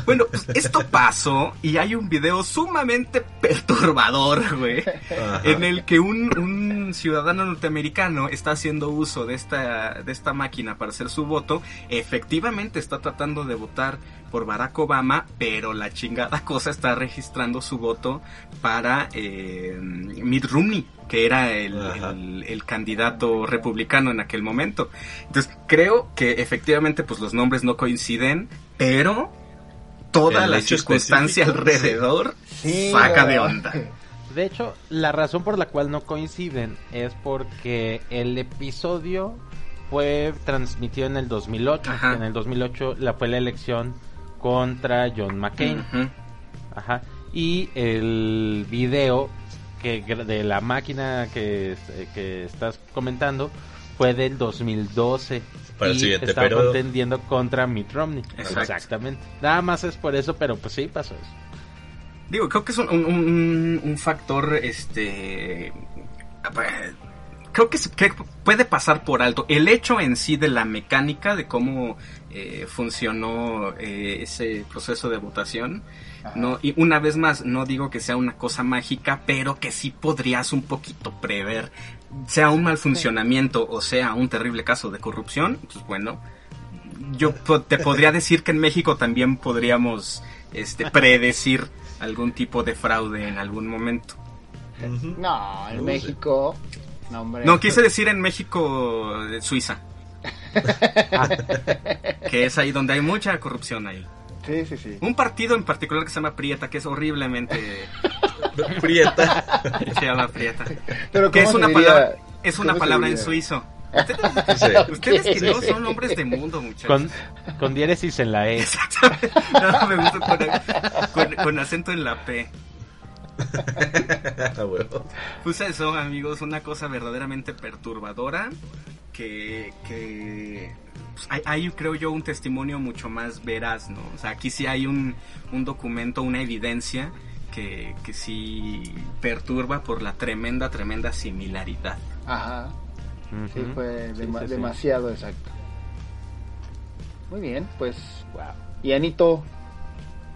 Speaker 4: Bueno, pues esto pasó y hay un video sumamente perturbador, güey,
Speaker 6: Ajá.
Speaker 4: en el que un, un ciudadano norteamericano está haciendo uso de esta, de esta máquina para hacer su voto. Efectivamente está tratando de votar por Barack Obama, pero la chingada cosa está registrando su voto para eh, Mitt Romney, que era el, el- el candidato republicano en aquel momento. Entonces creo que efectivamente pues los nombres no coinciden, pero toda
Speaker 6: El
Speaker 4: la circunstancia alrededor
Speaker 3: Sí,
Speaker 4: saca de onda.
Speaker 5: De hecho, la razón por la cual no coinciden es porque el episodio fue transmitido en el 2008.
Speaker 4: Ajá.
Speaker 5: En el 2008 la fue la elección contra John McCain. Ajá. Y el video que de la máquina que, eh, que estás comentando fue del 2012.
Speaker 6: Para el
Speaker 5: y
Speaker 6: siguiente
Speaker 5: estaba
Speaker 6: periodo.
Speaker 5: contendiendo contra Mitt Romney.
Speaker 4: Exacto.
Speaker 5: Exactamente. Nada más es por eso, pero pues sí pasó eso.
Speaker 4: Digo, creo que es un, un- factor, este... Creo que, se- que puede pasar por alto. El hecho en sí de la mecánica, de cómo eh, funcionó eh, ese proceso de votación, no y una vez más, no digo que sea una cosa mágica, pero que sí podrías un poquito prever, sea un mal funcionamiento o sea un terrible caso de corrupción, pues bueno, yo [LAUGHS] te podría decir que en México también podríamos este, predecir algún tipo de fraude en algún momento.
Speaker 3: No, en. México. No, hombre.
Speaker 4: No, quise decir en México, eh, Suiza. [LAUGHS] que es ahí donde hay mucha corrupción ahí.
Speaker 3: Sí, sí, sí.
Speaker 4: Un partido en particular que se llama Prieta, que es horriblemente... [LAUGHS]
Speaker 6: Prieta. [LAUGHS]
Speaker 4: se llama Prieta.
Speaker 3: Pero
Speaker 4: Que
Speaker 3: ¿cómo
Speaker 4: es una
Speaker 3: diría-
Speaker 4: palabra, es una palabra en suizo. [LAUGHS]
Speaker 6: Sí.
Speaker 4: Ustedes que no son hombres de mundo, muchachos.
Speaker 5: Con, con diéresis en la E.
Speaker 4: Exactamente. No, me gusta con, con- con acento en la P.
Speaker 6: Huevo.
Speaker 4: Pues eso, amigos, una cosa verdaderamente perturbadora que, que pues, hay, hay, creo yo, un testimonio mucho más veraz, ¿no? O sea, aquí sí hay un, un documento, una evidencia que, que sí perturba por la tremenda, tremenda similaridad.
Speaker 3: Ajá. Sí, fue
Speaker 5: Sí,
Speaker 3: dema-
Speaker 5: sí, sí.
Speaker 3: demasiado exacto. Muy bien, pues. Wow. Y Anito,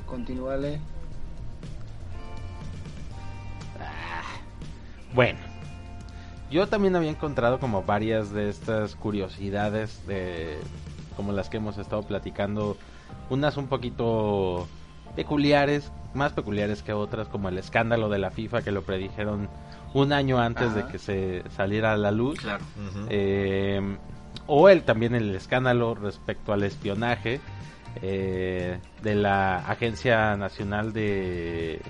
Speaker 3: continúale.
Speaker 5: Bueno, yo también había encontrado como varias de estas curiosidades de como las que hemos estado platicando, unas un poquito peculiares, más peculiares que otras, como el escándalo de la FIFA que lo predijeron un año antes de que se saliera a la luz.
Speaker 4: Claro.
Speaker 5: Eh, o el también el escándalo respecto al espionaje eh, de la Agencia Nacional de,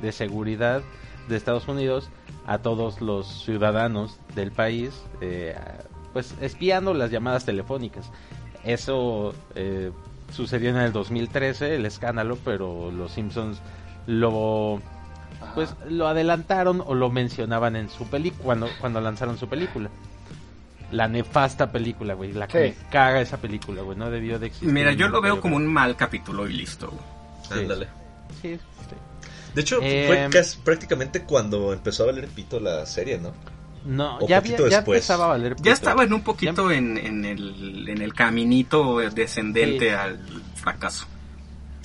Speaker 5: de Seguridad de Estados Unidos a todos los ciudadanos del país, eh, pues espiando las llamadas telefónicas. Eso eh, sucedió en el 2013, el escándalo, pero los Simpsons lo
Speaker 3: Ajá.
Speaker 5: pues lo adelantaron o lo mencionaban en su película cuando, cuando lanzaron su película. La nefasta película, güey. La que
Speaker 3: Sí.
Speaker 5: caga esa película, güey. No debió de existir.
Speaker 4: Mira, yo lo veo como un mal capítulo y listo.
Speaker 5: sí.
Speaker 6: Ándale.
Speaker 5: Sí, sí.
Speaker 6: De hecho,
Speaker 5: Eh,
Speaker 6: fue casi, prácticamente cuando empezó a valer pito la serie, ¿no?
Speaker 5: No,
Speaker 6: O
Speaker 5: ya,
Speaker 6: poquito
Speaker 5: había, ya
Speaker 6: después.
Speaker 5: empezaba a valer
Speaker 4: Ya
Speaker 5: pito.
Speaker 4: estaba en un poquito en, en, el, en el caminito descendente
Speaker 5: Sí.
Speaker 4: al fracaso.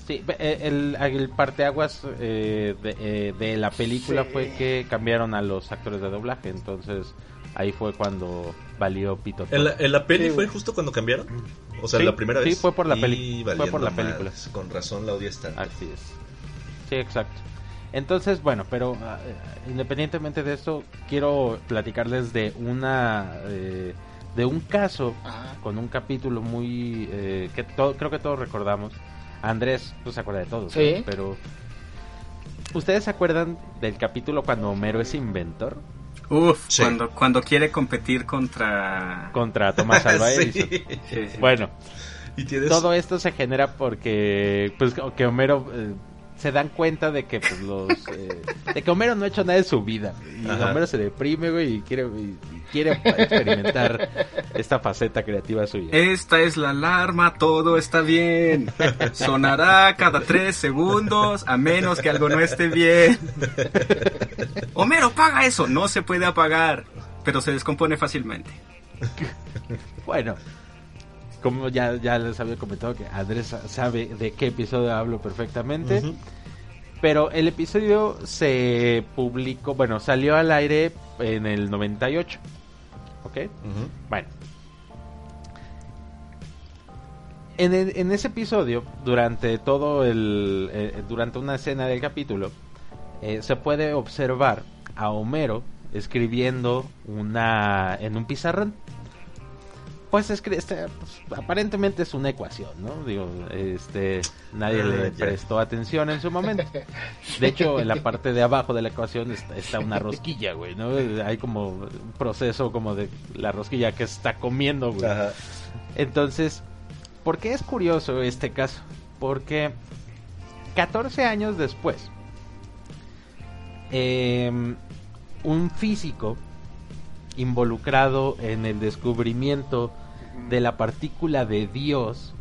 Speaker 5: Sí, eh, el, el parteaguas eh, de, eh, de la película
Speaker 3: Sí.
Speaker 5: fue que cambiaron a los actores de doblaje. Entonces ahí fue cuando valió pito.
Speaker 6: En la, en la peli
Speaker 3: Sí,
Speaker 6: fue justo cuando cambiaron. O sea,
Speaker 5: Sí,
Speaker 6: la primera
Speaker 5: sí,
Speaker 6: vez.
Speaker 5: fue por la peli- fue por la película.
Speaker 6: Con razón la odias tanto.
Speaker 5: Así es. Sí, exacto. Entonces, bueno, pero ah, independientemente de esto, quiero platicarles de una eh, de un caso
Speaker 3: Ajá.
Speaker 5: con un capítulo muy eh, que to- creo que todos recordamos. Andrés, pues se acuerda de todo,
Speaker 3: Sí.
Speaker 5: pero ¿ustedes se acuerdan del capítulo cuando Homero es inventor
Speaker 4: Uf,
Speaker 6: Sí.
Speaker 4: cuando, cuando quiere competir contra...
Speaker 5: contra Thomas Alva [LAUGHS]
Speaker 6: Sí.
Speaker 5: Edison?
Speaker 4: Sí, sí.
Speaker 5: Bueno,
Speaker 6: Y tienes.
Speaker 5: todo esto se genera porque pues que Homero eh, se dan cuenta de que pues los eh, de que Homero no ha hecho nada de su vida y
Speaker 6: Ajá.
Speaker 5: Homero se deprime güey y quiere y- y quiere experimentar esta faceta creativa suya
Speaker 4: Esta es la alarma, todo está bien. Sonará cada tres segundos, a menos que algo no esté bien. Homero, paga eso. No se puede apagar, pero se descompone fácilmente.
Speaker 5: Bueno, como ya, ya les había comentado que Andrés sabe de qué episodio hablo perfectamente. Pero el episodio se publicó, bueno, salió al aire en el 98. ¿Ok?
Speaker 6: Ujú.
Speaker 5: Bueno. En, el- en ese episodio, durante todo el. eh, durante una escena del capítulo, eh, se puede observar a Homero escribiendo una. en un pizarrón. Pues, escri- este, pues, aparentemente es una ecuación, ¿no? Digo, este, nadie
Speaker 6: Ah,
Speaker 5: le
Speaker 6: ya.
Speaker 5: prestó atención en su momento. [LAUGHS] De hecho, en la parte de abajo de la ecuación está, está una rosquilla, güey, ¿no? Hay como un proceso como de la rosquilla que está comiendo, güey.
Speaker 6: Ajá.
Speaker 5: Entonces, ¿por qué es curioso este caso? Porque 14 años después, em, un físico involucrado en el descubrimiento de la partícula de Dios,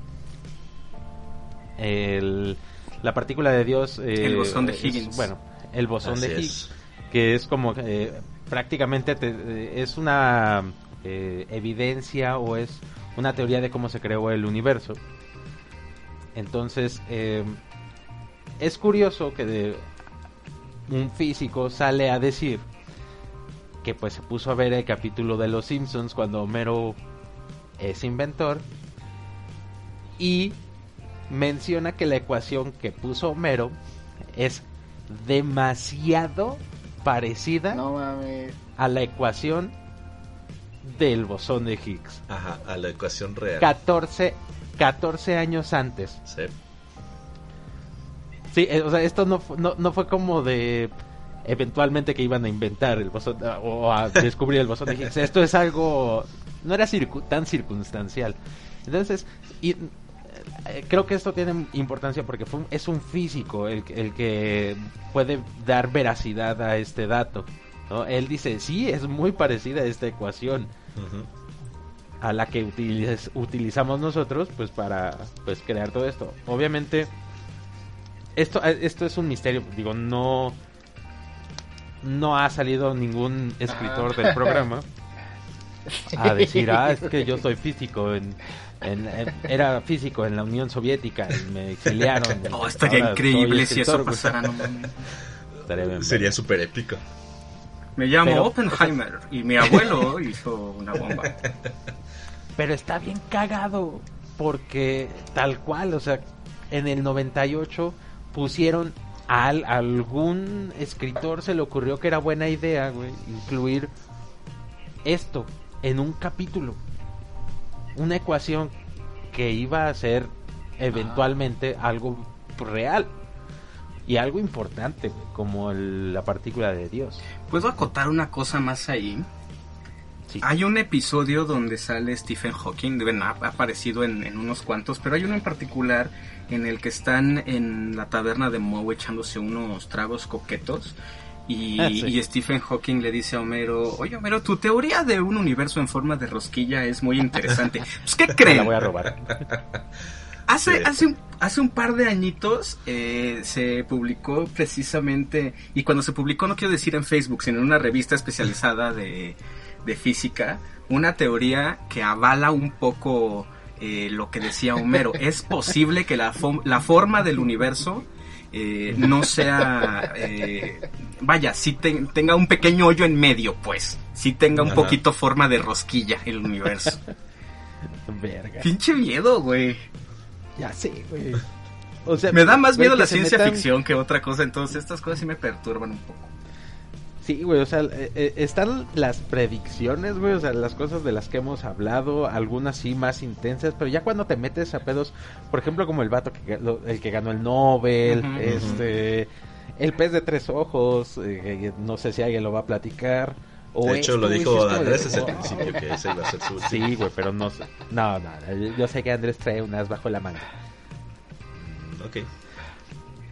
Speaker 5: el- la partícula de Dios, eh,
Speaker 4: El bosón de
Speaker 5: es-
Speaker 4: Higgins.
Speaker 5: bueno, el bosón
Speaker 6: Así
Speaker 5: de
Speaker 6: es.
Speaker 5: Higgs, que es como eh, prácticamente te- eh, es una eh, evidencia o es una teoría de cómo se creó el universo. Entonces, eh, es curioso que de- un físico sale a decir que pues se puso a ver el capítulo de Los Simpsons cuando Homero es inventor y menciona que la ecuación que puso Homero es demasiado parecida
Speaker 3: No mames.
Speaker 5: a la ecuación del bosón de Higgs.
Speaker 6: Ajá, a la ecuación real.
Speaker 5: 14, 14 años antes.
Speaker 6: Sí.
Speaker 5: Sí, eh, o sea, esto no, no, no fue como de eventualmente que iban a inventar el bosón ah, o a descubrir el bosón de Higgs. [LAUGHS] Esto es algo no era circu- tan circunstancial. Entonces, y, eh, creo que esto tiene importancia porque fue un- es un físico el, que- el que puede dar veracidad a este dato. ¿no? Él dice, sí, es muy parecida a esta ecuación a la que utiliz- utilizamos nosotros pues para pues crear todo esto. Obviamente esto eh, esto es un misterio, digo, no no ha salido ningún escritor
Speaker 3: Ah.
Speaker 5: del [LAUGHS] programa a decir, "Ah, es que yo soy físico en, en- en- era físico en la Unión Soviética y me exiliaron." [LAUGHS]
Speaker 4: Oh, estaría
Speaker 5: Ahora
Speaker 4: increíble si eso
Speaker 5: escritor, güey".
Speaker 4: pasara. no [LAUGHS]
Speaker 6: Sería súper épico.
Speaker 4: Me llamo
Speaker 5: Pero-
Speaker 4: Oppenheimer y mi abuelo [LAUGHS] hizo una bomba.
Speaker 5: Pero está bien cagado. Porque tal cual, o sea, en el 98 pusieron a al- algún escritor se le ocurrió que era buena idea, güey, incluir esto en un capítulo. Una ecuación que iba a ser eventualmente algo real. Y algo importante, como el- la partícula de Dios.
Speaker 4: ¿Puedo acotar una cosa más ahí?
Speaker 5: Sí.
Speaker 4: Hay un episodio donde sale Stephen Hawking, deben ha aparecido en, en unos cuantos, pero hay uno en particular en el que están en la taberna de Moe echándose unos tragos coquetos. Y, [LAUGHS]
Speaker 5: sí.
Speaker 4: y Stephen Hawking le dice a Homero, oye Homero, tu teoría de un universo en forma de rosquilla es muy interesante. [LAUGHS] Pues, ¿qué creen?
Speaker 5: la voy a robar. [LAUGHS]
Speaker 4: Hace,
Speaker 6: Sí.
Speaker 4: hace, un, hace un par de añitos eh, se publicó precisamente, y cuando se publicó no quiero decir en Facebook, sino en una revista especializada de, de física, una teoría que avala un poco eh, lo que decía Homero. Es posible que la, fo- la forma del universo eh, no sea, eh, vaya, si tenga un pequeño hoyo en medio, pues, si tenga un
Speaker 6: Ajá.
Speaker 4: poquito forma de rosquilla el universo. [LAUGHS]
Speaker 5: Verga.
Speaker 4: Pinche miedo, güey.
Speaker 5: Ya sé, güey. O sea,
Speaker 4: Me da más miedo la ciencia
Speaker 5: metan-
Speaker 4: ficción que otra cosa, entonces estas cosas sí me perturban un poco.
Speaker 5: Sí, güey, o sea, eh, eh, están las predicciones, güey, o sea, las cosas de las que hemos hablado, algunas sí más intensas, pero ya cuando te metes a pedos, por ejemplo, como el vato que el que ganó el Nobel, este, el pez de tres ojos, eh, no sé si alguien lo va a platicar. O
Speaker 6: De hecho,
Speaker 5: esto,
Speaker 6: lo dijo
Speaker 5: es
Speaker 6: Andrés
Speaker 5: de,
Speaker 6: desde el [LAUGHS] principio que ese iba a ser su último.
Speaker 5: Sí, güey, pero no sé. No, no, yo- yo sé que Andrés trae unas bajo la manga.
Speaker 6: Ok.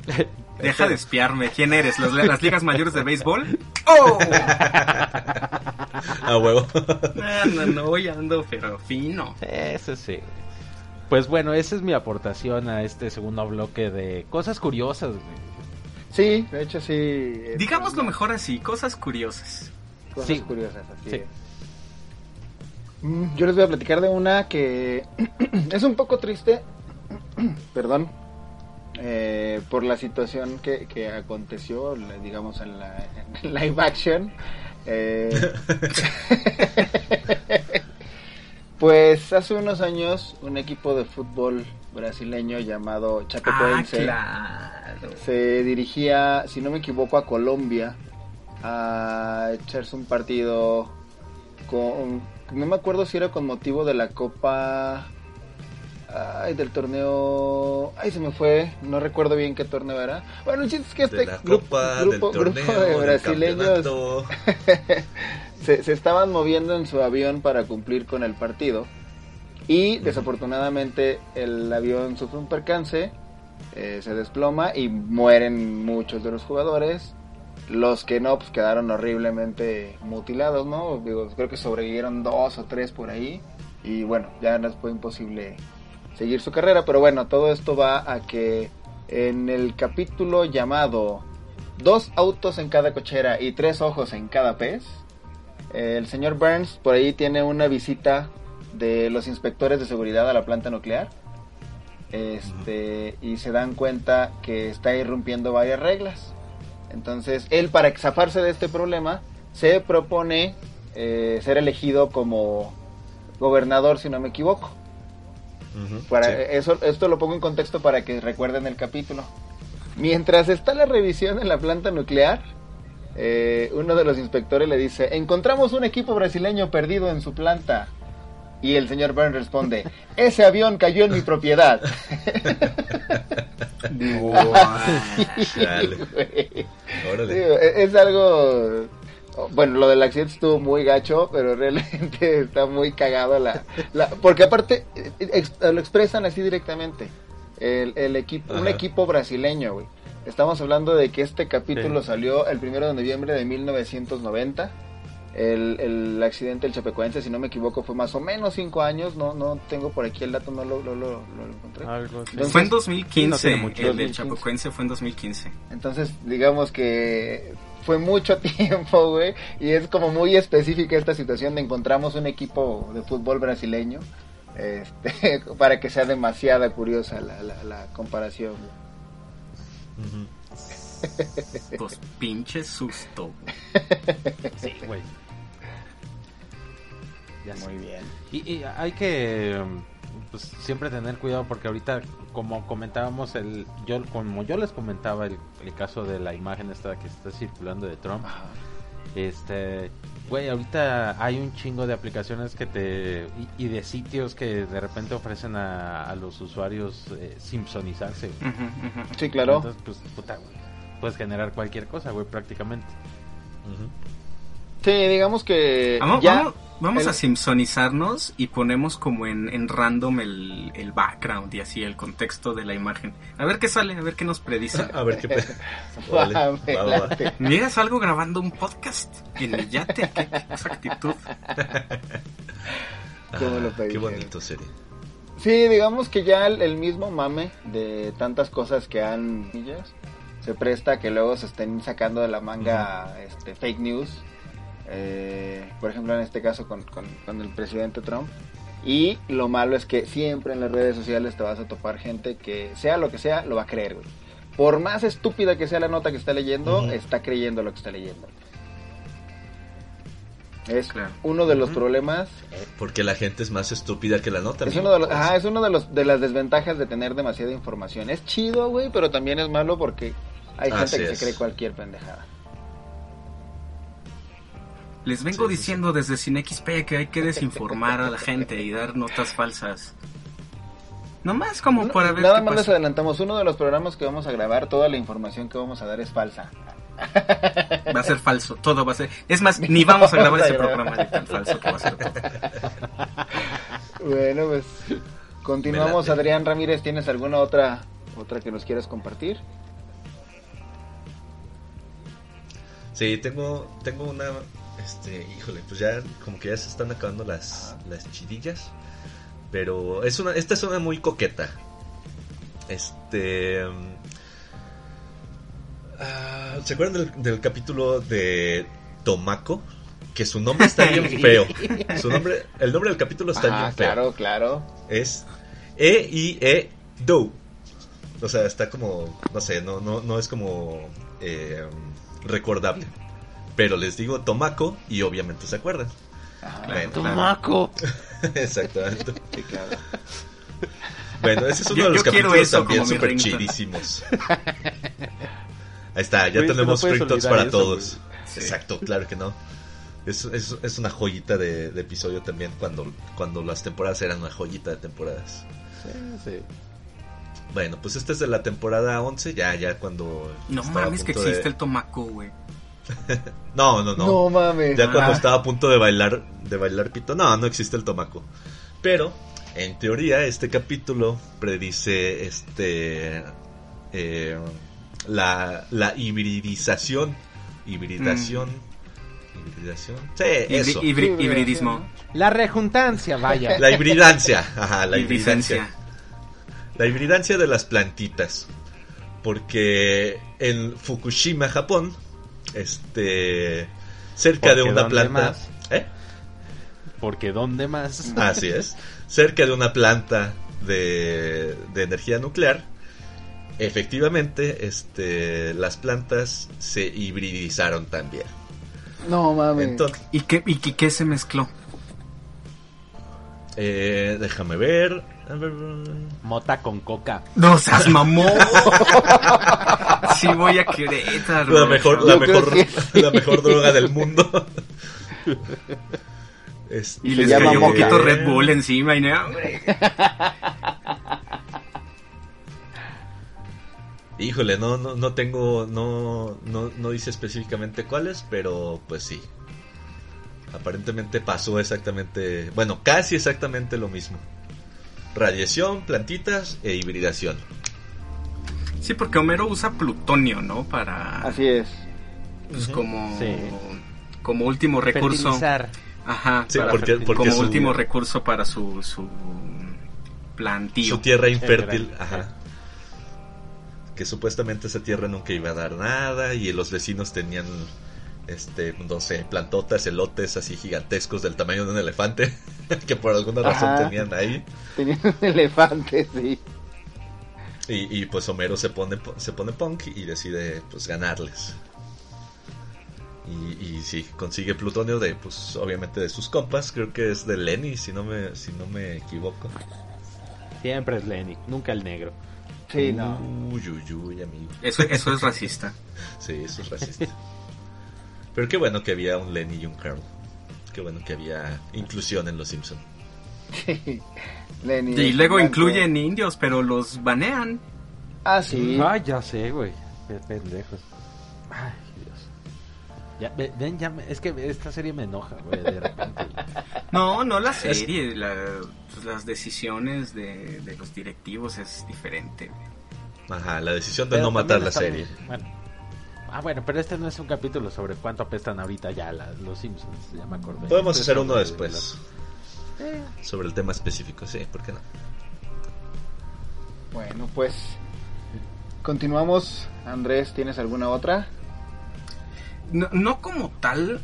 Speaker 6: [LAUGHS]
Speaker 4: Deja de espiarme, ¿quién eres? ¿Las, las ligas mayores de béisbol? ¡Oh! [LAUGHS]
Speaker 6: A huevo.
Speaker 4: No, no, no, hoy ando, pero fino.
Speaker 5: Eso sí. Pues bueno, esa es mi aportación a este segundo bloque de cosas curiosas, güey.
Speaker 3: Sí, de hecho sí. eh,
Speaker 4: Digámoslo mejor así, cosas curiosas.
Speaker 3: Cosas
Speaker 5: Sí.
Speaker 3: curiosas, así
Speaker 5: Sí.
Speaker 3: es. Mm, Yo les voy a platicar de una que [CLEARS THROAT] es un poco triste, [CLEARS THROAT] perdón, eh, por la situación que, que aconteció, digamos, en la en live action. Eh, [LAUGHS] pues hace unos años un equipo de fútbol brasileño llamado
Speaker 4: Ah,
Speaker 3: Chapecoense
Speaker 4: claro.
Speaker 3: se dirigía, si no me equivoco, a Colombia a echarse un partido con, no me acuerdo si era con motivo de la Copa, ay, del torneo, ay, se me fue, no recuerdo bien qué torneo era. Bueno, el chiste es que este
Speaker 6: de la
Speaker 3: grupo,
Speaker 6: copa,
Speaker 3: grupo,
Speaker 6: del
Speaker 3: grupo
Speaker 6: torneo,
Speaker 3: de brasileños [LAUGHS] se, se estaban moviendo en su avión para cumplir con el partido y desafortunadamente el avión sufre un percance, eh, se desploma y mueren muchos de los jugadores. Los que no, pues quedaron horriblemente mutilados, ¿no? Digo, creo que sobrevivieron dos o tres por ahí. Y bueno, ya les fue imposible seguir su carrera. Pero bueno, todo esto va a que en el capítulo llamado Dos autos en cada cochera y tres ojos en cada pez, el señor Burns por ahí tiene una visita de los inspectores de seguridad a la planta nuclear. Este, y se dan cuenta que está irrumpiendo varias reglas. Entonces, él para zafarse de este problema se propone eh, ser elegido como gobernador, si no me equivoco. Para
Speaker 6: sí.
Speaker 3: eso, esto lo pongo en contexto para que recuerden el capítulo. Mientras está la revisión en la planta nuclear, eh, uno de los inspectores le dice, encontramos un equipo brasileño perdido en su planta. Y el señor Burns responde, ese avión cayó en mi propiedad. [LAUGHS] [LAUGHS]
Speaker 6: Órale.
Speaker 3: Digo, e- es algo... Bueno, lo del accidente estuvo muy gacho, pero realmente [LAUGHS] está muy cagado la... la- porque aparte eh, ex- lo expresan así directamente. El, el equipo, un equipo brasileño, güey. Estamos hablando de que este capítulo
Speaker 5: Sí.
Speaker 3: salió el primero de noviembre de 1990. El, el accidente del Chapecoense, si no me equivoco, fue más o menos cinco años. No, no tengo por aquí el dato, no lo, lo, lo- lo encontré.
Speaker 5: Algo así.
Speaker 3: Entonces-
Speaker 4: Fue en
Speaker 5: Sí, no
Speaker 4: 2015,
Speaker 5: tiene mucho.
Speaker 4: el del
Speaker 3: 2015.
Speaker 4: Chapecoense fue en 2015.
Speaker 3: Entonces, digamos que fue mucho [LAUGHS] tiempo, güey, y es como muy específica esta situación de encontramos un equipo de fútbol brasileño, este, [LAUGHS] para que sea demasiada curiosa la, la, la comparación. güey.
Speaker 4: Pues pinche susto.
Speaker 5: Sí, güey. Ya sé.
Speaker 3: Muy bien.
Speaker 5: Y, y hay que um, pues, siempre tener cuidado porque ahorita, como comentábamos, el yo como yo les comentaba el, el caso de la imagen esta que está circulando de Trump, este, güey, ahorita hay un chingo de aplicaciones que te y, y de sitios que de repente ofrecen a, a los usuarios eh, simpsonizarse.
Speaker 3: Sí, claro.
Speaker 5: Entonces, pues, puta, güey, puedes generar cualquier cosa, güey, prácticamente.
Speaker 6: Ujú.
Speaker 3: Sí, digamos que
Speaker 4: Vamos,
Speaker 3: ya
Speaker 4: vamos, vamos
Speaker 3: el-
Speaker 4: a simpsonizarnos y ponemos como en, en random el, el background y así el contexto de la imagen. A ver qué sale, a ver qué nos predice. [LAUGHS]
Speaker 6: A ver qué. Órale, [LAUGHS] va, va.
Speaker 4: Mira, salgo grabando un podcast en el yate. Qué exactitud. [LAUGHS]
Speaker 3: ¿Cómo lo
Speaker 6: Ah,
Speaker 3: pedí?
Speaker 6: Qué bonito serie.
Speaker 3: Sí, digamos que ya el, el mismo mame de tantas cosas que han millas, se presta a que luego se estén sacando de la manga este, fake news. Eh, por ejemplo, en este caso con, con- con el presidente Trump. Y lo malo es que siempre en las redes sociales te vas a topar gente que, sea lo que sea, lo va a creer, güey. Por más estúpida que sea la nota que está leyendo, está creyendo lo que está leyendo. Es
Speaker 4: Claro.
Speaker 3: uno de los problemas
Speaker 6: Porque la gente es más estúpida que la nota.
Speaker 3: es
Speaker 6: amigo,
Speaker 3: uno de los,
Speaker 6: pues.
Speaker 3: ajá, es uno de los de las desventajas de tener demasiada información. Es chido, güey, pero también es malo porque hay gente que
Speaker 6: es.
Speaker 3: se cree cualquier pendejada.
Speaker 4: Les vengo
Speaker 6: Sí, sí,
Speaker 4: diciendo desde CineXP que hay que desinformar a la gente y dar notas falsas. Nomás como
Speaker 3: No,
Speaker 4: para ver
Speaker 3: Nada
Speaker 4: qué
Speaker 3: más les
Speaker 4: pasa.
Speaker 3: adelantamos, uno de los programas que vamos a grabar, toda la información que vamos a dar es falsa.
Speaker 4: Va a ser falso, todo va a ser. Es más, [LAUGHS] ni vamos a grabar ese programa de tan falso que va a ser todo.
Speaker 3: Bueno, pues continuamos. Adrián Ramírez, ¿tienes alguna otra otra que nos quieras compartir?
Speaker 6: Sí, tengo, tengo una, este, híjole, pues ya como que ya se están acabando las, las chidillas, pero es una, esta es una muy coqueta. Este, mm, ah, ¿Se acuerdan del, del capítulo de Tomako? Que su nombre está bien [LAUGHS] feo. Su nombre, el nombre del capítulo está
Speaker 3: Ah,
Speaker 6: bien feo.
Speaker 3: claro, claro.
Speaker 6: Es E-I-E Do. O sea, está como, no sé, no, no, no es como eh, recordable. Pero les digo Tomako y obviamente se acuerdan. Bueno,
Speaker 5: ¡Tomaco! [LAUGHS]
Speaker 6: exactamente. Bueno, ese es uno
Speaker 4: Yo-
Speaker 6: de los capítulos también súper chidísimos. [LAUGHS] Ahí está, ya tenemos
Speaker 5: no
Speaker 6: Free Talks para
Speaker 5: eso,
Speaker 6: todos.
Speaker 4: Sí.
Speaker 6: Exacto, claro que no. Es, es, es una joyita de, de episodio también cuando, cuando las temporadas eran una joyita de temporadas.
Speaker 5: Sí, sí.
Speaker 6: Bueno, pues esta es de la temporada 11, ya, ya cuando...
Speaker 4: No mames que
Speaker 6: de-
Speaker 4: existe el tomaco, güey. [LAUGHS]
Speaker 6: No, no, no.
Speaker 3: No, mames.
Speaker 6: Ya cuando
Speaker 4: Ah.
Speaker 6: estaba a punto de bailar, de bailar pito, no, no existe el tomaco. Pero, en teoría, este capítulo predice este eh, la, la hibridización. Hibridación. Hibridación. Sí,
Speaker 4: Hibri-
Speaker 6: eso.
Speaker 4: hibri- hibridismo.
Speaker 5: La rejuntancia, vaya.
Speaker 6: La hibridancia. Ajá, la hibridancia.
Speaker 4: Hibridancia.
Speaker 6: La hibridancia de las plantitas. Porque en Fukushima, Japón, este cerca de una
Speaker 5: ¿dónde
Speaker 6: planta.
Speaker 5: más?
Speaker 6: ¿Eh?
Speaker 5: Porque ¿dónde más?
Speaker 6: Así es. Cerca de una planta de, de energía nuclear. Efectivamente, este, las plantas se hibridizaron también.
Speaker 3: No mames.
Speaker 6: Entonces,
Speaker 4: ¿Y qué, y qué se mezcló?
Speaker 6: Eh, déjame ver.
Speaker 5: Mota con coca.
Speaker 4: No seas mamón. sí voy a Querétaro.
Speaker 6: La mejor, la mejor,
Speaker 3: que-
Speaker 6: la mejor droga del mundo. Este,
Speaker 4: Y les cayó un poquito Red Bull encima y no, hombre.
Speaker 6: Híjole, no, no, no tengo, no, no, no dice específicamente cuáles, pero pues sí. Aparentemente pasó exactamente, bueno, casi exactamente lo mismo. Radiación, plantitas e hibridación.
Speaker 4: Sí, porque Homero usa plutonio, ¿no? Para.
Speaker 3: Así es.
Speaker 4: Pues como.
Speaker 5: Sí.
Speaker 4: Como último recurso.
Speaker 5: Fertilizar.
Speaker 4: Ajá.
Speaker 6: Sí,
Speaker 4: para-
Speaker 6: porque- porque
Speaker 4: como
Speaker 6: su-
Speaker 4: último recurso para su. su plantío.
Speaker 6: Su tierra infértil, ajá. Que supuestamente esa tierra nunca iba a dar nada y los vecinos tenían, este, no sé, plantotas, elotes así gigantescos del tamaño de un elefante [LAUGHS] que por alguna razón
Speaker 3: Ajá.
Speaker 6: tenían ahí.
Speaker 3: Tenía un elefante, sí.
Speaker 6: Y, y, pues Homero se pone, se pone punk y decide pues ganarles. Y, y sí, consigue plutonio de, pues obviamente de sus compas, creo que es de Lenny, si no me, si no me equivoco.
Speaker 5: Siempre es Lenny, nunca el negro.
Speaker 3: Sí, no.
Speaker 6: Uy, uy, uy, amigo.
Speaker 4: Eso, eso es racista. [LAUGHS]
Speaker 6: Sí, eso es racista. Pero qué bueno que había un Lenny y un Carl. Qué bueno que había inclusión en Los Simpson. [LAUGHS]
Speaker 3: Lenny
Speaker 4: Y luego incluyen indios, pero los banean.
Speaker 3: Ah, sí.
Speaker 5: Ay, ya sé, güey. Pendejos. Ay, Dios. Ya, ve- ven, ya me- es que esta serie me enoja, güey, de repente. [LAUGHS]
Speaker 4: No, no la serie. la- pues, las decisiones de, de los directivos es diferente.
Speaker 6: Ajá, la decisión de
Speaker 5: Pero
Speaker 6: no matar la serie.
Speaker 5: Bueno. Ah, bueno, pero este no es un capítulo sobre cuánto apestan ahorita ya la- los Simpsons, ya me acordé.
Speaker 6: Podemos
Speaker 5: Este
Speaker 6: hacer uno después. Sobre el tema específico, sí, ¿por qué no?
Speaker 3: Bueno, pues continuamos. Andrés, ¿tienes alguna otra?
Speaker 4: No, no como tal,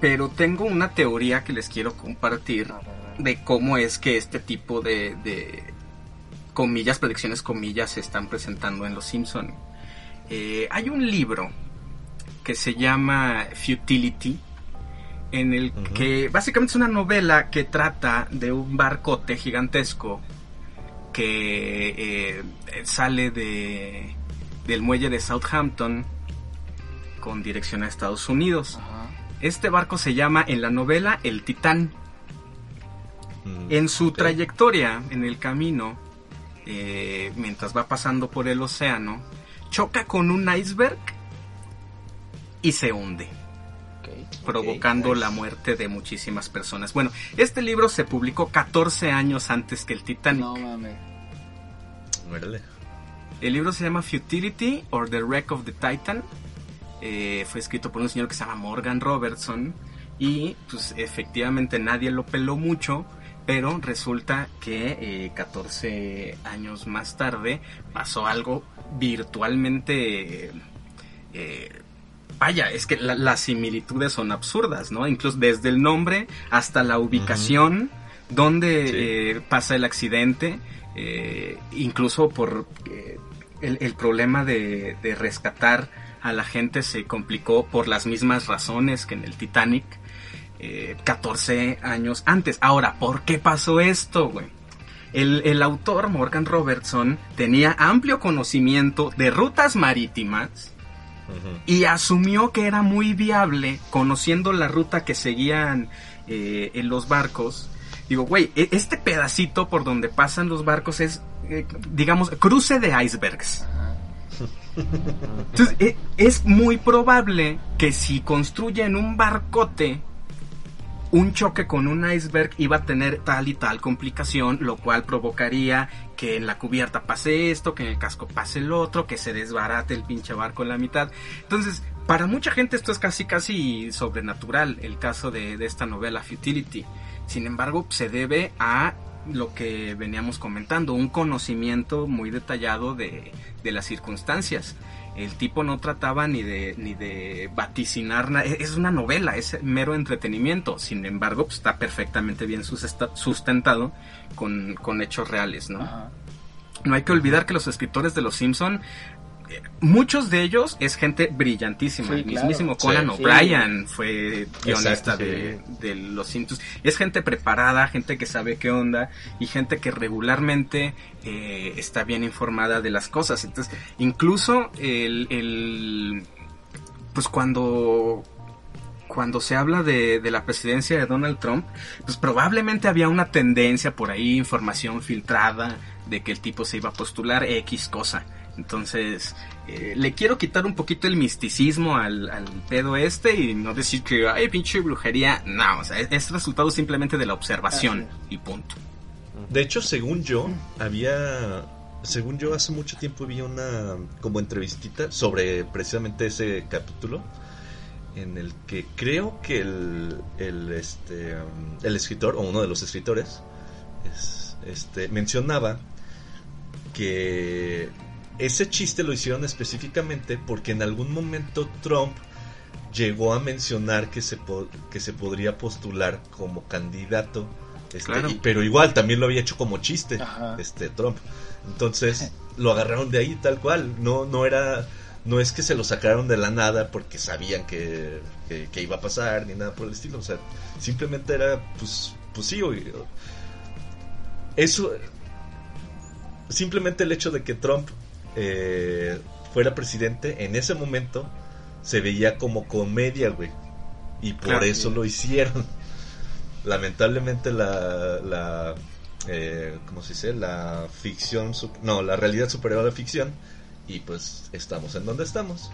Speaker 4: pero tengo una teoría que les quiero compartir de cómo es que este tipo de, de comillas, predicciones comillas, se están presentando en Los Simpson. Eh, hay un libro que se llama Futility, en el que básicamente es una novela que trata de un barcote gigantesco que eh, sale de, del muelle de Southampton con dirección a Estados Unidos. Este barco se llama en la novela El Titán.
Speaker 6: Mm,
Speaker 4: En su trayectoria, en el camino, eh, mientras va pasando por el océano, choca con un iceberg y se hunde, provocando
Speaker 6: nice.
Speaker 4: la muerte de muchísimas personas. Bueno, este libro se publicó 14 años antes que el Titanic.
Speaker 3: No mames.
Speaker 4: El libro se llama Futility or the Wreck of the Titan. Eh, fue escrito por un señor que se llama Morgan Robertson. Y pues efectivamente nadie lo peló mucho. Pero resulta que eh, 14 años más tarde pasó algo virtualmente eh, vaya, es que las similitudes son absurdas, ¿no? Incluso desde el nombre hasta la ubicación donde eh, pasa el accidente, eh, incluso por el, problema de, de, rescatar a la gente se complicó por las mismas razones que en el Titanic. 14 años antes. Ahora, ¿por qué pasó esto, güey? El, autor Morgan Robertson tenía amplio conocimiento de rutas marítimas y asumió que era muy viable, conociendo la ruta que seguían eh, en los barcos. Digo, güey, e, este pedacito por donde pasan los barcos es, eh, digamos, cruce de icebergs. Entonces, e, es muy probable que si construyen un barcote un choque con un iceberg iba a tener tal y tal complicación, lo cual provocaría que en la cubierta pase esto, que en el casco pase el otro, que se desbarate el pinche barco en la mitad. Entonces, para mucha gente esto es casi casi sobrenatural, el caso de, esta novela Futility. Sin embargo, se debe a lo que veníamos comentando, un conocimiento muy detallado de, de las circunstancias el tipo no trataba ni de, ni de vaticinar nada. Es una novela, es mero entretenimiento. Sin embargo, pues, está perfectamente bien sustentado con, con hechos reales, ¿no? No hay que olvidar que los escritores de Los Simpson muchos de ellos es gente brillantísima. el mismísimo Conan O'Brien fue guionista de, Los Simpsons. Es gente preparada, gente que sabe qué onda y gente que regularmente eh, está bien informada de las cosas. Entonces, incluso el, pues cuando cuando se habla de, de, la presidencia de Donald Trump, pues probablemente había una tendencia por ahí, información filtrada de que el tipo se iba a postular X cosa. Entonces, eh, le quiero quitar un poquito el misticismo al, pedo este y no decir que, ay, pinche brujería. No, o sea, es, resultado simplemente de la observación y punto.
Speaker 6: De hecho, según yo, había. Según yo, hace mucho tiempo vi una como entrevistita sobre precisamente ese capítulo en el que creo que el, el, este, el escritor, o uno de los escritores, este, mencionaba que ese chiste lo hicieron específicamente porque en algún momento Trump llegó a mencionar que se, que se podría postular como candidato. Este, pero igual también lo había hecho como chiste este Trump. Entonces [LAUGHS] lo agarraron de ahí tal cual. No, no era. No es que se lo sacaron de la nada porque sabían que, que, iba a pasar ni nada por el estilo. O sea, simplemente era, pues, pues sí, eso. Simplemente el hecho de que Trump eh, fuera presidente, en ese momento se veía como comedia, güey. Y por eso lo hicieron. [LAUGHS] Lamentablemente la, la eh, ¿cómo se dice? La ficción, no, la realidad superior a la ficción. Y pues estamos en donde estamos.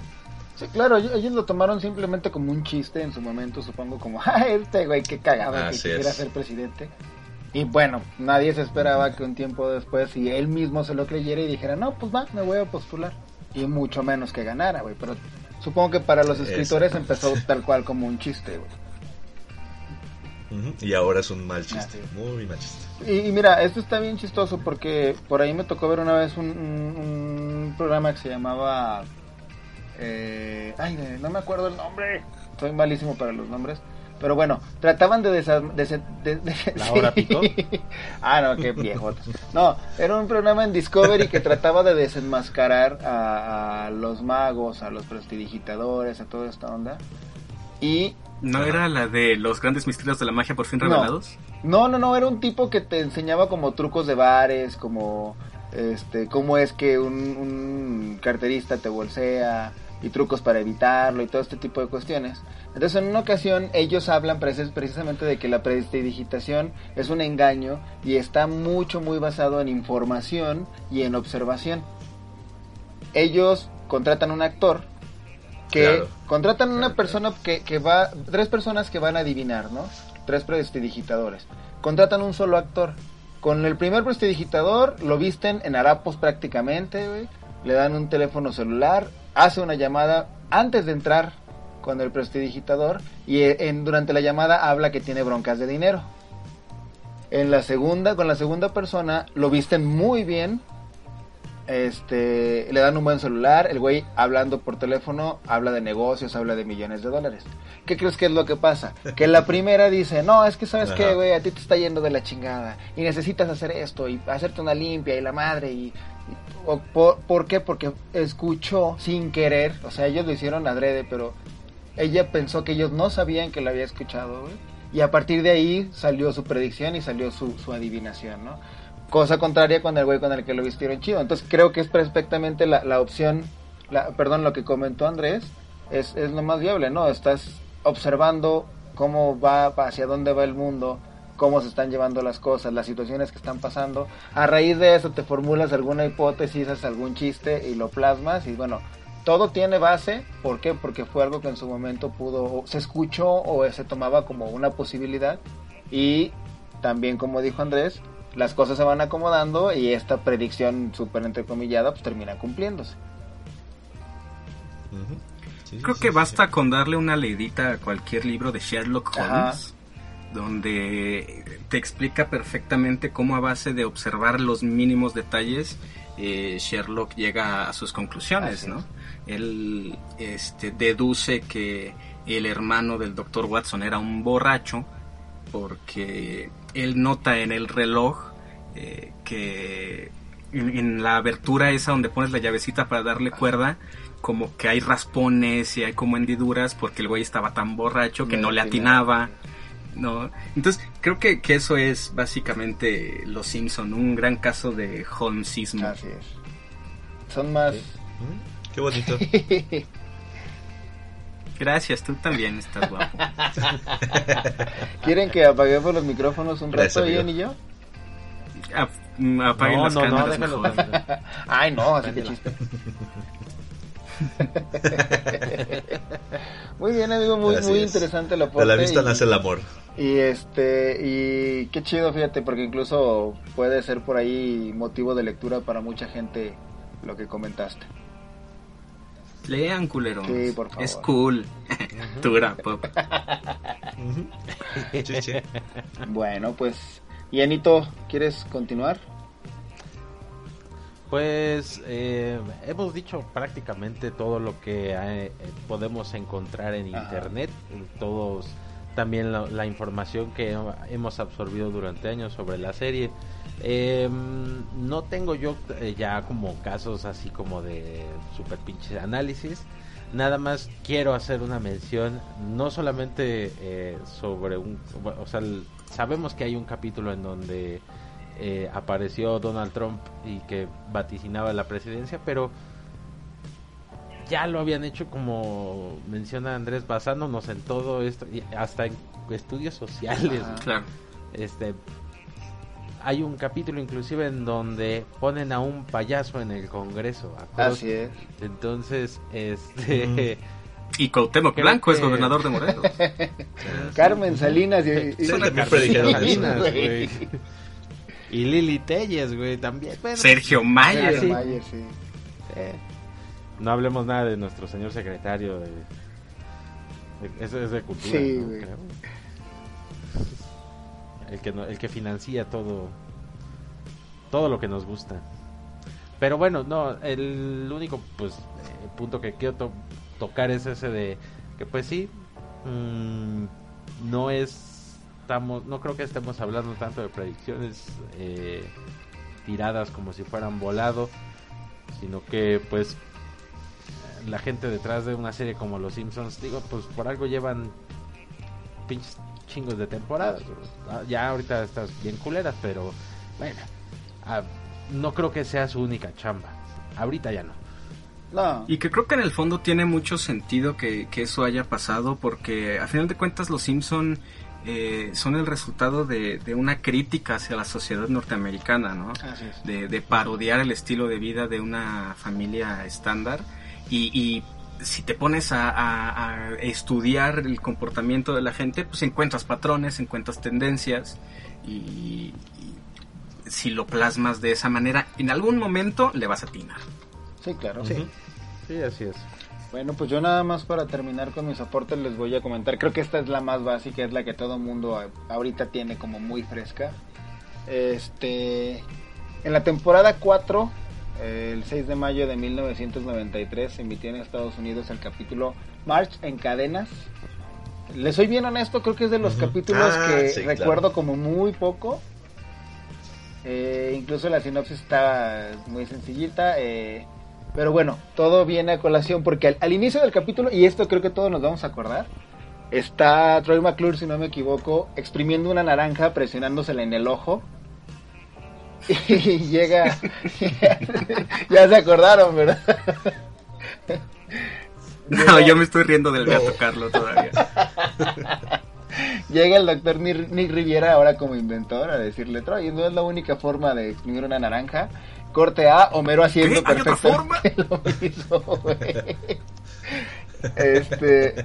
Speaker 3: Sí, claro, ellos lo tomaron simplemente como un chiste en su momento, supongo, como, [LAUGHS] ah, este güey, qué cagada que quisiera ser presidente. Y bueno, nadie se esperaba que un tiempo después, si él mismo se lo creyera y dijera, no, pues va, me voy a postular. Y mucho menos que ganara, güey. Pero supongo que para los escritores empezó tal cual como un chiste, güey.
Speaker 6: Y ahora es un mal chiste, muy mal chiste.
Speaker 3: Y, mira, esto está bien chistoso porque por ahí me tocó ver una vez un, programa que se llamaba... Eh, ay, no me acuerdo el nombre. Soy malísimo para los nombres. Pero bueno, trataban de... Desa de,
Speaker 5: ¿La [LAUGHS] hora [LAUGHS]
Speaker 3: ah, no, qué viejo. No, era un programa en Discovery que trataba de desenmascarar a, los magos, a los prestidigitadores, a toda esta onda. Y...
Speaker 4: ¿No era la de los grandes misterios de la magia por fin revelados?
Speaker 3: No, no, no, era un tipo que te enseñaba como trucos de bares, como... Este, cómo es que un, un carterista te bolsea y trucos para evitarlo y todo este tipo de cuestiones. Entonces en una ocasión ellos hablan precisamente de que la prestidigitación es un engaño y está mucho muy basado en información y en observación. Ellos contratan un actor que contratan una persona que, que, va, tres personas que van a adivinar, ¿no? Tres prestidigitadores. Contratan un solo actor. Con el primer prestidigitador lo visten en harapos prácticamente, le dan un teléfono celular, hace una llamada antes de entrar con el prestidigitador y eh, en, durante la llamada habla que tiene broncas de dinero. En la segunda, con la segunda persona, lo visten muy bien este, le dan un buen celular, el güey hablando por teléfono, habla de negocios, habla de millones de dólares. ¿Qué crees que es lo que pasa? Que la primera dice, no, es que sabes
Speaker 6: Ajá.
Speaker 3: qué, güey, a ti te está yendo de la chingada y necesitas hacer esto y hacerte una limpia y la madre y... y- o por, ¿Por qué? Porque escuchó sin querer, o sea, ellos lo hicieron adrede, pero ella pensó que ellos no sabían que la había escuchado, güey. Y a partir de ahí salió su predicción y salió su, su adivinación, ¿no? Cosa contraria con el güey con el que lo vistieron chido. Entonces creo que es perfectamente la, la opción, la, perdón, lo que comentó Andrés, es, es lo más viable, ¿no? Estás observando cómo va, hacia dónde va el mundo, cómo se están llevando las cosas, las situaciones que están pasando. A raíz de eso te formulas alguna hipótesis, haces algún chiste y lo plasmas y bueno, todo tiene base, ¿por qué? Porque fue algo que en su momento pudo, se escuchó o se tomaba como una posibilidad y también como dijo Andrés, las cosas se van acomodando y esta predicción súper entrecomillada pues termina cumpliéndose.
Speaker 6: Sí,
Speaker 4: Creo
Speaker 6: sí,
Speaker 4: que
Speaker 6: sí,
Speaker 4: basta
Speaker 6: sí.
Speaker 4: con darle una leidita a cualquier libro de Sherlock
Speaker 3: Ajá.
Speaker 4: Holmes, donde te explica perfectamente cómo a base de observar los mínimos detalles eh, Sherlock llega a sus conclusiones,
Speaker 3: Así
Speaker 4: ¿no?
Speaker 3: es.
Speaker 4: Él este, deduce que el hermano del doctor Watson era un borracho porque él nota en el reloj eh, que en, en la abertura esa donde pones la llavecita para darle cuerda, como que hay raspones y hay como hendiduras porque el güey estaba tan borracho que
Speaker 3: No
Speaker 4: no le
Speaker 3: atinaba.
Speaker 4: ¿no? Entonces, creo que, que eso es básicamente Los Simpson, un gran caso de Holmesismo.
Speaker 3: Así es. Son más...
Speaker 6: Qué bonito. [LAUGHS]
Speaker 4: Gracias, tú también estás guapo. [LAUGHS]
Speaker 3: ¿Quieren que apaguemos los micrófonos un rato. Ian y yo?
Speaker 4: Mm, Apaguen
Speaker 5: No,
Speaker 4: las
Speaker 5: no, no,
Speaker 4: cámaras
Speaker 5: déjalo.
Speaker 4: mejor.
Speaker 3: Ay, no, así que chiste. [LAUGHS] muy bien, amigo, muy, muy
Speaker 6: es.
Speaker 3: interesante la
Speaker 6: De la vista nace el amor.
Speaker 3: Y este, y qué chido, fíjate, porque incluso puede ser por ahí motivo de lectura para mucha gente lo que comentaste.
Speaker 4: Lean, culeros.
Speaker 3: Sí, por favor.
Speaker 4: Es cool. Tura, pop.
Speaker 6: Ujú. Sí, sí.
Speaker 3: Bueno, pues, y Anito, ¿quieres continuar?
Speaker 5: Pues eh, hemos dicho prácticamente todo lo que eh, podemos encontrar en
Speaker 3: Ajá.
Speaker 5: internet, todos también la, la información que hemos absorbido durante años sobre la serie. Eh, no tengo yo eh, ya como casos así como de super pinche análisis. Nada más quiero hacer una mención, no solamente eh, sobre un, o sea, sabemos que hay un capítulo en donde eh, apareció Donald Trump y que vaticinaba la presidencia, pero ya lo habían hecho como menciona Andrés, basándonos en todo esto, y hasta en estudios sociales.
Speaker 4: Claro.
Speaker 5: Este, hay un capítulo inclusive en donde ponen a un payaso en el Congreso.
Speaker 3: Así es.
Speaker 5: Entonces, este... [LAUGHS]
Speaker 4: Y Cuauhtémoc
Speaker 5: Creo
Speaker 4: Blanco es gobernador de Morelos. [LAUGHS] [LAUGHS]
Speaker 3: Carmen Salinas y, y-
Speaker 5: Salinas, güey. Y Lili Telles, güey, también. Bueno,
Speaker 4: Sergio Mayer.
Speaker 5: sí.
Speaker 3: Mayer, sí.
Speaker 5: no hablemos nada de nuestro señor secretario de... de- eso es de cultura,
Speaker 3: Sí,
Speaker 5: ¿no?
Speaker 3: güey.
Speaker 5: Creo. El que, el que financia todo todo lo que nos gusta. Pero bueno, no, el único pues eh, punto que quiero to- tocar es ese de que pues sí, mm, no es, estamos, no creo que estemos hablando tanto de predicciones eh, tiradas como si fueran volado, sino que pues la gente detrás de una serie como Los Simpsons, digo, pues por algo llevan pinches chingos de temporadas. Ah, Ya ahorita estás bien culeras, pero bueno, ah, no creo que sea su única chamba. Ahorita ya no.
Speaker 3: No.
Speaker 4: Y que creo que en el fondo tiene mucho sentido que, que eso haya pasado porque a final de cuentas los Simpson eh, son el resultado de, de una crítica hacia la sociedad norteamericana, ¿no?
Speaker 3: Así es.
Speaker 4: De, de parodiar el estilo de vida de una familia estándar y, y si te pones a, a- a estudiar el comportamiento de la gente, pues encuentras patrones, encuentras tendencias y, y si lo plasmas de esa manera, en algún momento le vas a atinar.
Speaker 3: Sí, claro.
Speaker 6: Ujú.
Speaker 5: Sí, así es.
Speaker 3: Bueno, pues yo nada más para terminar con mis aportes les voy a comentar. Creo que esta es la más básica, es la que todo mundo ahorita tiene como muy fresca. Este, en la temporada 4 El 6 de mayo de 1993 se emitió en Estados Unidos el capítulo March en cadenas. Le soy bien honesto, creo que es de los capítulos
Speaker 6: Ah,
Speaker 3: que
Speaker 6: sí,
Speaker 3: recuerdo
Speaker 6: claro.
Speaker 3: como muy poco. Eh, incluso la sinopsis está muy sencillita. eh, pero bueno, todo viene a colación porque al, al inicio del capítulo, y esto creo que todos nos vamos a acordar, está Troy McClure, si no me equivoco, exprimiendo una naranja, presionándosela en el ojo. Y llega. [LAUGHS] ya se acordaron, ¿verdad?
Speaker 4: No, yo me estoy riendo del Beato [LAUGHS] Carlo todavía.
Speaker 3: Llega el doctor Nick Nick Riviera ahora como inventor a decirle, Troy, no es la única forma de exprimir una naranja. Corte A, Homero haciendo
Speaker 4: ¿Qué? ¿Hay otra
Speaker 3: perfectamente [LAUGHS] lo mismo. Este,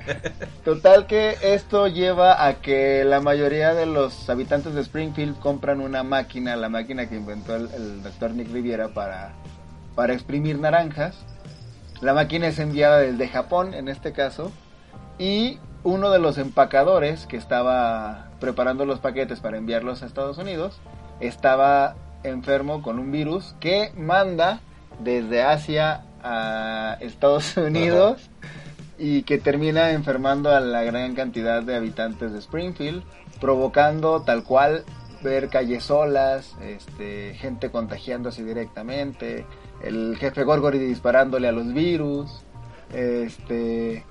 Speaker 3: total que esto lleva a que la mayoría de los habitantes de Springfield compran una máquina, la máquina que inventó el, el doctor Nick Riviera para, para exprimir naranjas. La máquina es enviada desde Japón, en este caso, y uno de los empacadores que estaba preparando los paquetes para enviarlos a Estados Unidos estaba enfermo con un virus que manda desde Asia a Estados Unidos y que termina enfermando a la gran cantidad de habitantes de Springfield, provocando tal cual ver calles solas, este, gente contagiándose directamente, el jefe Gorgory disparándole a los virus, este,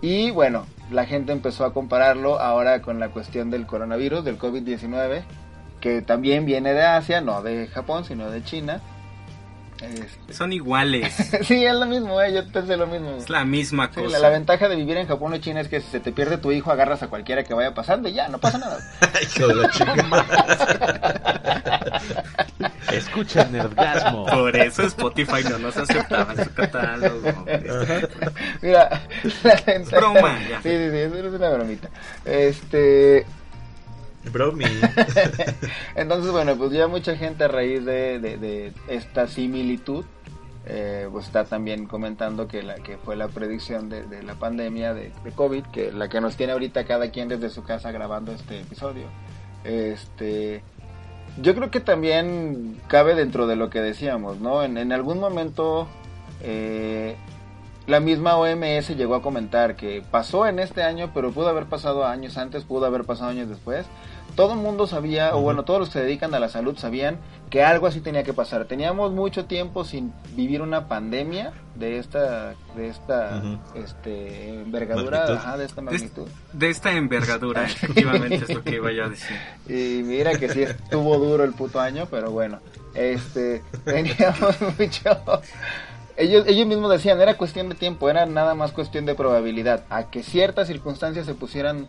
Speaker 3: y bueno, la gente empezó a compararlo ahora con la cuestión del coronavirus, del COVID-19, que también viene de Asia, no de Japón, sino de China. Este,
Speaker 4: Son iguales. [LAUGHS]
Speaker 3: sí, es lo mismo, eh, yo pensé lo mismo.
Speaker 4: Es la misma
Speaker 3: Sí,
Speaker 4: cosa.
Speaker 3: la, la ventaja de vivir en Japón o China es que si se te pierde tu hijo, agarras a cualquiera que vaya pasando y ya, no pasa nada. [LAUGHS]
Speaker 6: Hijo de. [LAUGHS]
Speaker 5: Escucha el Nerdgasmo.
Speaker 4: Por eso Spotify no nos aceptaba en su catálogo.
Speaker 3: Mira, la ventaja...
Speaker 4: broma, ya.
Speaker 3: Sí, sí, sí, eso es una bromita. Este,
Speaker 6: Bromi. [LAUGHS]
Speaker 3: Entonces, bueno, pues ya mucha gente a raíz de, esta similitud, eh, pues está también comentando que fue la predicción de, la pandemia de, COVID, que la que nos tiene ahorita cada quien desde su casa grabando este episodio. Este, yo creo que también cabe dentro de lo que decíamos, ¿no? En, en algún momento eh, la misma OMS llegó a comentar que pasó en este año, pero pudo haber pasado años antes, pudo haber pasado años después. Todo el mundo sabía, o bueno, todos los que se dedican a la salud sabían que algo así tenía que pasar. Teníamos mucho tiempo sin vivir una pandemia de esta, de esta, este, envergadura,
Speaker 6: Magnitud.
Speaker 3: ajá, de esta
Speaker 4: De,
Speaker 3: magnitud.
Speaker 4: de esta envergadura, [LAUGHS] efectivamente es lo que iba yo a decir.
Speaker 3: Y mira que sí estuvo duro el puto año, pero bueno, este, [LAUGHS] teníamos mucho. Ellos, ellos mismos decían, era cuestión de tiempo, era nada más cuestión de probabilidad, a que ciertas circunstancias se pusieran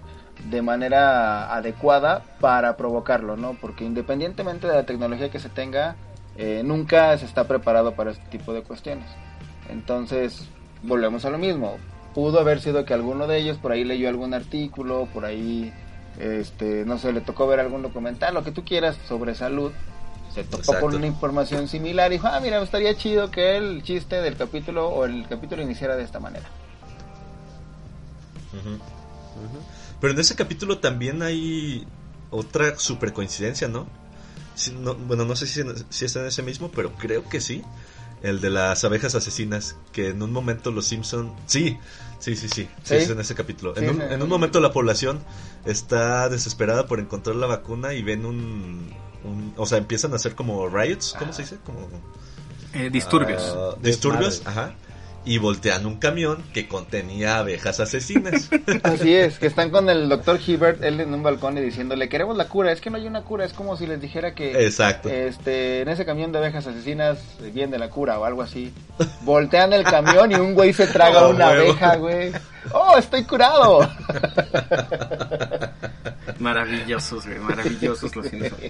Speaker 3: de manera adecuada para provocarlo, ¿no? Porque independientemente de la tecnología que se tenga, eh, nunca se está preparado para este tipo de cuestiones. Entonces, volvemos a lo mismo. Pudo haber sido que alguno de ellos por ahí leyó algún artículo, por ahí, este, no sé, le tocó ver algún documental, lo que tú quieras sobre salud. Se topó
Speaker 6: Exacto.
Speaker 3: con una información similar y dijo, ah, mira, estaría chido que el chiste del capítulo o el capítulo iniciara de esta manera.
Speaker 6: Pero en ese capítulo también hay otra super coincidencia, ¿no? Bueno, no sé si, si es en ese mismo, pero creo que sí. El de las abejas asesinas, que en un momento los Simpson Sí, sí, sí, sí, sí,
Speaker 3: ¿Sí?
Speaker 6: es en ese capítulo.
Speaker 3: Sí,
Speaker 6: en, un,
Speaker 3: sí.
Speaker 6: en un momento la población está desesperada por encontrar la vacuna y ven un... un- o sea, empiezan a hacer como riots, ¿cómo se dice? Como...
Speaker 4: Eh, disturbios.
Speaker 6: Ah, disturbios, ajá. Y voltean un camión que contenía abejas asesinas. [LAUGHS]
Speaker 3: Así es, que están con el doctor Hibbert, él en un balcón y diciéndole, queremos la cura, es que no hay una cura, es como si les dijera que
Speaker 6: Exacto.
Speaker 3: este en ese camión de abejas asesinas viene la cura o algo así. Voltean el camión y un güey se traga [LAUGHS]
Speaker 6: Oh,
Speaker 3: una
Speaker 6: huevo.
Speaker 3: abeja, güey. ¡Oh, estoy curado! [LAUGHS]
Speaker 4: Maravillosos, güey, maravillosos los Simpsons.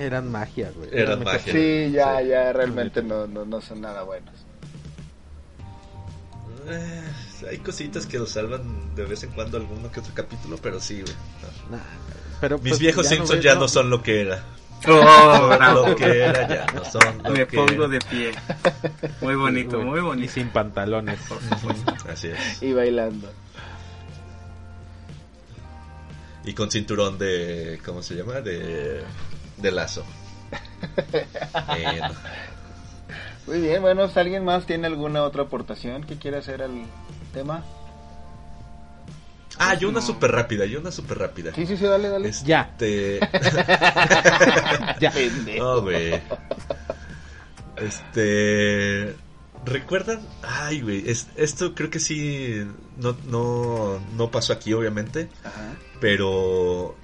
Speaker 5: Eran magia, güey.
Speaker 6: Eran
Speaker 5: mucha-
Speaker 6: magia.
Speaker 3: Sí, ya, ya, realmente no, no, no son nada buenos.
Speaker 6: Eh, hay cositas que lo salvan de vez en cuando alguno que otro capítulo, pero sí, güey. no.
Speaker 5: Nah, pero
Speaker 6: Mis
Speaker 5: pues,
Speaker 6: viejos
Speaker 5: ya
Speaker 6: Simpsons
Speaker 5: ves,
Speaker 6: ya no son lo que era.
Speaker 4: Oh, bravo.
Speaker 6: Lo que era ya no son lo
Speaker 4: Me
Speaker 6: que
Speaker 4: pongo
Speaker 6: era.
Speaker 4: de pie. Muy bonito, muy
Speaker 5: Y
Speaker 4: bonito.
Speaker 5: sin pantalones.
Speaker 4: Por supuesto. [LAUGHS]
Speaker 6: Así es.
Speaker 3: Y bailando.
Speaker 6: Y con cinturón de. ¿Cómo se llama? De. De lazo. [LAUGHS] Bueno.
Speaker 3: Muy bien, bueno, si alguien más tiene alguna otra aportación que quiera hacer al tema.
Speaker 6: Ah, yo una súper rápida, yo una súper rápida.
Speaker 3: Sí, sí, sí, dale, dale.
Speaker 5: Ya.
Speaker 6: Este...
Speaker 5: Ya. [LAUGHS]
Speaker 6: No, güey. Este. ¿Recuerdan? Ay, güey. es- esto creo que sí. No, no, no pasó aquí, obviamente.
Speaker 3: Ajá.
Speaker 6: Pero.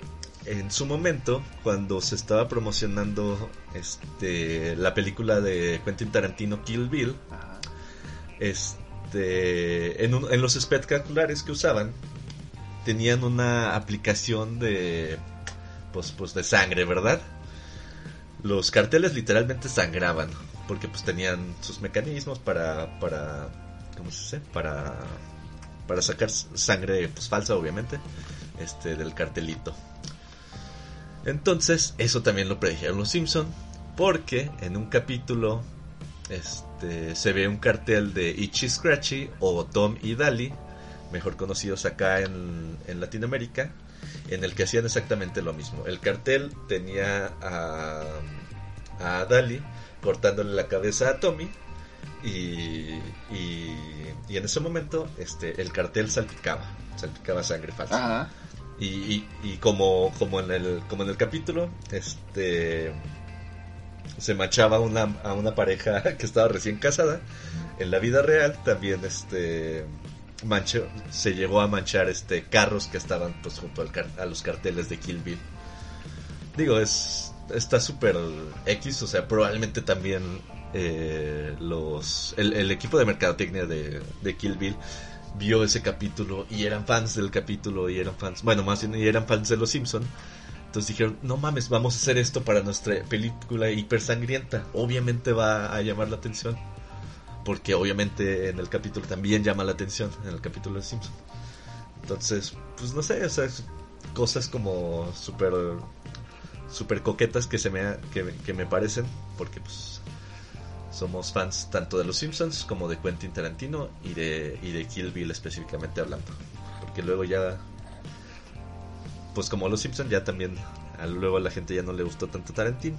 Speaker 6: En su momento, cuando se estaba promocionando este, la película de Quentin Tarantino Kill Bill, este, en, un- en los espectaculares que usaban, tenían una aplicación de, pues, pues de sangre, ¿verdad? Los carteles literalmente sangraban, porque pues tenían sus mecanismos para, para, ¿cómo se dice? Para, para sacar sangre, pues falsa, obviamente, este, del cartelito. Entonces, eso también lo predijeron los Simpson, porque en un capítulo este, se ve un cartel de Itchy Scratchy o Tom y Dali, mejor conocidos acá en, Latinoamérica, en el que hacían exactamente lo mismo. El cartel tenía a, a Dali cortándole la cabeza a Tommy y, en ese momento este, el cartel salpicaba, salpicaba sangre falsa. Y, y, como, como, en el, como en el capítulo, este se manchaba una, a una pareja [LAUGHS] que estaba recién casada. En la vida real también este mancho, se llegó a manchar este carros que estaban pues junto al a los carteles de Kill Bill. Digo, es está súper X, o sea, probablemente también eh, el equipo de mercadotecnia de, de Kill Bill vio ese capítulo y eran fans del capítulo y eran fans, bueno, más bien y eran fans de los Simpson. Entonces dijeron, no mames, vamos a hacer esto para nuestra película hiper sangrienta. Obviamente va a llamar la atención. Porque obviamente en el capítulo también llama la atención, en el capítulo de Simpson. Entonces, pues no sé, cosas como súper súper coquetas que se me que, que me parecen porque pues somos fans tanto de los Simpsons como de Quentin Tarantino y de y de Kill Bill específicamente hablando porque luego ya pues como los Simpsons ya también a luego a la gente ya no le gustó tanto Tarantino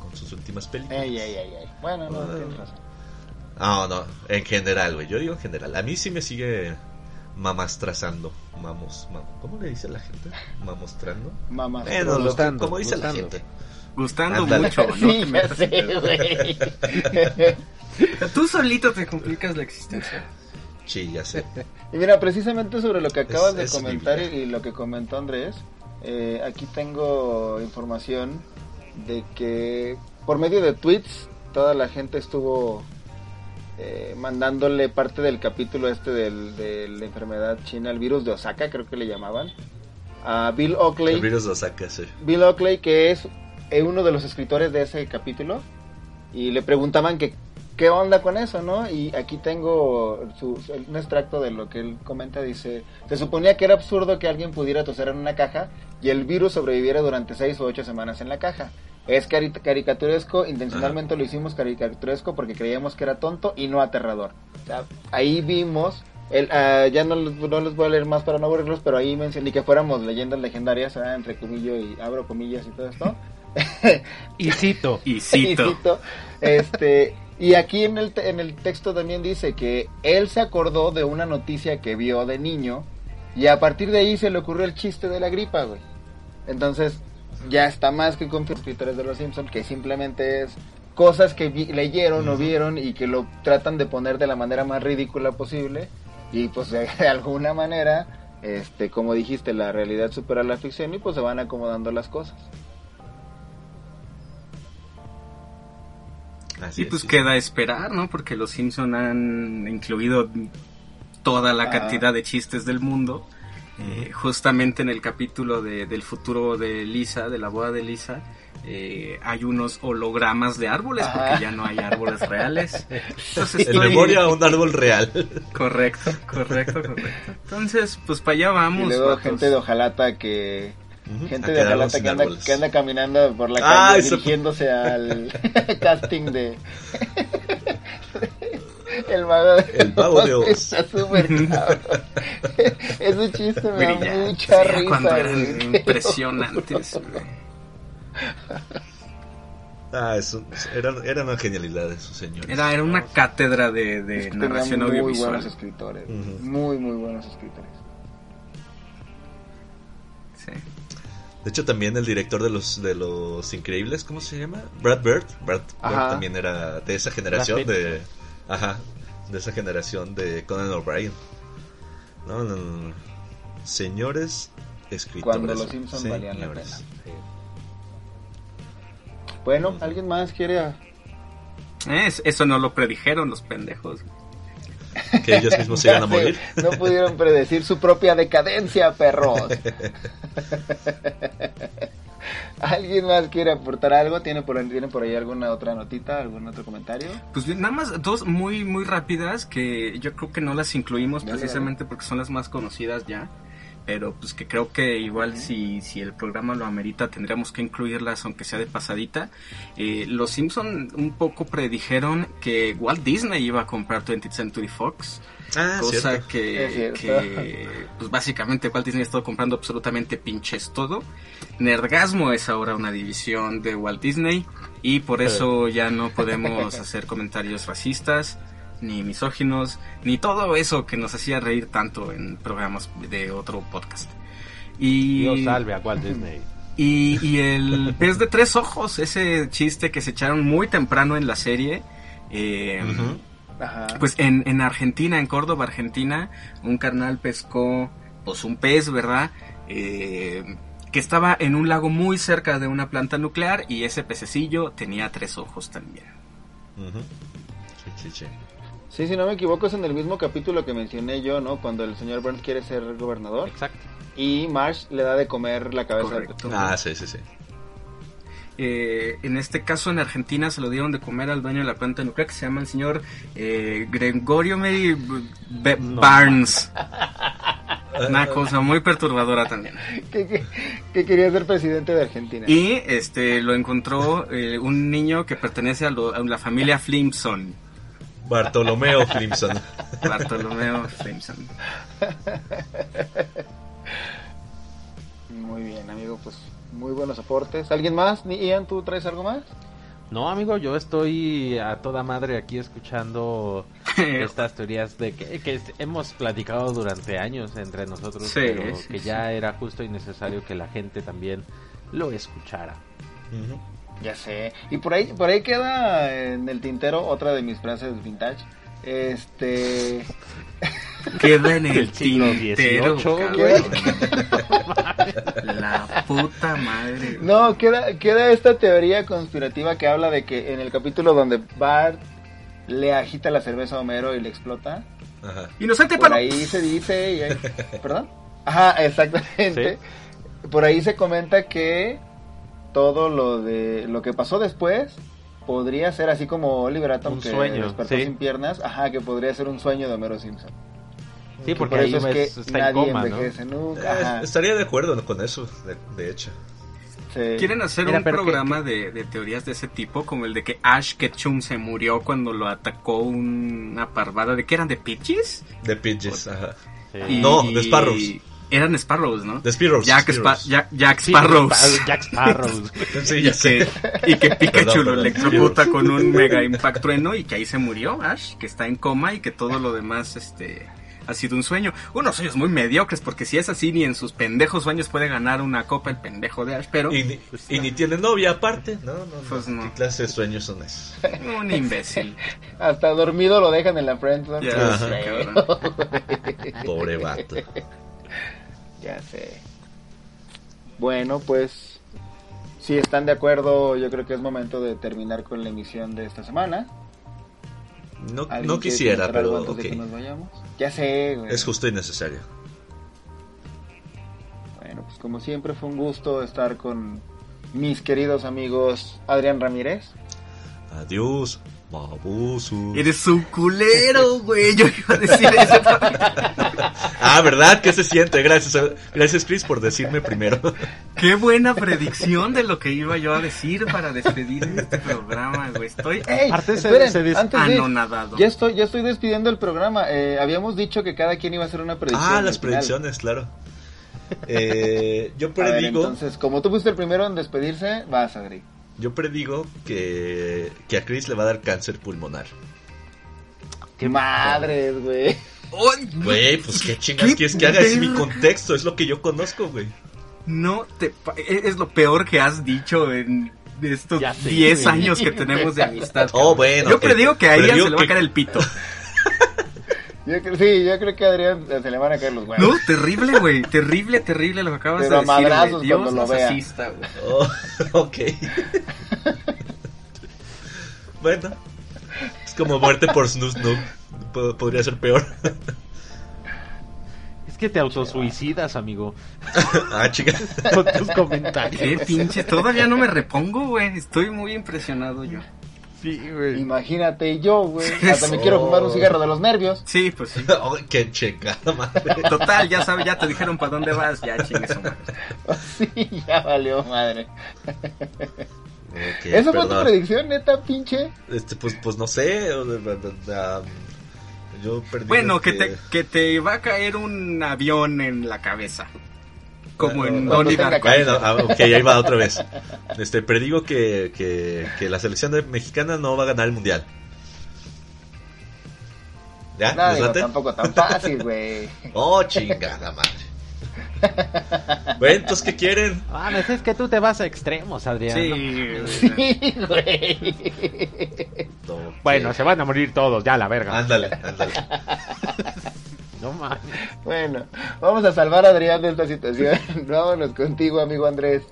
Speaker 6: con sus últimas películas
Speaker 3: Ey, ey, ey, ey. Bueno, no,
Speaker 6: Ah.
Speaker 3: tienes razón.
Speaker 6: no no en general güey yo digo en general a mí sí me sigue mamastrazando mamos mam- cómo le dice la gente mamostrando lo que-
Speaker 5: gustando,
Speaker 6: como dice la gente
Speaker 4: Gustando
Speaker 6: Ándale.
Speaker 4: mucho, ¿no?
Speaker 3: Sí, ya sé, güey.
Speaker 4: Tú solito te complicas la existencia.
Speaker 6: sí ya sé [LAUGHS]
Speaker 3: Y mira, precisamente sobre lo que acabas
Speaker 6: Es-
Speaker 3: de
Speaker 6: es
Speaker 3: comentar y, lo que comentó Andrés, eh, aquí tengo información de que por medio de tweets toda la gente estuvo eh, mandándole parte del capítulo este del- de la enfermedad china, el virus de Osaka, creo que le llamaban, a Bill Oakley.
Speaker 6: el virus lo saca sí
Speaker 3: Bill Oakley, que es uno de los escritores de ese capítulo, y le preguntaban que qué onda con eso, ¿no? Y aquí tengo su- su- un extracto de lo que él comenta, dice, se suponía que era absurdo que alguien pudiera toser en una caja y el virus sobreviviera durante seis o ocho semanas en la caja. Es cari- caricaturesco, intencionalmente lo hicimos caricaturesco porque creíamos que era tonto y no aterrador. O sea, ahí vimos, el, ah, ya no no les voy a leer más para no aburrirlos, pero ahí mencioné que fuéramos leyendas legendarias, ¿verdad? entre comillas y abro comillas y todo esto. [LAUGHS]
Speaker 5: Y cito.
Speaker 4: Y cito.
Speaker 3: Y cito, este, y aquí en el, en el texto también dice que él se acordó de una noticia que vio de niño y a partir de ahí se le ocurrió el chiste de la gripa, güey. Entonces, ya está más que confirmado escritores de los Simpsons que simplemente es cosas que vi- leyeron o vieron y que lo tratan de poner de la manera más ridícula posible y pues de, [LAUGHS] de alguna manera, este, como dijiste, la realidad supera la ficción y pues se van acomodando las cosas.
Speaker 6: Así
Speaker 4: Y
Speaker 6: es,
Speaker 4: pues
Speaker 6: sí,
Speaker 4: queda esperar, ¿no? Porque los Simpson han incluido toda la
Speaker 3: Ah.
Speaker 4: cantidad de chistes del mundo. Eh, justamente en el capítulo de- del futuro de Lisa, de la boda de Lisa, eh, hay unos hologramas de árboles porque ya no hay árboles reales. Entonces
Speaker 6: En memoria a un árbol real.
Speaker 4: Correcto, correcto, correcto. Entonces, pues para allá vamos.
Speaker 3: y luego gente de Ojalata que Gente de
Speaker 6: sin
Speaker 3: que anda, que anda caminando por la
Speaker 6: Ah,
Speaker 3: calle
Speaker 6: eso-
Speaker 3: dirigiéndose [LAUGHS] al [LAUGHS] casting de [LAUGHS] el mago de,
Speaker 6: El mago de Oz.
Speaker 3: está súper cabrón ese chiste me da mucha
Speaker 4: sí,
Speaker 3: risa
Speaker 4: cuando eran impresionantes.
Speaker 6: Ah, eso, era, era una genialidad esos señores.
Speaker 4: Era, era una cátedra de, narración
Speaker 3: muy
Speaker 4: audiovisual.
Speaker 3: buenos escritores. Muy, muy buenos escritores.
Speaker 6: De hecho, también el director de los de los Increíbles, ¿cómo se llama? Brad Bird. Brad Bird también era de esa generación de. Ajá. De esa generación de Conan O'Brien. No, no, no, no. Señores escritores.
Speaker 3: Cuando los Simpsons valían la pena. Bueno, ¿alguien más quiere a-
Speaker 4: Es- eso no lo predijeron los pendejos.
Speaker 6: Que ellos mismos se iban a [LAUGHS] morir.
Speaker 3: No pudieron predecir su propia decadencia, perros. [LAUGHS] ¿Alguien más quiere aportar algo? ¿Tiene por, ahí- ¿Tiene por ahí alguna otra notita, algún otro comentario?
Speaker 4: Pues nada más dos muy muy rápidas que yo creo que no las incluimos
Speaker 3: Dale,
Speaker 4: precisamente porque son las más conocidas ya. Pero pues que creo que igual si, si el programa lo amerita tendríamos que incluirlas aunque sea de pasadita. Eh, los Simpson un poco predijeron que Walt Disney iba a comprar 20th Century Fox.
Speaker 6: Ah,
Speaker 4: cosa
Speaker 6: cierto.
Speaker 4: que, que, pues básicamente Walt Disney ha estado comprando absolutamente pinches todo. Nergasmo es ahora una división de Walt Disney y por eso ya no podemos hacer comentarios racistas, ni misóginos, ni todo eso que nos hacía reír tanto en programas de otro podcast. Y,
Speaker 5: Dios salve a Walt Disney.
Speaker 4: y, y el [LAUGHS] pez de tres ojos, ese chiste que se echaron muy temprano en la serie. eh.
Speaker 3: Ajá.
Speaker 4: pues en, en Argentina, en Córdoba, Argentina, un carnal pescó pues un pez, ¿verdad? Eh, que estaba en un lago muy cerca de una planta nuclear y ese pececillo tenía tres ojos también.
Speaker 6: Sí, sí, sí.
Speaker 3: Sí, si no me equivoco, es en el mismo capítulo que mencioné yo, ¿no? Cuando el señor Burns quiere ser gobernador
Speaker 5: Exacto.
Speaker 3: y Marsh le da de comer la cabeza del
Speaker 4: Correcto.
Speaker 6: Ah, sí, sí, sí.
Speaker 4: Eh, en este caso en Argentina se lo dieron de comer al dueño de la planta nuclear que se llama el señor eh, Gregorio Mary B-
Speaker 5: No.
Speaker 4: Barnes. [LAUGHS] Una cosa muy perturbadora también.
Speaker 3: que, que- que quería ser presidente de Argentina.
Speaker 4: Y este lo encontró eh, un niño que pertenece a, lo- a la familia Flimson.
Speaker 6: Bartolomeo Flimson.
Speaker 4: Bartolomeo Flimson.
Speaker 3: Muy bien, amigo, pues muy buenos aportes. ¿Alguien más? Ian, ¿tú traes algo más?
Speaker 5: No, amigo, yo estoy a toda madre aquí escuchando [LAUGHS] estas teorías de que, que hemos platicado durante años entre nosotros,
Speaker 4: Sí,
Speaker 5: pero
Speaker 4: sí,
Speaker 5: que
Speaker 4: sí.
Speaker 5: ya era justo y necesario que la gente también lo escuchara.
Speaker 6: Ujú.
Speaker 3: Ya sé. Y por ahí, por ahí queda en el tintero otra de mis frases vintage. Este. [LAUGHS]
Speaker 4: Queda en el
Speaker 5: siglo.
Speaker 4: La puta madre.
Speaker 3: No, queda, queda esta teoría conspirativa que habla de que en el capítulo donde Bart le agita la cerveza a Homero y le explota,
Speaker 6: Ajá.
Speaker 4: Inocente
Speaker 3: por
Speaker 4: palo.
Speaker 3: ahí se dice. y hay- [LAUGHS] ¿Perdón? Ajá, exactamente. Por ahí se comenta que todo lo de lo que pasó después podría ser así como Oliver Atom
Speaker 5: Un
Speaker 3: que
Speaker 5: sueño,
Speaker 3: despertó
Speaker 5: sí.
Speaker 3: sin piernas, ajá, que podría ser un sueño de Homero Simpson.
Speaker 5: Sí,
Speaker 3: Que
Speaker 5: porque
Speaker 3: por
Speaker 5: ahí
Speaker 3: eso es que
Speaker 5: está en
Speaker 3: nadie envejece nunca.
Speaker 6: Eh, estaría de acuerdo con eso, de, de hecho.
Speaker 3: sí.
Speaker 4: ¿Quieren hacer
Speaker 5: Mira,
Speaker 4: un
Speaker 5: que-
Speaker 4: programa de, de teorías de ese tipo? Como el de que Ash Ketchum se murió cuando lo atacó una parvada. ¿De qué eran? ¿De Pidgeys?
Speaker 6: De Pidgeys, ajá.
Speaker 5: Sí.
Speaker 4: Y-
Speaker 6: No, de Sparrows.
Speaker 4: Eran Sparrows, ¿no?
Speaker 6: De Sparrows,
Speaker 4: Jack,
Speaker 6: Sparrows.
Speaker 4: Spa- Jack, Jack
Speaker 5: Sí,
Speaker 4: Sparrows.
Speaker 5: Jack Sparrows. [LAUGHS]
Speaker 6: Sí,
Speaker 4: y,
Speaker 6: ya sé.
Speaker 4: que, y que Pikachu
Speaker 6: Perdón,
Speaker 4: lo electrocuta con un mega impact trueno y que ahí se murió Ash, que está en coma y que todo lo demás este ha sido un sueño. Unos sueños muy mediocres, porque si es así, ni en sus pendejos sueños puede ganar una copa el pendejo de Ash, pero
Speaker 6: Y ni, y ni tiene novia aparte. No, no, no.
Speaker 4: Pues no.
Speaker 6: ¿Qué clase de sueños son esos?
Speaker 4: un imbécil.
Speaker 3: Hasta dormido lo dejan en la friendzone. [LAUGHS]
Speaker 6: Pobre vato.
Speaker 3: Ya sé. Bueno, pues si están de acuerdo, yo creo que es momento de terminar con la emisión de esta semana.
Speaker 6: No,
Speaker 3: ¿Alguien
Speaker 6: no
Speaker 3: quiere
Speaker 6: quisiera, pero
Speaker 3: antes
Speaker 6: ok.
Speaker 3: de que nos vayamos? Ya sé, güey.
Speaker 6: Es justo y necesario.
Speaker 3: Bueno, pues como siempre fue un gusto estar con mis queridos amigos Adrián Ramírez.
Speaker 6: Adiós, baboso.
Speaker 4: Eres un culero, güey. Yo iba a decir eso también. [LAUGHS]
Speaker 6: Ah, ¿verdad? ¿Qué se siente? Gracias, a- gracias Chris por decirme primero.
Speaker 4: Qué buena predicción de lo que iba yo a decir para despedir este programa, güey. Estoy
Speaker 3: ¡Ey! Esperen,
Speaker 5: se dis-
Speaker 3: antes de-
Speaker 4: anonadado.
Speaker 3: ya estoy, ya estoy despidiendo el programa. Eh, habíamos dicho que cada quien iba a hacer una predicción.
Speaker 6: Ah, las
Speaker 3: final.
Speaker 6: predicciones, claro. [LAUGHS] Eh, yo
Speaker 3: A ver,
Speaker 6: predigo.
Speaker 3: entonces, como tú fuiste el primero en despedirse, vas, Adri.
Speaker 6: Yo predigo que, que a Chris le va a dar cáncer pulmonar.
Speaker 3: ¡Qué madres, güey!
Speaker 4: ¡Ay,
Speaker 6: Güey, pues qué chingas quieres que haga, es mi contexto, es lo que yo conozco, güey.
Speaker 4: No te pa- e- es lo peor que has dicho en estos
Speaker 5: Ya sé,
Speaker 4: 10
Speaker 5: güey.
Speaker 4: años que tenemos de amistad.
Speaker 6: Oh, bueno,
Speaker 4: Yo predigo que a ella se le va a caer el pito. [LAUGHS]
Speaker 3: Yo creo, sí, yo creo que a Adrián se le van a caer los huevos.
Speaker 4: No, terrible, güey. Terrible, terrible lo que acabas
Speaker 3: Pero
Speaker 4: de decir. güey.
Speaker 3: madrazos
Speaker 4: Dios
Speaker 3: cuando lo vea.
Speaker 4: asista, güey.
Speaker 6: Oh, [LAUGHS] ok. [LAUGHS] bueno, es como muerte por snus, no. Po- Podría ser peor. [LAUGHS]
Speaker 5: Es que te autosuicidas, amigo,
Speaker 6: ah, chica.
Speaker 5: con tus comentarios.
Speaker 4: Qué pinche. Todavía no me repongo, güey. Estoy muy impresionado yo.
Speaker 5: Sí, güey.
Speaker 3: Imagínate yo, güey. Hasta me quiero fumar un cigarro de los nervios.
Speaker 4: Sí, pues sí. [LAUGHS]
Speaker 6: Oh, qué checada, madre.
Speaker 4: Total, ya sabes, ya te dijeron para dónde vas. Ya chingue su madre. [LAUGHS]
Speaker 3: Sí, ya valió madre. ¿Esa fue tu predicción, neta, pinche?
Speaker 6: Este, pues, pues no sé. um, yo perdí.
Speaker 4: Bueno, que te, que te va a caer un avión en la cabeza. Como
Speaker 6: Bueno,
Speaker 4: en Donnie Darko.
Speaker 6: Bueno, ah, ok, ahí va otra vez. Este, predigo que, que, que la selección de- mexicana no va a ganar el mundial. ¿Ya?
Speaker 3: No,
Speaker 6: ¿Les
Speaker 3: digo, tampoco tan fácil, güey. [LAUGHS]
Speaker 6: Oh, chingada madre. Bueno, entonces, ¿qué quieren?
Speaker 5: Ah, pues es que tú te vas a extremos, Adrián.
Speaker 4: Sí.
Speaker 3: Sí, güey. [LAUGHS]
Speaker 6: No,
Speaker 5: Bueno, se van a morir todos, ya la verga.
Speaker 6: Ándale, ándale. [LAUGHS]
Speaker 5: No mames.
Speaker 3: Bueno, vamos a salvar a Adrián de esta situación. [LAUGHS] Vámonos contigo, amigo Andrés.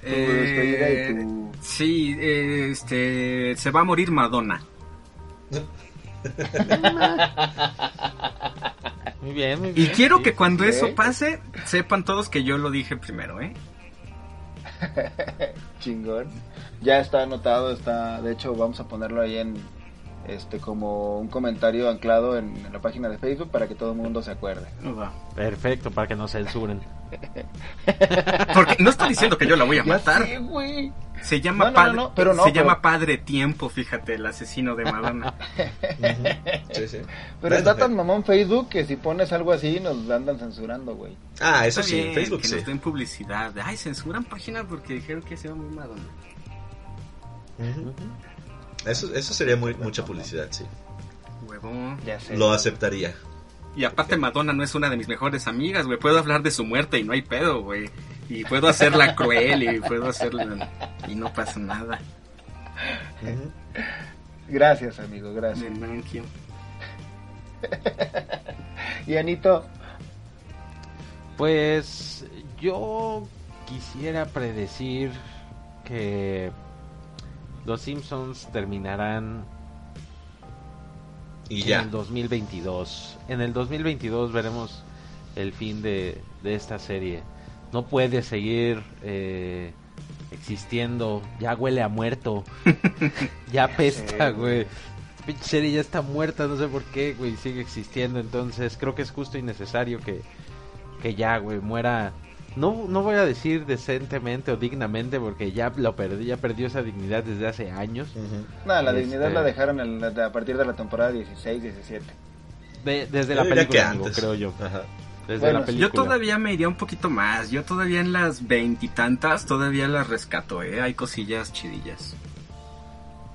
Speaker 3: Tu despedida y tu...
Speaker 4: Sí, eh, este, se va a morir Madonna. [LAUGHS]
Speaker 5: Muy bien, muy bien.
Speaker 4: Y quiero
Speaker 5: sí.
Speaker 4: que cuando
Speaker 3: sí.
Speaker 4: eso pase, sepan todos que yo lo dije primero, ¿eh? [LAUGHS]
Speaker 3: Chingón. Ya está anotado, está, de hecho vamos a ponerlo ahí en este como un comentario anclado en, en la página de Facebook para que todo el mundo se acuerde.
Speaker 5: Perfecto, para que no censuren. [LAUGHS]
Speaker 4: Porque no estoy diciendo que yo la voy a
Speaker 3: Ya
Speaker 4: matar.
Speaker 3: sé, güey.
Speaker 4: Se llama
Speaker 3: No, no,
Speaker 4: padre,
Speaker 3: no, no, pero no,
Speaker 4: se
Speaker 3: pero-
Speaker 4: llama Padre Tiempo, fíjate, el asesino de Madonna. [LAUGHS]
Speaker 6: Sí, sí.
Speaker 3: Pero está tan mamón Facebook que si pones algo así nos andan censurando, güey.
Speaker 6: Ah, eso
Speaker 4: Está
Speaker 6: sí,
Speaker 4: bien,
Speaker 6: Facebook
Speaker 4: que
Speaker 6: sí.
Speaker 4: nos den publicidad. Ay, censuran páginas porque dijeron que se llama muy Madonna.
Speaker 6: Ujú. Eso, eso sería muy, mucha publicidad, sí.
Speaker 4: Huevón.
Speaker 3: Ya sé.
Speaker 6: Lo aceptaría.
Speaker 4: Y aparte Madonna no es una de mis mejores amigas, güey. Puedo hablar de su muerte y no hay pedo, güey. Y puedo hacerla [LAUGHS] cruel y puedo hacerla... Y no pasa nada.
Speaker 3: Gracias, amigo, gracias. [LAUGHS] Y Anito,
Speaker 5: Pues yo quisiera predecir que los Simpsons terminarán
Speaker 6: Y
Speaker 5: en
Speaker 6: ya.
Speaker 5: el 2022. En el 2022 veremos el fin de, de esta serie. No puede seguir eh, existiendo. Ya huele a muerto. [LAUGHS] ya apesta,
Speaker 3: Sí,
Speaker 5: güey. Pinche serie ya está muerta, no sé por qué, güey, sigue existiendo. Entonces creo que es justo y necesario que, que ya, güey, muera. No, no voy a decir decentemente o dignamente porque ya lo perdí, ya perdió esa dignidad desde hace años.
Speaker 3: No, la
Speaker 5: Este-
Speaker 3: dignidad la dejaron en la- a partir de la temporada 16, 17.
Speaker 5: De- desde
Speaker 6: Yo
Speaker 5: la película, creo yo.
Speaker 6: Ajá.
Speaker 5: Desde
Speaker 3: Bueno,
Speaker 5: la
Speaker 3: yo
Speaker 5: película.
Speaker 4: Yo todavía me iría un poquito más. Yo todavía en las veintitantas todavía las rescato, ¿eh? Hay cosillas chidillas.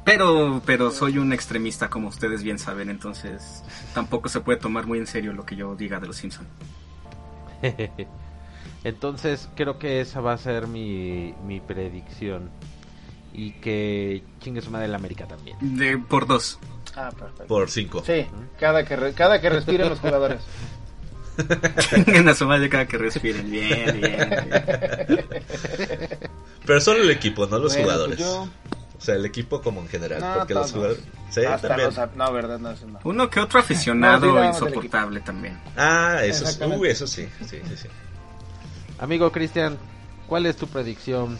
Speaker 4: Pero, pero soy un extremista, como ustedes bien saben, entonces tampoco se puede tomar muy en serio lo que yo diga de los Simpsons. [LAUGHS]
Speaker 5: Entonces creo que esa va a ser mi, mi predicción. Y que chingue su madre la América también.
Speaker 4: De, por dos.
Speaker 3: Ah, perfecto.
Speaker 6: Por cinco.
Speaker 3: Sí, cada que, re- cada que respiren los jugadores.
Speaker 4: en la suma de cada que respiren. Bien, bien. bien. [LAUGHS]
Speaker 6: Pero solo el equipo, no los
Speaker 3: Bueno,
Speaker 6: jugadores.
Speaker 3: pues yo-
Speaker 6: O sea, el equipo como en general.
Speaker 3: No,
Speaker 6: porque los jugadores. Sí,
Speaker 3: Hasta
Speaker 6: también.
Speaker 3: los ap- no, verdad, no, no.
Speaker 4: Uno que otro aficionado
Speaker 3: No, sí,
Speaker 4: insoportable también.
Speaker 6: Ah, eso. Uy, eso sí. Sí, sí, sí.
Speaker 5: Amigo Cristian, ¿cuál es tu predicción?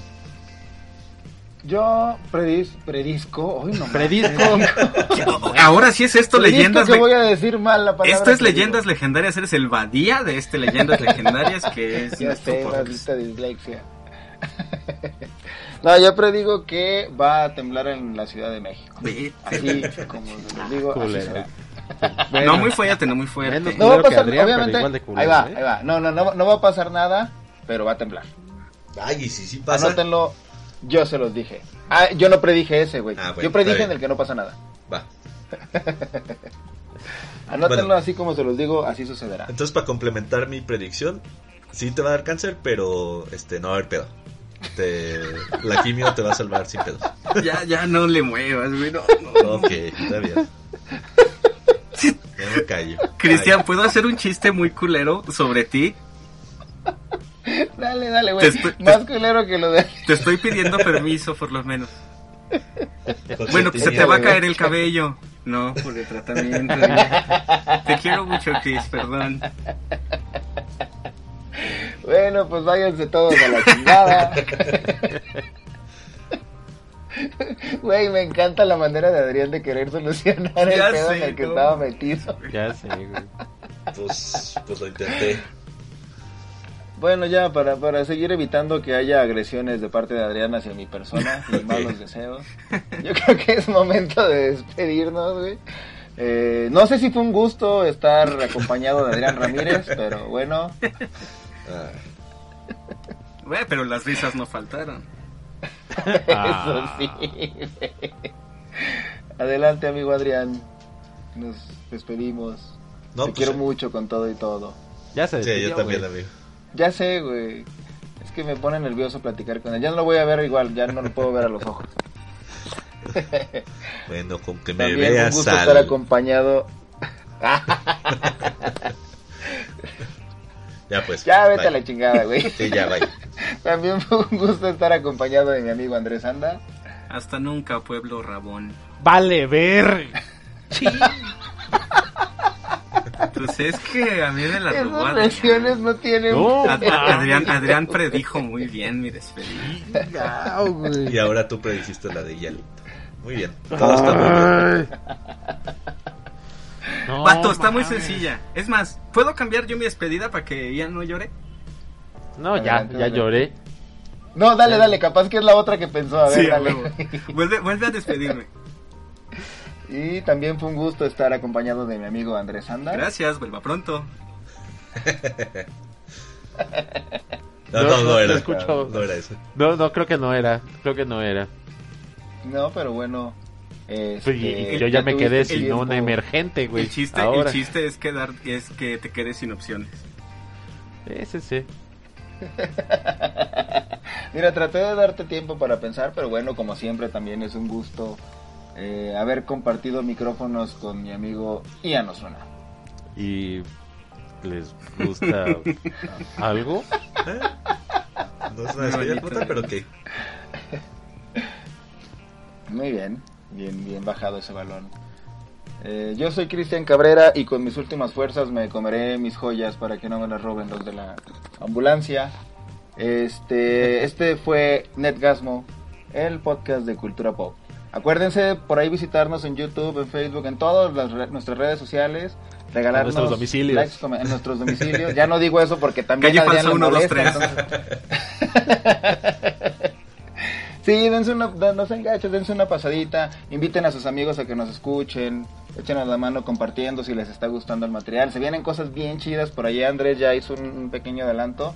Speaker 3: Yo predis, predisco, hoy no.
Speaker 5: Predisco. [LAUGHS]
Speaker 4: Ahora sí es esto,
Speaker 3: Predisco
Speaker 4: leyendas.
Speaker 3: que
Speaker 4: le-
Speaker 3: voy a decir mal la palabra.
Speaker 4: Esto es leyendas
Speaker 3: digo.
Speaker 4: legendarias. Eres el Badía de este Leyendas [LAUGHS] Legendarias que es
Speaker 3: Ya sé, maldita dislexia. [LAUGHS] no, yo predigo que va a temblar en la Ciudad de México. Así como les digo, así será.
Speaker 4: No muy fuerte, no muy fuerte.
Speaker 3: No va a pasar,
Speaker 5: Adrián,
Speaker 3: obviamente.
Speaker 5: culero,
Speaker 3: ahí va,
Speaker 5: ¿eh?
Speaker 3: ahí va. No, no, no, no va a pasar nada, pero va a temblar.
Speaker 6: Ay, y si sí pasa.
Speaker 3: Anótenlo. Yo se los dije. Ah, yo no predije ese, güey.
Speaker 6: Ah, bueno,
Speaker 3: yo predije en el que no pasa nada.
Speaker 6: Va. [LAUGHS]
Speaker 3: Anótenlo
Speaker 6: Bueno.
Speaker 3: así como se los digo, así sucederá.
Speaker 6: Entonces, para complementar mi predicción, sí te va a dar cáncer, pero este no va a haber pedo. Te, la quimio te va a salvar sin pedos. [LAUGHS]
Speaker 4: Ya, ya no le muevas, güey. no, no.
Speaker 6: Ok, está bien. [LAUGHS] Ya me callo.
Speaker 4: Cristian, ¿puedo hacer un chiste muy culero sobre ti?
Speaker 3: Dale, dale,
Speaker 4: Te
Speaker 3: güey.
Speaker 4: estoy- te-
Speaker 3: Más culero que lo de...
Speaker 4: Te estoy pidiendo permiso, por lo menos. Bueno, pues se te va a caer el cabello. No, por el tratamiento. Te quiero mucho, Chris, perdón.
Speaker 3: Bueno, pues váyanse todos a la chingada. Güey, me encanta la manera de Adrián de querer solucionar el pedo
Speaker 4: sé,
Speaker 3: en el que
Speaker 4: no.
Speaker 3: estaba metido.
Speaker 5: Ya sé, güey.
Speaker 6: Pues, pues lo intenté.
Speaker 3: Bueno, ya para, para seguir evitando que haya agresiones de parte de Adrián hacia mi persona [LAUGHS] y malos deseos, yo creo que es momento de despedirnos, güey. Eh, no sé si fue un gusto estar acompañado de Adrián Ramírez, [LAUGHS] pero bueno,
Speaker 4: Güey, pero las risas no faltaron. [LAUGHS]
Speaker 3: eso sí. Adelante, amigo Adrián. Nos despedimos.
Speaker 6: No,
Speaker 3: Te
Speaker 6: pues,
Speaker 3: quiero
Speaker 6: sí.
Speaker 3: mucho con todo y todo.
Speaker 5: Ya se
Speaker 6: Sí,
Speaker 5: despidió,
Speaker 6: yo también,
Speaker 5: güey.
Speaker 6: amigo.
Speaker 3: Ya sé, güey. Es que me pone nervioso platicar con él. Ya no lo voy a ver igual, ya no lo puedo ver a los ojos. [LAUGHS]
Speaker 6: Bueno, con que me
Speaker 3: También un
Speaker 6: veas
Speaker 3: gusto
Speaker 6: al...
Speaker 3: estar acompañado. [LAUGHS]
Speaker 6: Ya pues.
Speaker 3: Ya vete
Speaker 6: bye.
Speaker 3: a la chingada, güey.
Speaker 6: Sí, ya, bye. [LAUGHS]
Speaker 3: También fue un gusto estar acompañado de mi amigo Andrés Anda.
Speaker 4: Hasta nunca, pueblo rabón.
Speaker 5: Vale, ver.
Speaker 4: Pues es que a mí me la robó
Speaker 3: Esas no tienen...
Speaker 5: No.
Speaker 4: Ad- Adrián, Adrián predijo muy bien mi despedida.
Speaker 6: Y ahora tú predijiste la de Yalito. Muy bien. Todo está muy bien.
Speaker 5: No,
Speaker 4: Vato, está muy sencilla. Es más, ¿puedo cambiar yo mi despedida para que Ian no llore?
Speaker 5: No, ya,
Speaker 3: Adelante,
Speaker 5: ya lloré.
Speaker 3: No, dale, dale, capaz que es la otra que pensó. A ver, dale.
Speaker 4: Vuelve, vuelve a despedirme.
Speaker 3: Y también fue un gusto estar acompañado de mi amigo Andrés Anda.
Speaker 4: Gracias, vuelva pronto.
Speaker 6: No,
Speaker 5: No,
Speaker 6: no, era.
Speaker 5: no escucho.
Speaker 6: No era eso.
Speaker 5: No, no, creo que no era. Creo que no era.
Speaker 3: No, pero bueno. este,
Speaker 5: y- y yo ya me quedé sin
Speaker 3: tiempo.
Speaker 5: una emergente, güey.
Speaker 4: El chiste,
Speaker 5: Ahora.
Speaker 4: el chiste es quedar, es que te quedes sin opciones.
Speaker 5: Ese sí. [LAUGHS]
Speaker 3: Mira, traté de darte tiempo para pensar, pero bueno, como siempre también es un gusto eh, haber compartido micrófonos con mi amigo Ian Osuna.
Speaker 5: Y les gusta [LAUGHS] algo.
Speaker 6: No es una puta, pero ok.
Speaker 3: Muy bien, bien, bien bajado ese balón. Eh, yo soy Cristian Cabrera y con mis últimas fuerzas me comeré mis joyas para que no me las roben los de la ambulancia. Este, este fue Netgasmo, el podcast de cultura pop. Acuérdense por ahí visitarnos en YouTube, en Facebook, en todas las re- nuestras redes sociales, regalarnos
Speaker 5: nuestros domicilios.
Speaker 3: likes, en nuestros domicilios. Ya no digo eso porque también
Speaker 4: Calle
Speaker 3: Adrián
Speaker 4: Falsa
Speaker 3: le
Speaker 4: 1, 2,
Speaker 3: molesta,
Speaker 4: 3.
Speaker 3: entonces- [LAUGHS] Sí, dense una, no se enganchen, dense una pasadita, inviten a sus amigos a que nos escuchen, echen la mano compartiendo si les está gustando el material. Se vienen cosas bien chidas, por ahí Andrés ya hizo un, un pequeño adelanto.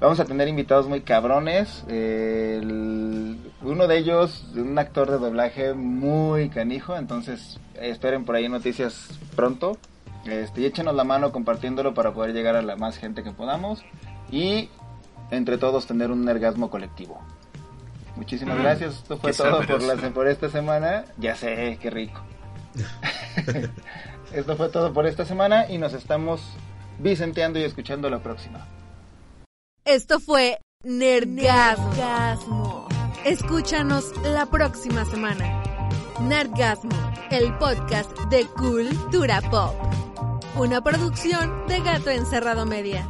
Speaker 3: Vamos a tener invitados muy cabrones. el- uno de ellos, un actor de doblaje muy canijo, entonces esperen por ahí noticias pronto. Este, y échenos la mano compartiéndolo para poder llegar a la más gente que podamos. Y entre todos tener un orgasmo colectivo. Muchísimas
Speaker 4: Mm,
Speaker 3: gracias. Esto fue todo por, la, por esta semana. Ya sé, qué rico. [LAUGHS] Esto fue todo por esta semana y nos estamos vicenteando y escuchando la próxima.
Speaker 1: Esto fue Nerdgasmo. Escúchanos la próxima semana. Nerdgasmo, el podcast de Cultura Pop. Una producción de Gato Encerrado Media.